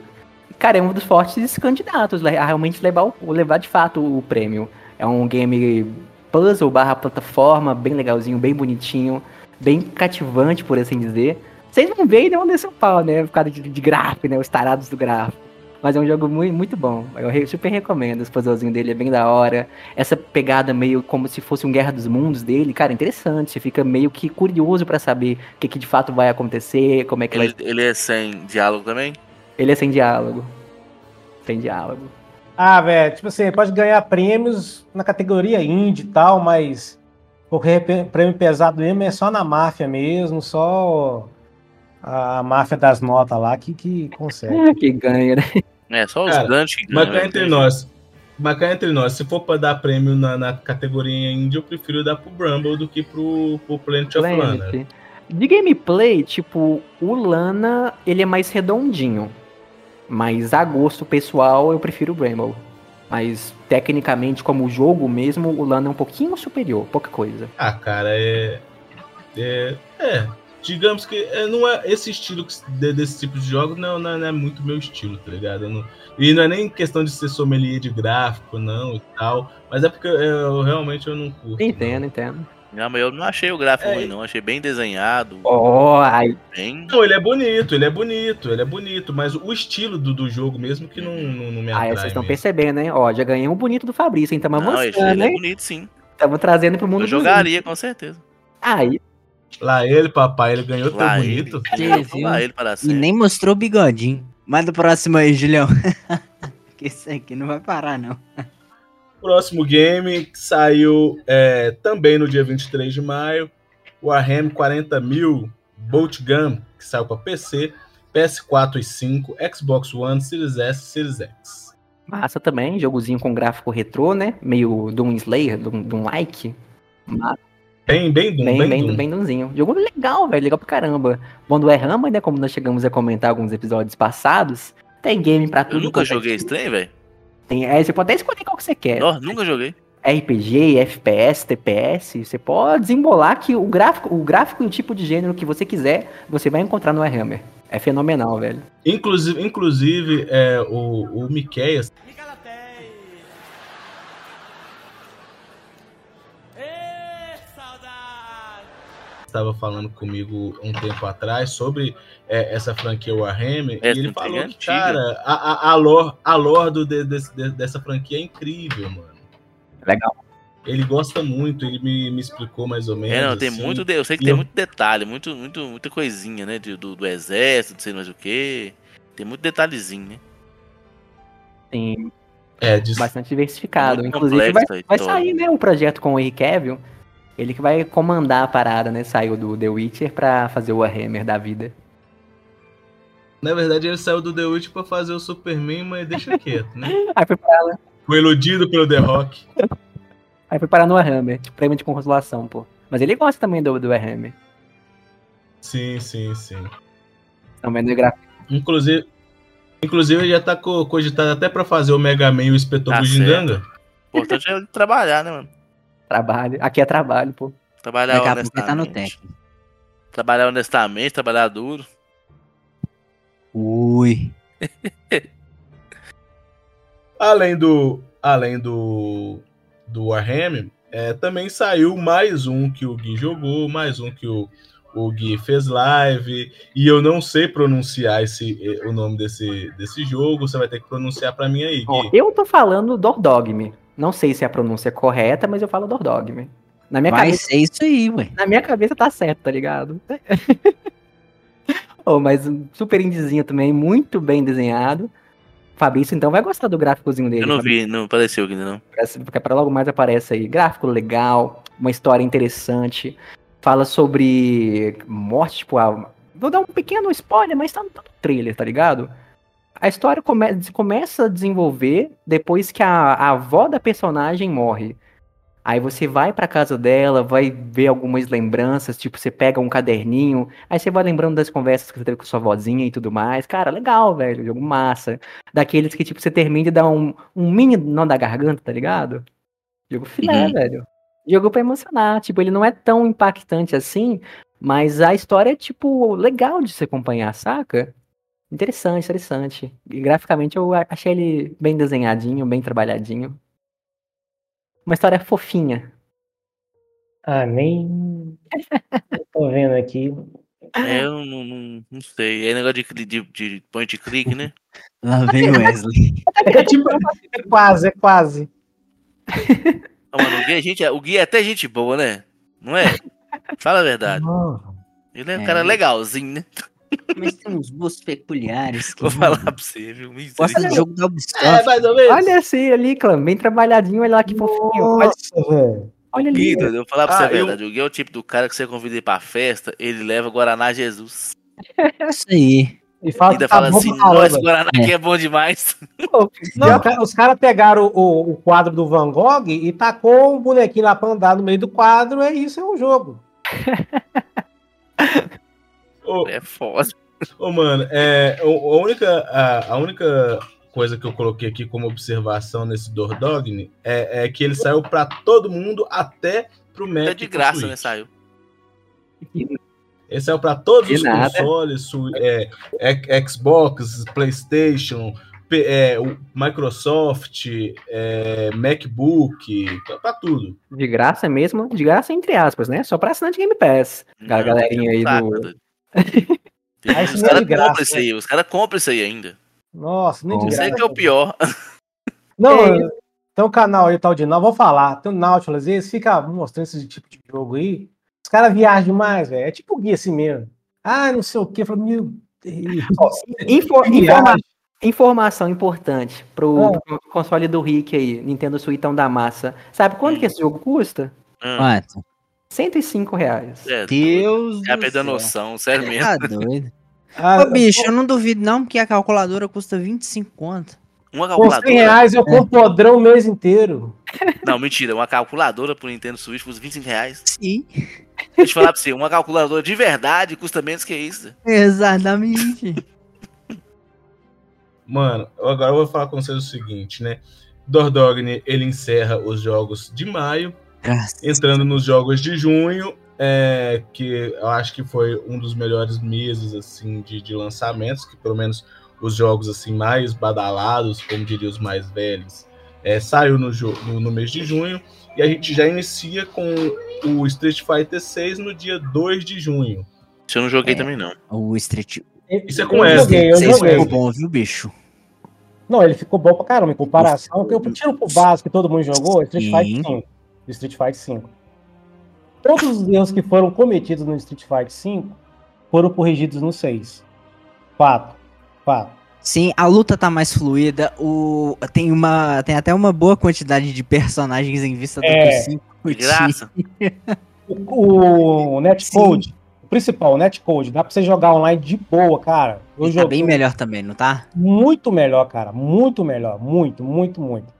Cara, é um dos fortes candidatos a realmente levar, o- levar de fato o prêmio. É um game puzzle barra plataforma, bem legalzinho, bem bonitinho, bem cativante, por assim dizer. Vocês vão ver e não descer o pau, né? Por causa de, de gráfico, né? Os tarados do gráfico. Mas é um jogo muito, muito bom. Eu super recomendo. Os puzzlezinhos dele é bem da hora. Essa pegada meio como se fosse um Guerra dos Mundos dele, cara, é interessante. Você fica meio que curioso pra saber o que, que de fato vai acontecer, como é que Ele, vai. ele é sem diálogo também? Ele é sem diálogo. Sem diálogo. Ah, velho, tipo assim, pode ganhar prêmios na categoria indie e tal, mas qualquer prêmio pesado mesmo é só na máfia mesmo, só a máfia das notas lá que, que consegue. que ganha, né? É, só os Cara, grandes que Mas ganham. cá entre né? nós, Mas cá entre nós, se for pra dar prêmio na, na categoria indie, eu prefiro dar pro Bramble do que pro, pro Planet of Lana. Planet. De gameplay, tipo, o Lana, ele é mais redondinho. Mas a gosto pessoal, eu prefiro o Bramble. Mas tecnicamente, como jogo mesmo, o Lana é um pouquinho superior, pouca coisa. Ah, cara, é. É. é, digamos que é, não é esse estilo que- de- desse tipo de jogos não, não, não é muito meu estilo, tá ligado? Não- e não é nem questão de ser sommelier de gráfico, não, e tal. Mas é porque eu, eu realmente eu não curto. Entendo, entendo. Não, mas eu não achei o gráfico ruim, não. Achei bem desenhado. Ó, aí. Bem. Não, ele é bonito, ele é bonito, ele é bonito, mas o estilo do, do jogo mesmo que não, não, não me Aí atrai. vocês estão percebendo, hein? Ó, já ganhei um bonito do Fabrício, hein? Tamo mostrando, ele é bonito, sim. Tamo trazendo pro mundo Eu bonito. jogaria, com certeza. Aí. Lá ele, papai, ele ganhou tão Lá bonito. Viu? Lá ele para E nem mostrou o bigodinho. Manda o próximo aí, Julião. que isso aqui não vai parar, não. Próximo game que saiu é, também no dia 23 de maio, Warhammer 40.000 Bolt Gun, que saiu para PC, PS4 e 5, Xbox One, Series S e Series X. Massa também, jogozinho com gráfico retrô, né? Meio Doom Slayer, Doom, Doom like. Massa. Bem, bem Doom, bem, bem bem, Doom. bem Doomzinho. Jogo legal, velho, legal pra caramba. Bom do Errama, né? Como nós chegamos a comentar alguns episódios passados, tem game pra tudo. Eu nunca é joguei tipo. esse trem, velho. Tem, é, você pode até escolher qual que você quer. Ó, Nunca joguei. RPG, FPS, TPS, você pode desembolar que o gráfico, o gráfico e o tipo de gênero que você quiser, você vai encontrar no Warhammer. É fenomenal, velho. Inclusive, inclusive é, o, o Miqueias estava falando comigo um tempo atrás sobre é, essa franquia Warhammer É, e ele falou que, antiga. cara, a, a, a lore, a lore do, de- de- dessa franquia é incrível, mano. Legal. Ele gosta muito, ele me, me explicou mais ou menos. É, não, tem assim. muito. de- Eu sei que E tem eu- muito detalhe, muito, muito, muita coisinha, né? de- do, do exército, não sei mais o que. Tem muito detalhezinho, né? Tem é, bastante diversificado. Muito Inclusive, vai, vai sair, né, o projeto com o Henry Cavill. Ele que vai comandar a parada, né? Saiu do The Witcher pra fazer o Warhammer da vida. Na verdade, ele saiu do The Witch pra fazer o Superman, mas deixa quieto, né? Aí foi parar, lá- Foi iludido pelo The Rock. aí foi parar no Warhammer, tipo, prêmio de consolação, pô. Mas ele gosta também do, do Warhammer. Sim, sim, sim. Também do gráfico. Inclusive, inclusive ele já tá co- cogitado até pra fazer o Mega Man e o Inspetor Tá Bugiganga. O importante é trabalhar, né, mano? Trabalho. Aqui é trabalho, pô. Trabalhar Daqui ele tá no honestamente. técnico. Trabalhar honestamente, trabalhar duro. Ui. Além do, além do, do Warhammer, é, também saiu mais um que o Gui jogou, mais um que o, o Gui fez live. E eu não sei pronunciar esse, eh, o nome desse, desse jogo. Você vai ter que pronunciar pra mim aí, Ó, Gui. eu tô falando Dordogme. Não sei se a pronúncia é correta, mas eu falo Dordogme. Na minha Vai cabeça. ser isso aí, ué. Na minha cabeça tá certo, tá ligado? oh, mas um super indizinho também, muito bem desenhado. Fabrício, então, vai gostar do gráficozinho dele. Eu não Fabrício. vi, não apareceu aqui ainda não. Porque para logo mais aparece aí. Gráfico legal, uma história interessante. Fala sobre morte, tipo, a... vou dar um pequeno spoiler, mas tá no tá no trailer, tá ligado? A história come- começa a desenvolver depois que a, a avó da personagem morre. Aí você vai pra casa dela, vai ver algumas lembranças, tipo, você pega um caderninho, aí você vai lembrando das conversas que você teve com sua vozinha e tudo mais. Cara, legal, velho, jogo massa. Daqueles que, tipo, você termina e dá um, um mini nó da garganta, tá ligado? Jogo filé, Uhum. velho. Jogo pra emocionar. Tipo, ele não é tão impactante assim, mas a história é, tipo, legal de se acompanhar, saca? Interessante, interessante. E graficamente eu achei ele bem desenhadinho, bem trabalhadinho. Uma história fofinha. Ah, nem. Eu tô vendo aqui. É, eu não, não, não sei. É negócio de, de, de point click, né? Lá vem o Wesley. É, tipo, é quase, é quase. Ah, mano, o Gui, é gente, o Gui é até gente boa, né? Não é? Fala a verdade. Ele é um É. cara legalzinho, né? Mas tem uns gostos peculiares. Que Vou falar pra você, viu? Gosta do jogo da É, Ubisoft. mais ou menos. Olha assim ali, clã, bem trabalhadinho, olha lá que fofinho. Olha, velho. olha ali. Gui, eu vou falar pra você Ah, a eu- verdade. O Gui é o tipo do cara que você convida ele pra festa, ele leva Guaraná Jesus. Isso aí. E fala Ainda tá fala assim, nossa, Guaraná aqui é bom demais. Não, os caras pegaram o, o quadro do Van Gogh e tacou um bonequinho lá pra andar no meio do quadro, é isso, é um jogo. É foda. Ô, mano, é, a, única, a, a única coisa que eu coloquei aqui como observação nesse Dordogne é, é que ele saiu pra todo mundo, até pro Mac. É de graça, Switch. né? Saiu. Ele saiu pra todos De os nada. consoles, é, é, Xbox, PlayStation, P- é, o Microsoft, é, MacBook, pra, pra tudo. De graça mesmo, de graça entre aspas, né? Só pra assinante Game Pass. A galerinha aí do. Ah, isso Os não é caras graça, compram isso aí, os caras compram isso aí ainda. Nossa, nem de Isso aí que é o pior. Não, É tem um canal aí, tal de Nautilus, vou falar. Tem o Nautilus, eles ficam mostrando esse tipo de jogo aí. Os caras viajam demais, velho. É tipo guia assim mesmo. Ah, não sei o quê. Eu falo, meu. Info- informa- Informação importante pro, Ah. pro console do Rick aí, Nintendo Switchão da massa. Sabe quanto que esse jogo custa? Ah, Quanto? 105 reais. é, Deus é do céu. noção, sério mesmo. Tá doido. Ah, Ô, bicho, eu não duvido não, porque a calculadora custa 25 conto. Uma Com 100 calculadora. reais eu compro podrão o mês inteiro. Não, mentira. Uma calculadora pro Nintendo Switch custa 25 reais. Sim. Deixa eu te falar pra você, uma calculadora de verdade custa menos que isso. Exatamente. Mano, agora eu vou falar com vocês o seguinte, né? Dordogne, ele encerra os jogos de maio. Entrando nos jogos de junho, é, que eu acho que foi um dos melhores meses, assim, de, de lançamentos, que pelo menos os jogos, assim, mais badalados, como diria os mais velhos, é, saiu no, no, no mês de junho, e a gente já inicia com o Street Fighter 6 no dia 2 de junho. Isso eu não joguei É. também, não. O Street Isso é Eu com essa. joguei, eu joguei. ficou bom, viu, bicho? Não, ele ficou bom pra caramba. Em comparação, eu tiro pro básico que todo mundo jogou, Street. Fighter 5. Street Fighter 5. Todos os erros que foram cometidos no Street Fighter 5 foram corrigidos no 6. Fato. Fato. Sim, a luta tá mais fluida. O... Tem, uma... Tem até uma boa quantidade de personagens em vista do É. que o 5 De tinha. graça. O, o Netcode, o principal, o Netcode, dá pra você jogar online de boa, cara. Eu tá bem melhor também, não tá? muito melhor, cara. Muito melhor. Muito, muito, muito.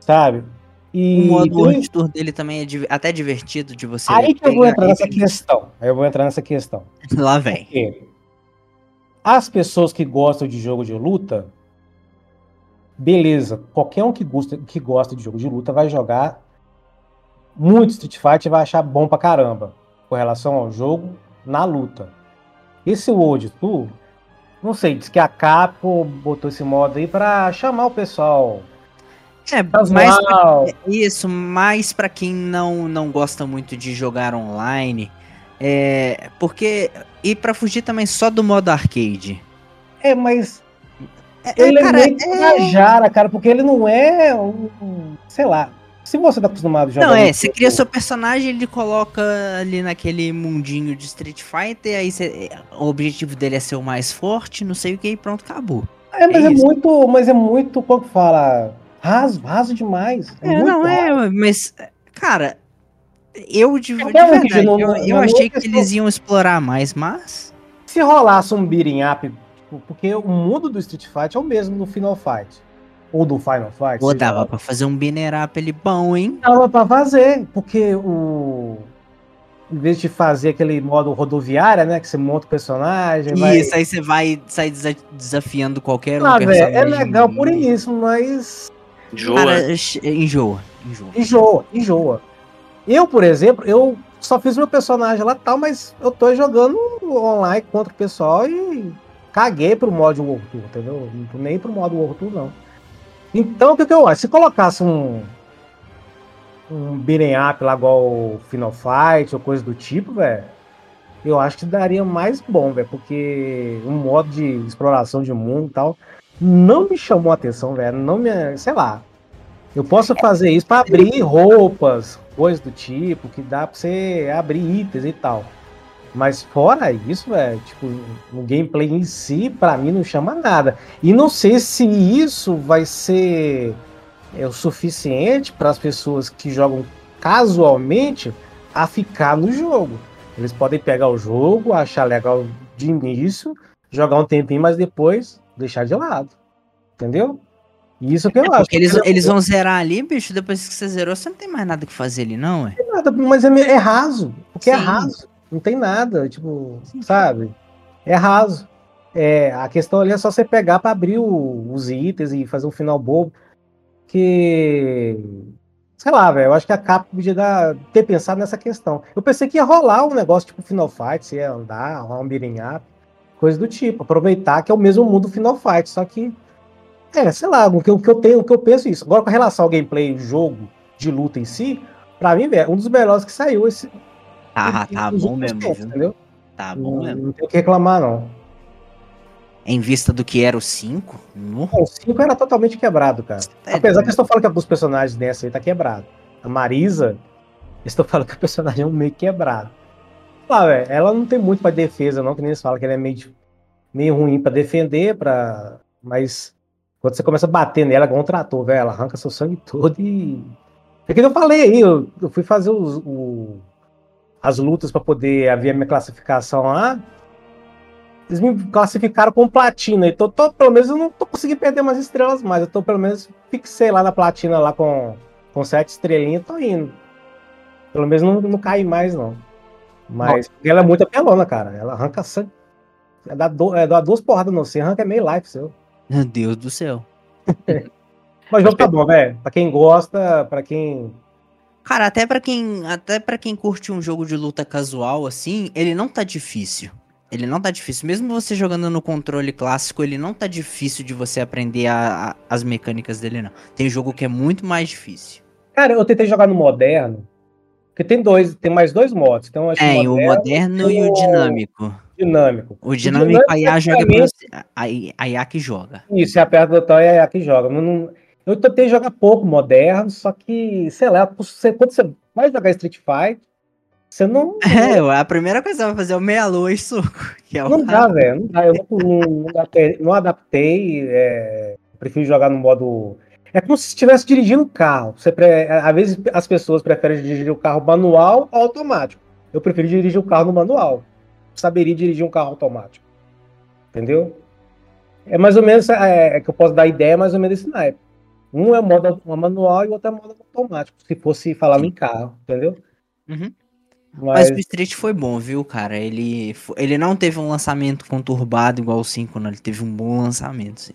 Sabe? E O modo tem- Tour dele também é div- até divertido de você. Aí que eu vou entrar nessa questão. Aí eu vou entrar nessa questão. Lá vem. Porque as pessoas que gostam de jogo de luta, beleza. Qualquer um que gosta, que gosta de jogo de luta vai jogar muito Street Fighter e vai achar bom pra caramba com relação ao jogo na luta. Esse World Tour, não sei, diz que a Capcom botou esse modo aí pra chamar o pessoal. É, mais pra, isso, mais pra quem não, não gosta muito de jogar online. É, porque. E pra fugir também só do modo arcade. É, mas É, ele cara, é muito Guajara, cara, porque ele não é um, sei lá. Se você tá acostumado a jogar. Não, é, você cria seu personagem, ele coloca ali naquele mundinho de Street Fighter, aí você- o objetivo dele é ser o mais forte, não sei o que, e pronto, acabou. É, mas É é, muito, mas é muito, como fala? Raso, raso demais. É, É, não, raso. é, mas, cara, eu de, de um que verdade, não- eu, não- eu não é achei que questão- eles iam explorar mais, mas... Se rolasse um beating up, tipo, porque o mundo do Street Fight é o mesmo do Final Fight. Ou do Final Fight. Pô, dava pra fazer um binner up ele bom, hein? Dava pra fazer, porque o. Em vez de fazer aquele modo rodoviária, né? Que você monta o personagem. vai- Isso, aí você vai sair desa- desafiando qualquer um Ah, velho, é personagem. legal por isso, mas. Cara, enjoa, enjoa. Enjoa, enjoa. Eu, por exemplo, eu só fiz meu personagem lá e tal, mas eu tô jogando online contra o pessoal e caguei pro modo World Tour, entendeu? Não tô nem pro modo World Tour, não. Então, o que, que eu acho? Se colocasse um. Um beat'em up lá igual o Final Fight ou coisa do tipo, velho. Eu acho que daria mais bom, velho, porque um modo de exploração de mundo e tal não me chamou a atenção, velho. Não me. Sei lá. Eu posso fazer isso para abrir roupas, coisas do tipo, que dá pra você abrir itens e tal. Mas fora isso, velho, tipo, o gameplay em si, pra mim, não chama nada. E não sei se isso vai ser é, o suficiente para as pessoas que jogam casualmente a ficar no jogo. Eles podem pegar o jogo, achar legal de início, jogar um tempinho, mas depois deixar de lado. Entendeu? Isso que eu É acho. porque eles, eles vão zerar ali, bicho, depois que você zerou, você não tem mais nada que fazer ali, não, é? nada, mas é, é raso. Porque é Sim. raso. Não tem nada, tipo, sabe? É raso. É, a questão ali é só você pegar pra abrir o- os itens e fazer um final bobo. Que. Sei lá, velho. Eu acho que a Capcom podia dar- ter pensado nessa questão. Eu pensei que ia rolar um negócio tipo Final Fight, você ia andar, rolar um beating up, coisa do tipo. Aproveitar que é o mesmo mundo do Final Fight. Só que. É, sei lá, o que, eu- o que eu tenho, o que eu penso é isso. Agora, com relação ao gameplay, jogo de luta em si, pra mim, velho, um dos melhores que saiu esse. Tá, tá bom mesmo, tempos? Entendeu? Tá bom Não, mesmo. não tem o que reclamar, não. Em vista do que era o 5, no... O 5 era totalmente quebrado, cara. É Apesar doido. que eu estou falando que alguns personagens dessa aí tá quebrado. A Marisa, eu estou falando que o personagem é um meio quebrado. Lá, velho, ela não tem muito pra defesa, não, que nem eles falam que ela é meio, meio ruim pra defender, pra... mas quando você começa a bater nela, igual um trator, velho, ela arranca seu sangue todo e. É que eu falei aí, eu, eu fui fazer os, o- as lutas pra poder haver a minha classificação lá. Eles me classificaram como platina, então tô, pelo menos eu não tô conseguindo perder umas estrelas mais. Eu tô pelo menos fixei lá na platina lá com, com sete estrelinhas, tô indo. Pelo menos não, não cai mais, não. Mas ela é muito apelona, cara. Ela arranca sangue. É dar, do, é dar duas porradas no você, arranca meio life seu. Meu Deus do céu. Mas o jogo tá bom, velho. Pra quem gosta, pra quem. Cara, até pra quem, até para quem curte um jogo de luta casual assim, ele não tá difícil. Ele não tá difícil. Mesmo você jogando no controle clássico, ele não tá difícil de você aprender a- a- as mecânicas dele, não. Tem jogo que é muito mais difícil. Cara, eu tentei jogar no moderno. Porque tem dois, tem mais dois modos. Então, acho É, o moderno e o dinâmico. Dinâmico. O dinâmico, a IA joga pra você. A, a IA que joga. Isso, é aperta o botão e é a que joga. Não- não- eu tentei jogar pouco moderno, só que, sei lá, você- quando você vai jogar Street Fighter, você não. É, a primeira coisa que você vai fazer é o meia-lua e soco. Que é o Não dá, velho. Não dá. Eu não, não-. Não adaptei é, prefiro jogar no modo. É como se estivesse dirigindo um carro. Você pre... Às vezes as pessoas preferem dirigir o carro manual ou automático. Eu prefiro dirigir o carro no manual. Saberia dirigir um carro automático. Entendeu? É mais ou menos. É, é que eu posso dar ideia mais ou menos desse naipe. Um é modo uma manual e o outro é modo automático. Se fosse falar em carro, entendeu? Uhum. Mas, Mas o Street foi bom, viu, cara? Ele, ele não teve um lançamento conturbado igual o 5, não. Ele teve um bom lançamento, sim.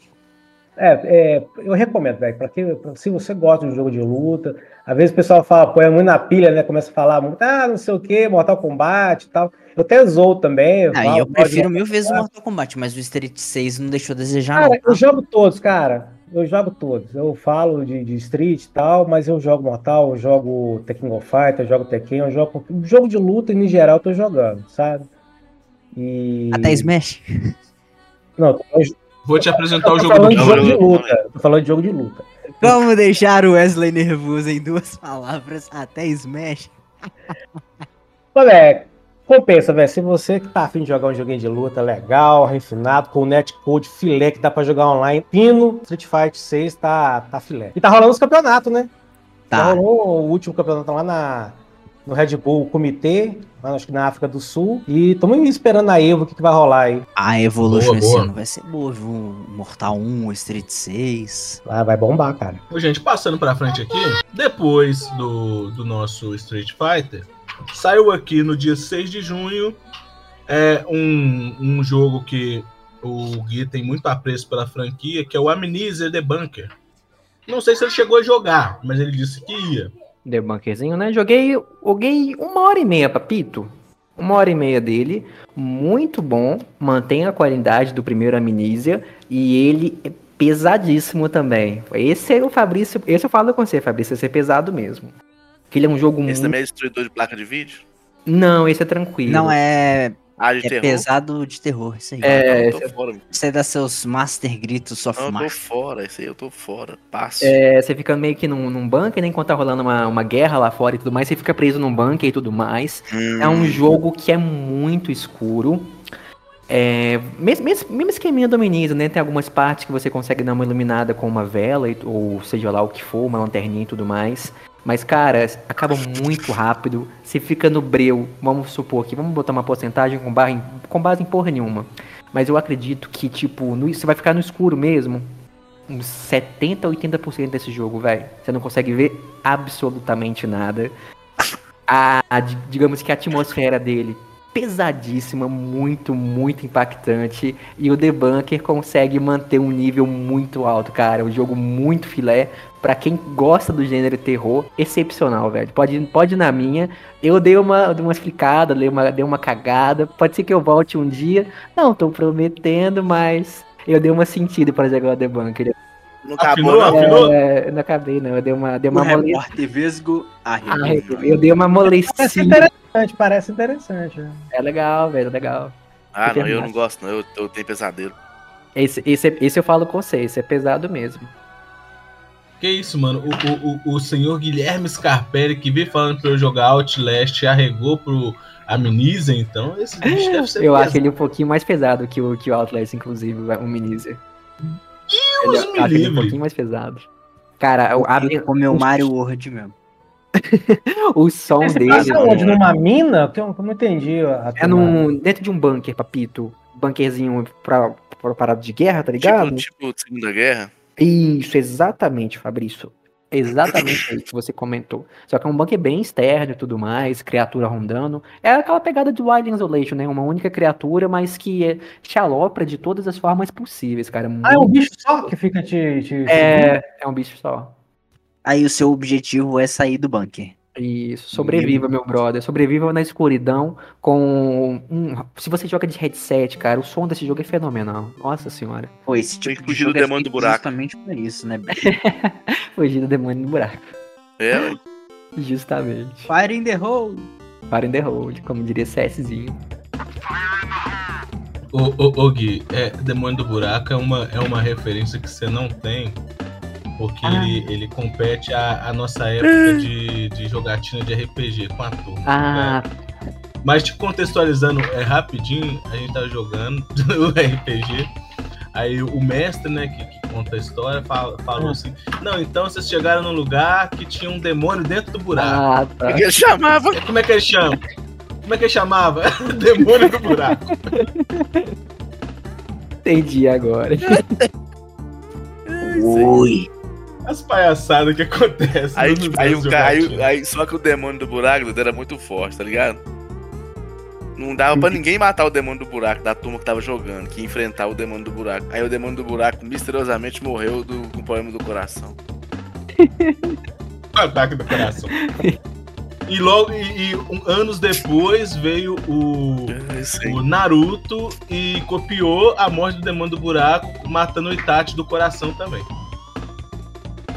É, é, eu recomendo, velho, para que se você gosta de um jogo de luta, às vezes o pessoal fala, põe muito na pilha, né? Começa a falar muito, ah, não sei o que, Mortal Kombat e tal. Eu até zoo também. eu Ah, falo, eu prefiro mil vezes o. Mortal Kombat, mas o Street 6 não deixou a desejar, Cara, não. tá? eu jogo todos, cara. Eu jogo todos. Eu falo de, de Street e tal, mas eu jogo Mortal, eu jogo Tekken Go Fighter, eu jogo Tekken, eu jogo. Jogo de luta em geral eu tô jogando, sabe? E. Até Smash? Não, tô, Vou te apresentar o jogo do de jogo de luta. Tô falando de jogo de luta. Como deixar o Wesley nervoso em duas palavras até Smash? Mas, é, compensa, velho. Se você que tá afim de jogar um joguinho de luta legal, refinado, com netcode filé que dá pra jogar online, pino, Street Fighter 6 tá, tá filé. E tá rolando os campeonatos, né? Tá. Já rolou o último campeonato lá na, no Red Bull Comitê, acho que na África do Sul. E estamos esperando a Evo, o que, que vai rolar aí. A Evolution esse ano vai ser boa, viu? Mortal 1, Street 6. Vai, vai bombar, cara. Ô, gente, passando pra frente aqui, depois do, do nosso Street Fighter, saiu aqui no dia 6 de junho é um, um jogo que o Gui tem muito apreço pela franquia, que é o Amnesia The Bunker. Não sei se ele chegou a jogar, mas ele disse que ia. Deu bunkerzinho, né? Joguei, joguei uma hora e meia, papito. Uma hora e meia dele. Muito bom. Mantém a qualidade do primeiro Amnesia. E ele é pesadíssimo também. Esse é o Fabrício. Esse eu falo com você, Fabrício. Esse é pesado mesmo. Que ele é um jogo Esse muito. também é destruidor de placa de vídeo? Não, esse é tranquilo. Não, é. Ah, de é terror? pesado de terror, isso aí. É, Eu tô fora, meu. Você dá seus Master Gritos of Não, eu tô fora, esse aí eu tô fora. Passo. É, você fica meio que num, num bunker, né? Enquanto tá rolando uma, uma guerra lá fora e tudo mais, você fica preso num bunker e tudo mais. É um jogo que é muito escuro. É, mesmo, mesmo, mesmo esqueminha do Amnesia, né? Tem algumas partes que você consegue dar uma iluminada com uma vela, ou seja lá o que for, uma lanterninha e tudo mais. Mas, cara, acaba muito rápido. Você fica no breu, vamos supor aqui, vamos botar uma porcentagem com, barra em- com base em porra nenhuma. Mas eu acredito que, tipo, no- você vai ficar no escuro mesmo. Uns 70, 80% desse jogo, velho. Você não consegue ver absolutamente nada. A, a- di- digamos que a atmosfera dele pesadíssima, muito, muito impactante. E o The Bunker consegue manter um nível muito alto, cara. Um jogo muito filé. Pra quem gosta do gênero terror, excepcional, velho. Pode, pode ir na minha. Eu dei uma, dei uma explicada, dei uma, dei uma cagada. Pode ser que eu volte um dia. Não tô prometendo, mas eu dei uma sentida para jogar o The Bunker. Não acabou, não? Afinou? É, não acabei, não. Eu dei uma, dei uma mole... repórter Vesgo arregou. Arregou. Eu dei uma Parece molecinha. interessante, parece interessante. né? É legal, velho, legal. Ah, não, eu não gosto, não. Eu, eu tenho pesadelo. Esse, esse, esse eu falo com você, esse é pesado mesmo. Que isso, mano? O, o, o, o senhor Guilherme Scarpelli, que veio falando pra eu jogar Outlast, arregou pro Amnesia, então esse bicho deve ser Eu pesado. acho ele um pouquinho mais pesado que o, que o Outlast, inclusive, o Minizer. Deus Eu me acho ele um livre. pouquinho mais pesado. Cara, o, a, Ele o- Mario World mesmo. o som Você dele. passa onde? Numa mina? Que eu eu não entendi. A É num, dentro de um bunker, papito. Bunkerzinho pra, pra parada de guerra, tá ligado? Tipo, tipo Segunda Guerra. Isso, exatamente, Fabrício. Exatamente isso que você comentou. Só que é um bunker bem externo e tudo mais, criatura rondando. É aquela pegada de Wild Isolation, né? Uma única criatura, mas que é, te alopra de todas as formas possíveis, cara. Ah, é um Muito- bicho só que fica te. te É, é um bicho só. Aí o seu objetivo é sair do bunker. Isso, sobreviva, meu brother. Sobreviva na escuridão com um. Se você joga de headset, cara, o som desse jogo é fenomenal. Nossa senhora. Pô, esse Tem tipo que de fugir do é demônio do buraco. justamente pra isso, né? bicho? Fugir do demônio no buraco. É, ué. Justamente. Fire in the hole. Fire in the hold, como diria CSzinho. Ô, ô, ô Gui, é, Demônio do Buraco é uma, é uma referência que você não tem, porque Ah. ele, ele compete à, à nossa época de, de jogatina de RPG com a turma. Ah, né? Mas te contextualizando é, rapidinho, a gente tava jogando o RPG, aí o mestre, né, que, que conta a história, fala- falou Ah. assim, não, então vocês chegaram num lugar que tinha um demônio dentro do buraco. ah, tá. Como é que ele chamava? Como é que ele chama? Como é que ele chamava? demônio do buraco. Entendi agora. Oi. As palhaçadas que acontecem. Aí, tipo, aí, cara, aí, aí- só que o demônio do buraco era muito forte, tá ligado? Não dava pra ninguém matar o demônio do buraco da turma que tava jogando, que enfrentar o demônio do buraco. Aí o demônio do buraco misteriosamente morreu do, com problema do coração. ataque do coração. E logo, e, e um- anos depois veio o, É o Naruto e copiou a morte do demônio do buraco, matando o Itachi do coração também.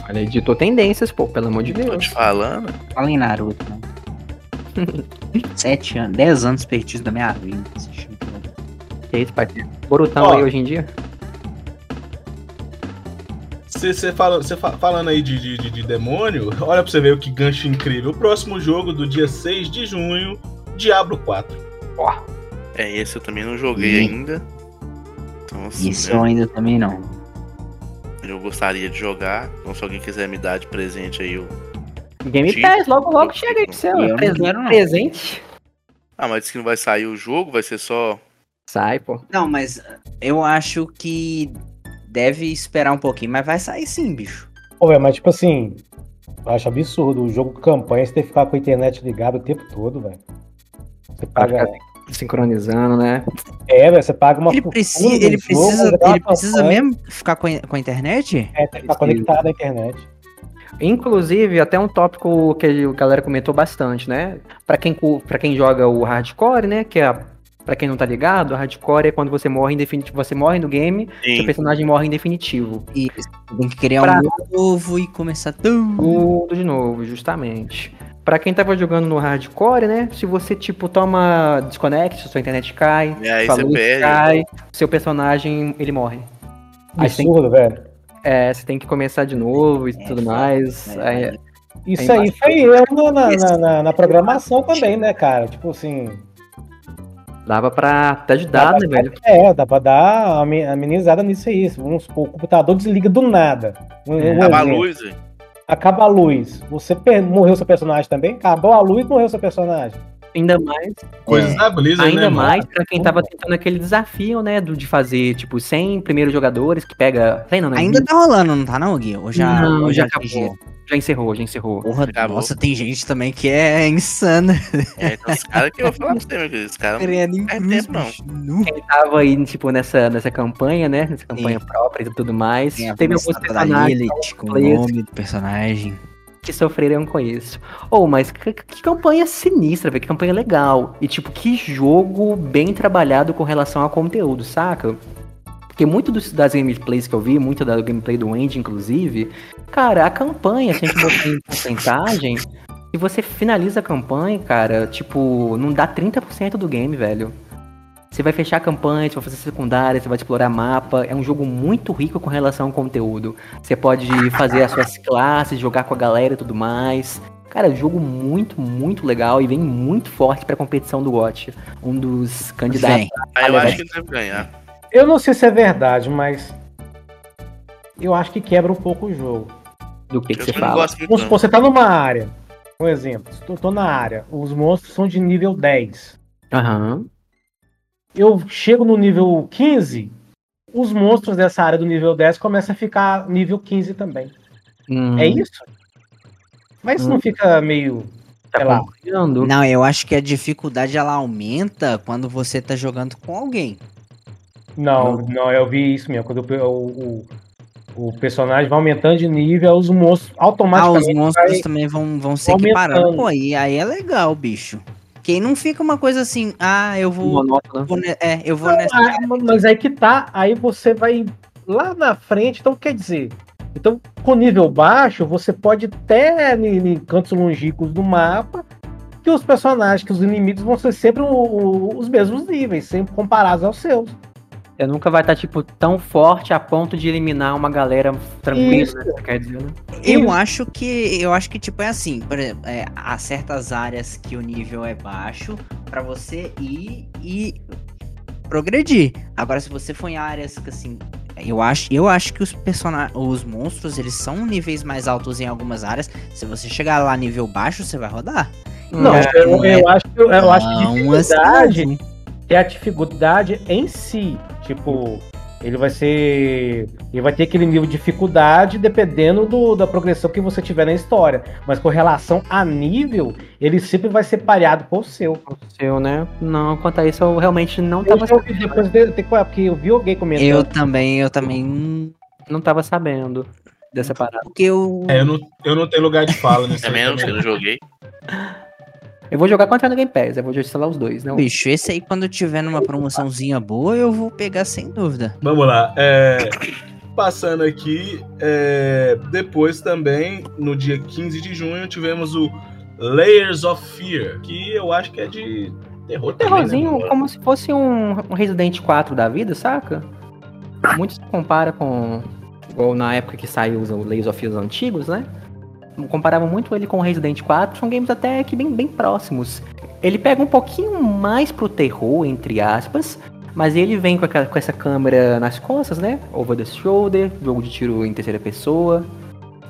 Olha, editou tendências, pô, pelo amor de Tô Deus. te falando. Fala em Naruto, né? Sete anos, dez anos perdidos da minha vida. assistindo. Que isso, pai? Borutão Ó. aí hoje em dia? Você fala, fa- falando aí de, de, de- de demônio, olha pra você ver o que gancho incrível. O próximo jogo do dia 6 de junho, Diablo 4. É, esse eu também não joguei ainda. Então, assim, Isso né, eu ainda também não. Eu gostaria de jogar. Então, se alguém quiser me dar de presente aí, eu. Game. Pass, logo logo chega aí pro céu. Eu não Presen- quero, não. Presente. Ah, mas disse que não vai sair o jogo, vai ser só. Sai, pô. Não, mas eu acho que deve esperar um pouquinho, mas vai sair sim, bicho. Pô, velho, mas tipo assim, eu acho absurdo o jogo campanha você ter que ficar com a internet ligada o tempo todo, velho. Você paga. ficar sincronizando, né? É, você paga uma Ele precisa, no ele jogo, precisa, uma ele precisa mesmo ficar com a, com a internet? É, tem que ficar conectado à internet. Inclusive, até um tópico que a galera comentou bastante, né? Pra quem, pra quem joga o hardcore, né? Que é a, pra quem não tá ligado, o hardcore é quando você morre em definitivo. Você morre no game, Sim. seu personagem morre em definitivo. E tem que criar Pra- um novo e começar tudo. Tudo de novo, justamente. Pra quem tava jogando no hardcore, né? Se você, tipo, toma desconect, sua internet cai, aí sua você luz perde. cai, seu personagem, ele morre. Absurdo, velho. é, você tem que começar de novo e tudo foda, mais. é, Aí- é. Isso Aí foi erro na, na, na, na programação também, né, cara? Tipo assim. dava pra até ajudar, né, velho? É, dá pra dar amenizada nisso aí. Vamos supor, o computador desliga do nada. Um- um Acaba a luz, velho. Acaba a luz. Você morreu seu personagem também? Acabou a luz, morreu seu personagem. Ainda mais. Coisas da Blizzard, Ainda né, mais mano? pra quem tava tentando aquele desafio, né? Do, de fazer, tipo, 100 primeiros jogadores que pega. Não, né? Ainda tá rolando, não tá não, Gui? Ou já, Não, ou já atingiram? acabou. Já encerrou, já encerrou. Porra, nossa, tem gente também que é insana. É, então os caras que eu vou falar pra você, meu querido. Os caras Querendo não perdem tempo, não. Quem tava aí, tipo, nessa, nessa campanha, né? Nessa campanha própria e tudo mais. Tem teve alguns personagens com o nome do personagem. Que sofreram com isso. Ou, mas que, que campanha sinistra, velho. Que campanha legal. E, tipo, que jogo bem trabalhado com relação ao conteúdo, saca? Porque muito dos, das gameplays que eu vi, muito da gameplay do Andy, inclusive, cara, a campanha, se a gente botar em porcentagem, e você finaliza a campanha, cara, tipo, não dá 30% do game, velho. Você vai fechar a campanha, você vai fazer secundária, você vai explorar mapa. É um jogo muito rico com relação ao conteúdo. Você pode fazer as suas classes, jogar com a galera e tudo mais. Cara, jogo muito, muito legal e vem muito forte pra competição do Watch. Um dos candidatos. Vem. Ah, eu acho que ele deve ganhar. Eu não sei se é verdade, mas eu acho que quebra um pouco o jogo. Do que, que Eu você fala? Vamos supor, você tá numa área. Um exemplo, tô, tô na área, os monstros são de nível 10. Aham. Eu chego no nível 15, os monstros dessa área do nível 10 começam a ficar nível 15 também. Hum, É isso? Mas Hum. não fica meio. Tá lá. Não, eu acho que a dificuldade ela aumenta quando você tá jogando com alguém. Não, não, eu vi isso mesmo. Quando o, o, o personagem vai aumentando de nível, os monstros Ah, automaticamente. os monstros vai- também vão, vão se aumentando. equiparando. Pô, e aí é legal, bicho. Quem não fica uma coisa assim, ah, eu vou. Monótono. vou ne- é, eu vou Não, nessa. ah, mas aí que tá, aí você vai lá na frente, então quer dizer, então com nível baixo, você pode até em, em cantos longínquos do mapa, que os personagens, que os inimigos vão ser sempre o- o- os mesmos níveis, sempre comparados aos seus. Você nunca vai estar, tipo, tão forte a ponto de eliminar uma galera tranquila, Isso. né? Você quer dizer, né? Eu acho que. Eu acho que, tipo, é assim, por exemplo, é, há certas áreas que o nível é baixo pra você ir e progredir. Agora, se você for em áreas que assim. Eu acho, eu acho que os personagens. Os monstros, eles são níveis mais altos em algumas áreas. Se você chegar lá nível baixo, você vai rodar. Não, É, eu, não é eu acho, que- eu acho que dificuldade assim, é a dificuldade em si. Tipo, ele vai ser. Ele vai ter aquele nível de dificuldade dependendo do- da progressão que você tiver na história. Mas com relação a nível, ele sempre vai ser pareado com o seu. O seu, né? Não, quanto a isso, eu realmente não Eu tava ouvi depois de, de- porque eu vi alguém comentando. Eu também, eu também. Não tava sabendo dessa parada. Porque eu. É, eu não, eu não tenho lugar de fala nisso também. eu não joguei. Eu vou jogar contra no Game Pass, eu vou instalar os dois, né? Bicho, esse aí, quando tiver numa promoçãozinha boa, eu vou pegar sem dúvida. Vamos lá. é, passando aqui, é, depois também, no dia 15 de junho, tivemos o Layers of Fear, que eu acho que é de terror também, Terrorzinho, né? como se fosse um, um Resident 4 da vida, saca? Muito se compara com. Igual na época que saiu os Layers of Fear antigos, né? Comparavam muito ele com Resident 4, são games até que bem, bem próximos. Ele pega um pouquinho mais pro terror, entre aspas, mas ele vem com, aquela- com essa câmera nas costas, né? Over the shoulder, jogo de tiro em terceira pessoa.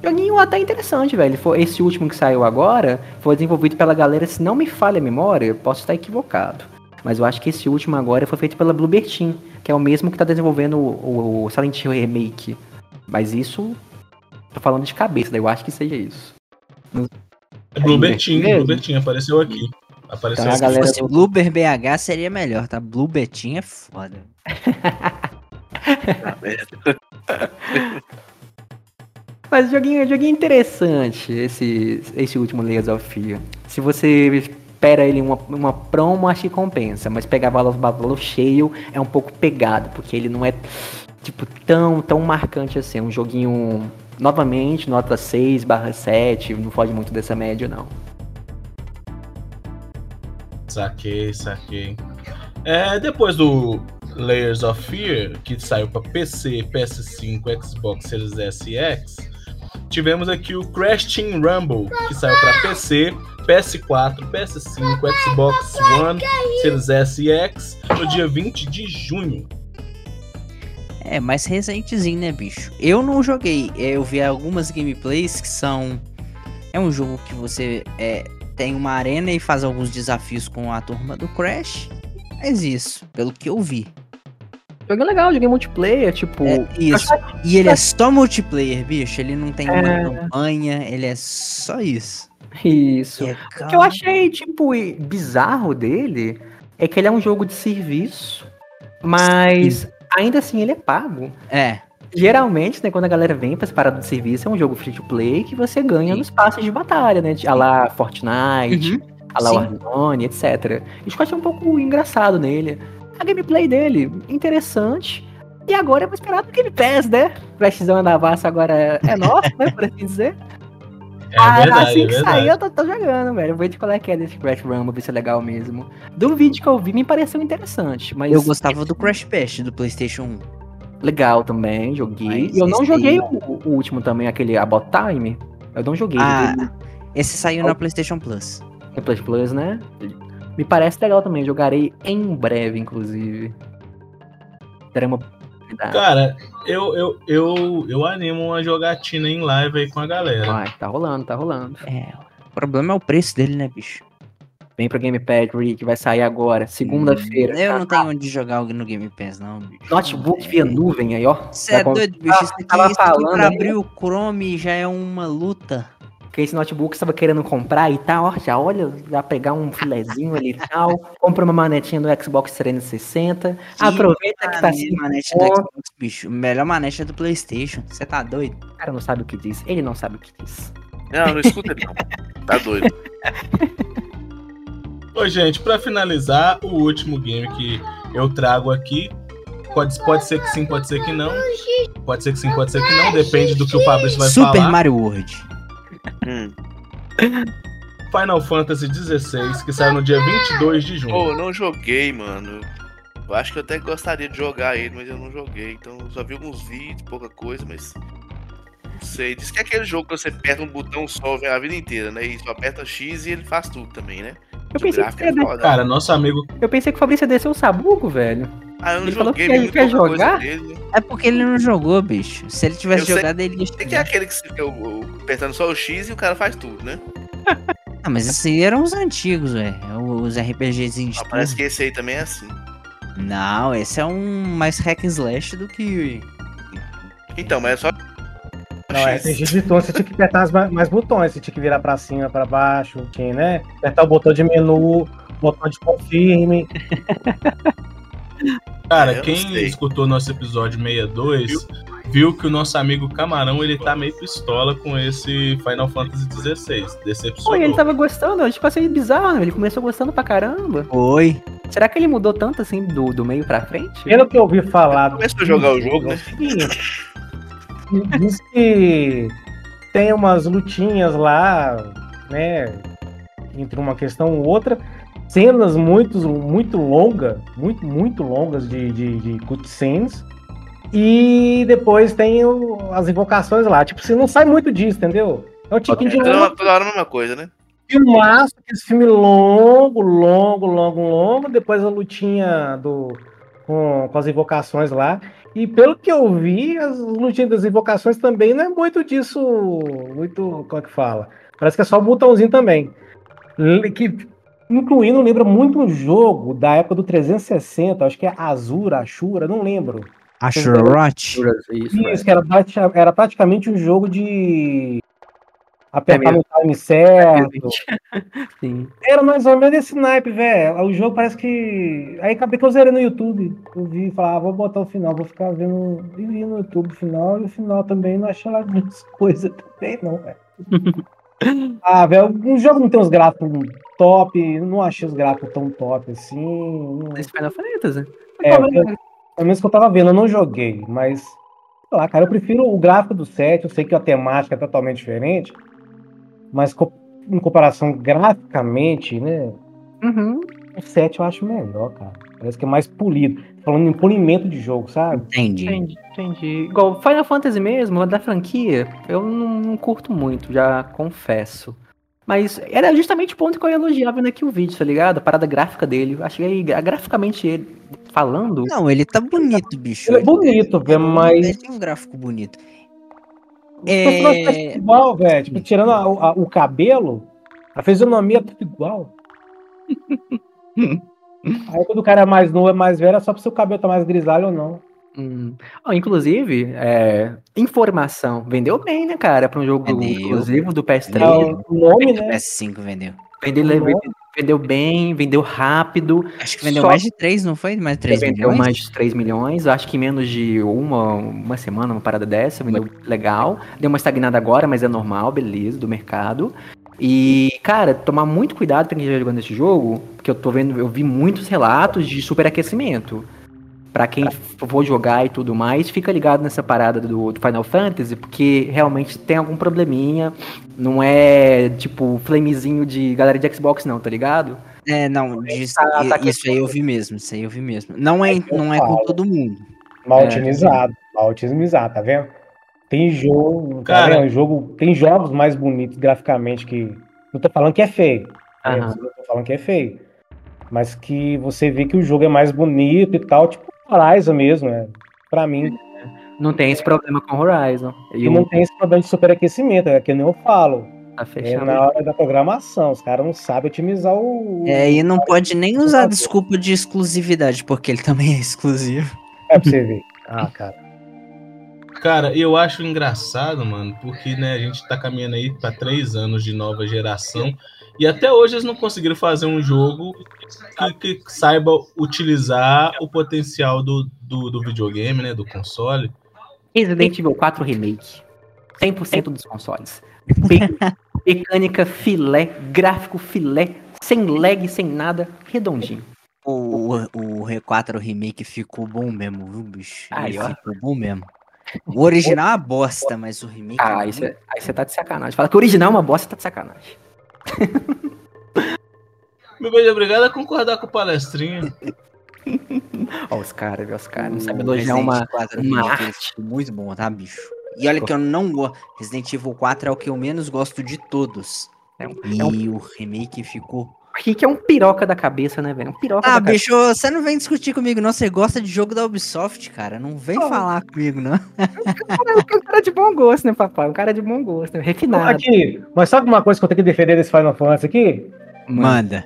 Joguinho até interessante, velho. Esse último que saiu agora foi desenvolvido pela galera, se não me falha a memória, posso estar equivocado. Mas eu acho que esse último agora foi feito pela Team, que é o mesmo que tá desenvolvendo o, o Silent Hill Remake. Mas isso, tô falando de cabeça, daí eu acho que seja isso. É Bluebertinho, Mesmo? Bluebertinho, apareceu aqui. Apareceu Tá, aqui. galera Se fosse Blueber BH seria melhor, tá? Bluebertinho é foda. Mas joguinho, joguinho interessante, esse, esse último Layers of Fear. Se você espera ele uma, uma promo, acho que compensa. Mas pegar valor, valor cheio é um pouco pegado, porque ele não é tipo tão, tão marcante assim. É um joguinho, novamente, nota 6 barra 7, não foge muito dessa média, não. Saquei, saquei. É, depois do Layers of Fear, que saiu para PC, PS5, Xbox Series S e X, tivemos aqui o Crash Team Rumble, que saiu para PC, PS4, PS5, Xbox One, Series S e X, no dia 20 de junho. É, mais recentezinho, né, bicho? Eu não joguei. Eu vi algumas gameplays que são. É um jogo que você. É. tem uma arena e faz alguns desafios com a turma do Crash. Mas isso, pelo que eu vi. Jogo é legal, joguei multiplayer, tipo. É, isso. E ele é só multiplayer, bicho. Ele não tem uma campanha, ele é só isso. Isso. É, O que eu achei, tipo, bizarro dele é que ele é um jogo de serviço, mas ainda assim ele é pago. É. Geralmente, né, quando a galera vem pra essa parada de serviço, é um jogo free to play que você ganha nos passes de batalha, né? A lá Fortnite, a lá Sim. Warzone, etc. Isso que eu achei um pouco engraçado nele. A gameplay dele, interessante. E agora é mais esperado do Game Pass, né? O Crashzão da Massa agora é é nosso, né? Por assim dizer. É Ah, verdade, assim é que verdade. sair, eu tô, tô jogando, velho. Vou ver de qual é que é desse Crash Rumble, ver se é legal mesmo. Do vídeo que eu vi, me pareceu interessante, mas... Eu gostava do Crash Bash do PlayStation 1. Legal também, joguei. Mas E eu não joguei o, o último também, aquele About Time. Eu não joguei. Ah, joguei esse saiu na PlayStation Plus. no Plus Plus, né? Me parece legal também, jogarei em breve, inclusive. Oportunidade. Cara, eu, eu, eu, eu animo uma jogatina em live aí com a galera. Vai, tá rolando, tá rolando. É, o problema é o preço dele, né, bicho? Vem pro Gamepad, Rick, vai sair agora, segunda-feira. Eu não tenho onde jogar no Game Pass, não, bicho. Notebook via nuvem aí, ó. Você é doido, bicho? Isso aqui, Tava isso aqui falando pra abrir o Chrome já é uma luta. Que esse notebook você tava querendo comprar e tal, ó, já olha, já pegar um filezinho ali e tal, compra uma manetinha do Xbox 360, aproveita que tá assim. manete do Xbox, bicho. Melhor manete é do PlayStation. Você tá doido? O cara não sabe o que diz, ele não sabe o que diz. Não, não escuta ele não. Tá doido. Ô, gente, pra finalizar, o último game que eu trago aqui. Pode, pode ser que sim, pode ser que não. Pode ser que sim, pode ser que não. Depende do que o Fabrício vai Super falar. Mario World. Hum. Final Fantasy XVI, que saiu no dia 22 de junho. Pô, eu não joguei, mano. Eu acho que eu até gostaria de jogar ele, mas eu não joguei. Então eu só vi alguns vídeos, pouca coisa, mas. Não sei. Diz que é aquele jogo que você aperta um botão só vem a vida inteira, né? E só aperta X e ele faz tudo também, né? Eu pensei, que é foda. Cara, nosso amigo. eu pensei que o Fabrício ia descer o sabugo, velho. Ah, eu não Ele falou joguei, muito que coisa jogar? dele? É porque ele não jogou, bicho. Se ele tivesse Eu sei- jogado, ele ia Tem que é aquele que você fica o- o- apertando só o X e o cara faz tudo, né? Ah, mas esses aí eram os antigos, velho. Os RPGzinhos de Ah, parece que esse aí também é assim. Não, esse é um mais hack and slash do que. Então, mas é só. Não, é de turno, você tinha que apertar mais, mais botões, você tinha que virar pra cima, pra baixo, tinha, né? Apertar o botão de menu, botão de confirme. Cara, É, quem escutou nosso episódio 62 viu que o nosso amigo Camarão ele tá meio pistola com esse Final Fantasy XVI. Decepcionou. e ele tava gostando, eu tipo achei bizarro, né? Ele começou gostando pra caramba. Oi. Será que ele mudou tanto assim do, do meio pra frente? Pelo que eu ouvi falar. Começou a jogar o jogo, né? Diz que tem umas lutinhas lá, né? Entre uma questão e outra. Cenas muito, muito longas, muito, muito longas de, de, de cutscenes. E depois tem o- as invocações lá. Tipo, você não sai muito disso, entendeu? É um tipo de longo, toda hora a mesma coisa, né? filmaço, aquele filme longo, longo, longo, longo. Depois a lutinha do, com, com as invocações lá. E pelo que eu vi, as lutinhas das invocações também não é muito disso. Muito. Como é que fala? Parece que é só o botãozinho também. Que, incluindo, lembra muito um jogo da época do 360, acho que é Azura, Ashura, não lembro. Ashurot. Isso, Isso, que era, prati- era praticamente um jogo de apertar É no time certo. Sim. Era mais ou menos esse naipe, velho. O jogo parece que. Aí acabei que eu zerei no YouTube. Eu vi e falei, ah, vou botar o final, vou ficar vendo. E vi no YouTube o final, e o final também não achei lá muitas coisas também, não, velho. ah, velho, o jogo não tem uns gráficos top, não achei os gráficos tão top assim. não- Esse Final Fantasy. é, eu- pelo menos que eu tava vendo, eu não joguei, mas. Sei lá, cara, eu prefiro o gráfico do 7, eu sei que a temática é totalmente diferente, mas co- em comparação graficamente, né? Uhum. O 7 eu acho melhor, cara. Parece que é mais polido. Falando em polimento de jogo, sabe? Entendi. Entendi, entendi. Igual Final Fantasy mesmo, da franquia, eu não, não curto muito, já confesso. Mas era justamente o ponto que eu elogiava aqui o vídeo, tá ligado? A parada gráfica dele. Eu Achei gra- graficamente ele falando. Não, ele tá bonito, bicho. Ele é bonito, velho, mas. Ele tem um gráfico bonito. É... igual, velho. Tipo, tirando a- a- o cabelo, A fisionomia é tudo igual. Aí quando o cara é mais novo, é mais velho, é só pra seu cabelo tá mais grisalho ou não. Hum. Ó, inclusive, é, informação. Vendeu bem, né, cara? Pra um jogo Vendeu. exclusivo do PS3. É o nome, né? PS5 vendeu. Vendeu, vendeu bem, vendeu rápido. Acho que vendeu Só- mais de 3, não foi? Mais de 3 vendeu milhões? mais de 3 milhões, acho que em menos de uma, uma semana, uma parada dessa, vendeu legal. Deu uma estagnada agora, mas é normal, beleza, do mercado. E, cara, tomar muito cuidado pra quem estiver jogando esse jogo, porque eu tô vendo, eu vi muitos relatos de superaquecimento. Pra quem for jogar e tudo mais, fica ligado nessa parada do, do Final Fantasy, porque realmente tem algum probleminha. Não é tipo flamezinho de galera de Xbox, não, tá ligado? É, não, disso- Tá- tá isso aí eu vi mesmo, isso aí eu vi mesmo. Não é, não é com todo mundo. Mal É. otimizado. Mal otimizado, tá vendo? Tem jogo, tá Cara. vendo? Jogo, tem jogos mais bonitos graficamente que. Não tô falando que é feio. Não tô falando que é feio. Mas que você vê que o jogo é mais bonito e tal, tipo Horizon mesmo, né? Pra mim. Não tem esse problema com Horizon. E E o- não tem esse problema de superaquecimento, é que nem eu falo. Tá É na hora da programação. Os caras não sabem otimizar o. É, e não pode nem usar a desculpa de exclusividade, porque ele também é exclusivo. É pra você ver. Ah, cara. Cara, eu acho engraçado, mano, porque né, a gente tá caminhando aí pra três anos de nova geração e até hoje eles não conseguiram fazer um jogo que, que saiba utilizar o potencial do, do, do videogame, né, do console. Resident Evil 4 Remake. 100% dos consoles. Me- Mecânica filé, gráfico filé, sem lag, sem nada, redondinho. O, o, o R4 Remake ficou bom mesmo, viu, bicho? Aí, ó. ficou bom mesmo. O original é uma bosta, mas o remake. Ah, é aí muito você tá de sacanagem. Fala que o original é uma bosta, tá de sacanagem. Meu bem, obrigado a concordar com o palestrinho. Ó, os caras, viu? Os caras não sabem O elogiar uma, 4 uma arte. muito bom, tá, bicho? E olha que eu não gosto. Resident Evil 4 é o que eu menos gosto de todos. É um- E é um- o remake ficou. O Rick é um piroca da cabeça, né, velho? Um piroca Ah, da cabeça. bicho, você não vem discutir comigo, não. Você gosta de jogo da Ubisoft, cara. Não vem falar comigo, não. Um cara de bom gosto, né, papai? Um cara de bom gosto, né? refinado. Aqui, mas sabe uma coisa que eu tenho que defender desse Final Fantasy aqui? Manda.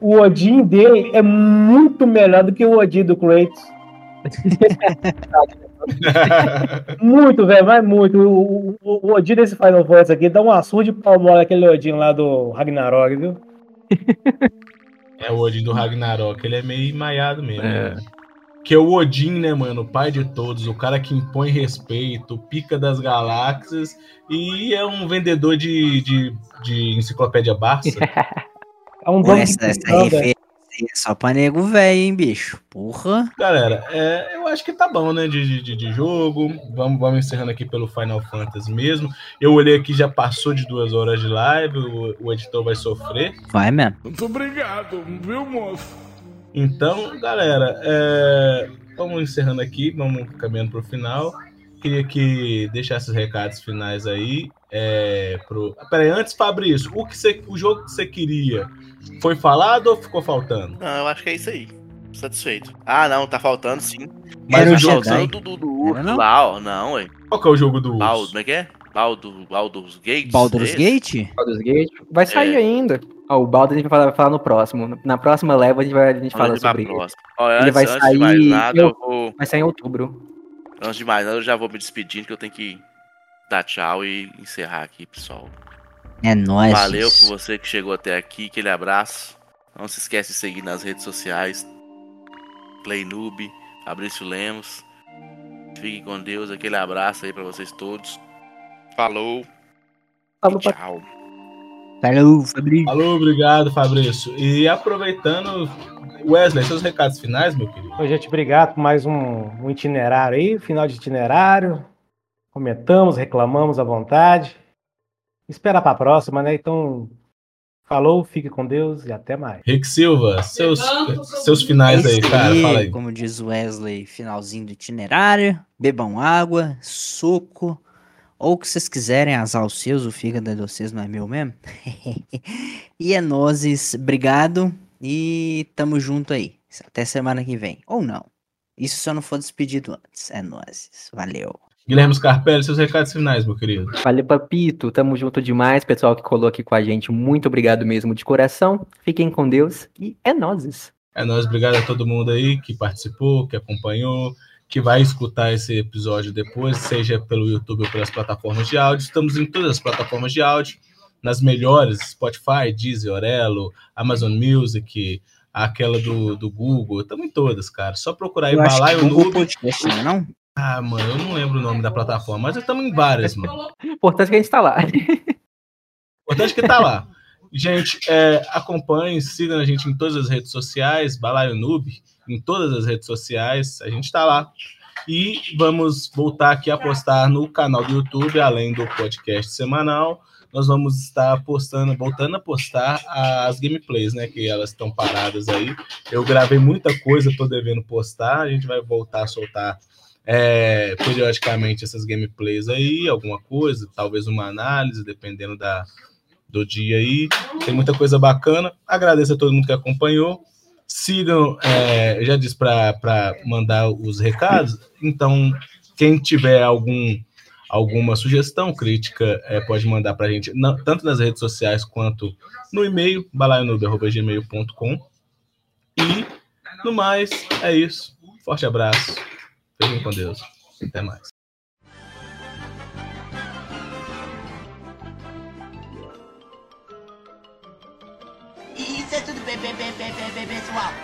O Odin dele é muito melhor do que o Odin do Kratos. muito, velho, mas muito. O, o, o Odin desse Final Fantasy aqui dá uma surra de pau mole aquele Odin lá do Ragnarok, viu? É o Odin do Ragnarok, ele é meio maiado mesmo. É. né? Que é o Odin, né, mano? O pai de todos, o cara que impõe respeito, pica das galáxias e é um vendedor de, de, de enciclopédia Barça. É um dono essa, de essa é só pra nego velho, hein, bicho? Porra. Galera, é, eu acho que tá bom, né, de, de, de jogo. Vamos, vamos encerrando aqui pelo Final Fantasy mesmo. Eu olhei aqui, já passou de duas horas de live, o, o editor vai sofrer. Vai mesmo. Muito obrigado, viu, moço? Então, galera, é, vamos encerrando aqui, vamos caminhando pro final. Queria que deixasse os recados finais aí. É, pro... Peraí, antes, Fabrício, o, que você, o jogo que você queria foi falado ou ficou faltando? Não, eu acho que é isso aí. Satisfeito. Ah, não, tá faltando sim. Mas o jogo- do, do, não? lá, ó. Não, ué. Qual que é o jogo do Baldo, urso? como é que é? Baldo, Baldur's Gate? Baldur's Esse? Gate? Baldur's Gate. Vai sair É. ainda. Ó, o Baldo a gente vai falar, vai falar no próximo. Na próxima leva a gente, vai, a gente fala sobre ele. Ó, Ele antes, vai antes sair. de mais nada, eu vou. Vai sair em outubro. Antes de mais nada, eu já vou me despedindo, que eu tenho que dar tchau e encerrar aqui, pessoal. É nóis. Valeu por você que chegou até aqui, aquele abraço. Não se esquece de seguir nas redes sociais. Playnoob, Fabrício Lemos. Fiquem com Deus, aquele abraço aí pra vocês todos. Falou. Falou, tchau. Falou, Fabrício. Alô, obrigado, Fabrício. E aproveitando, Wesley, seus recados finais, meu querido. Ô, gente, obrigado por mais um, um itinerário aí, final de itinerário. Comentamos, reclamamos à vontade. Esperar pra próxima, né? Então, falou, fique com Deus e até mais. Rick Silva, seus, seus finais aí, cara, fala aí. Como diz o Wesley, finalzinho do itinerário. Bebam água, suco. Ou o que vocês quiserem, azar os seus, o fígado é de vocês, não é meu mesmo? e é nozes, obrigado. E tamo junto aí. Até semana que vem. Ou não. Isso se eu não for despedido antes. É nozes. Valeu. Guilherme Scarpelli, seus recados finais, meu querido. Valeu, Papito. Tamo junto demais. Pessoal que colou aqui com a gente, muito obrigado mesmo de coração. Fiquem com Deus e é nozes. É nóis, obrigado a todo mundo aí que participou, que acompanhou, que vai escutar esse episódio depois, seja pelo YouTube ou pelas plataformas de áudio. Estamos em todas as plataformas de áudio, nas melhores, Spotify, Deezer, Orelo, Amazon Music, aquela do, do Google, estamos em todas, cara. Só procurar aí, que Google Noob. Podcast, não é não? Ah, mano, eu não lembro o nome da plataforma, mas estamos em várias, mano. Importante que a gente tá lá. Importante que tá lá. Gente, é, acompanhem, sigam a gente em todas as redes sociais, Balaio Noob, em todas as redes sociais, a gente tá lá. E vamos voltar aqui a postar no canal do YouTube, além do podcast semanal, nós vamos estar postando, voltando a postar as gameplays, né? Que elas estão paradas aí. Eu gravei muita coisa, tô devendo postar, a gente vai voltar a soltar é, periodicamente essas gameplays aí, alguma coisa, talvez uma análise, dependendo da, do dia aí. Tem muita coisa bacana. Agradeço a todo mundo que acompanhou. Sigam, é, já disse para mandar os recados. Então, quem tiver algum alguma sugestão, crítica, é, pode mandar para a gente, não- tanto nas redes sociais quanto no e-mail, balaionube.gmail.com. E, no mais, é isso. Forte abraço. Fiquem com Deus. Até mais. Isso é tudo bem, bem, bem, bem, pessoal.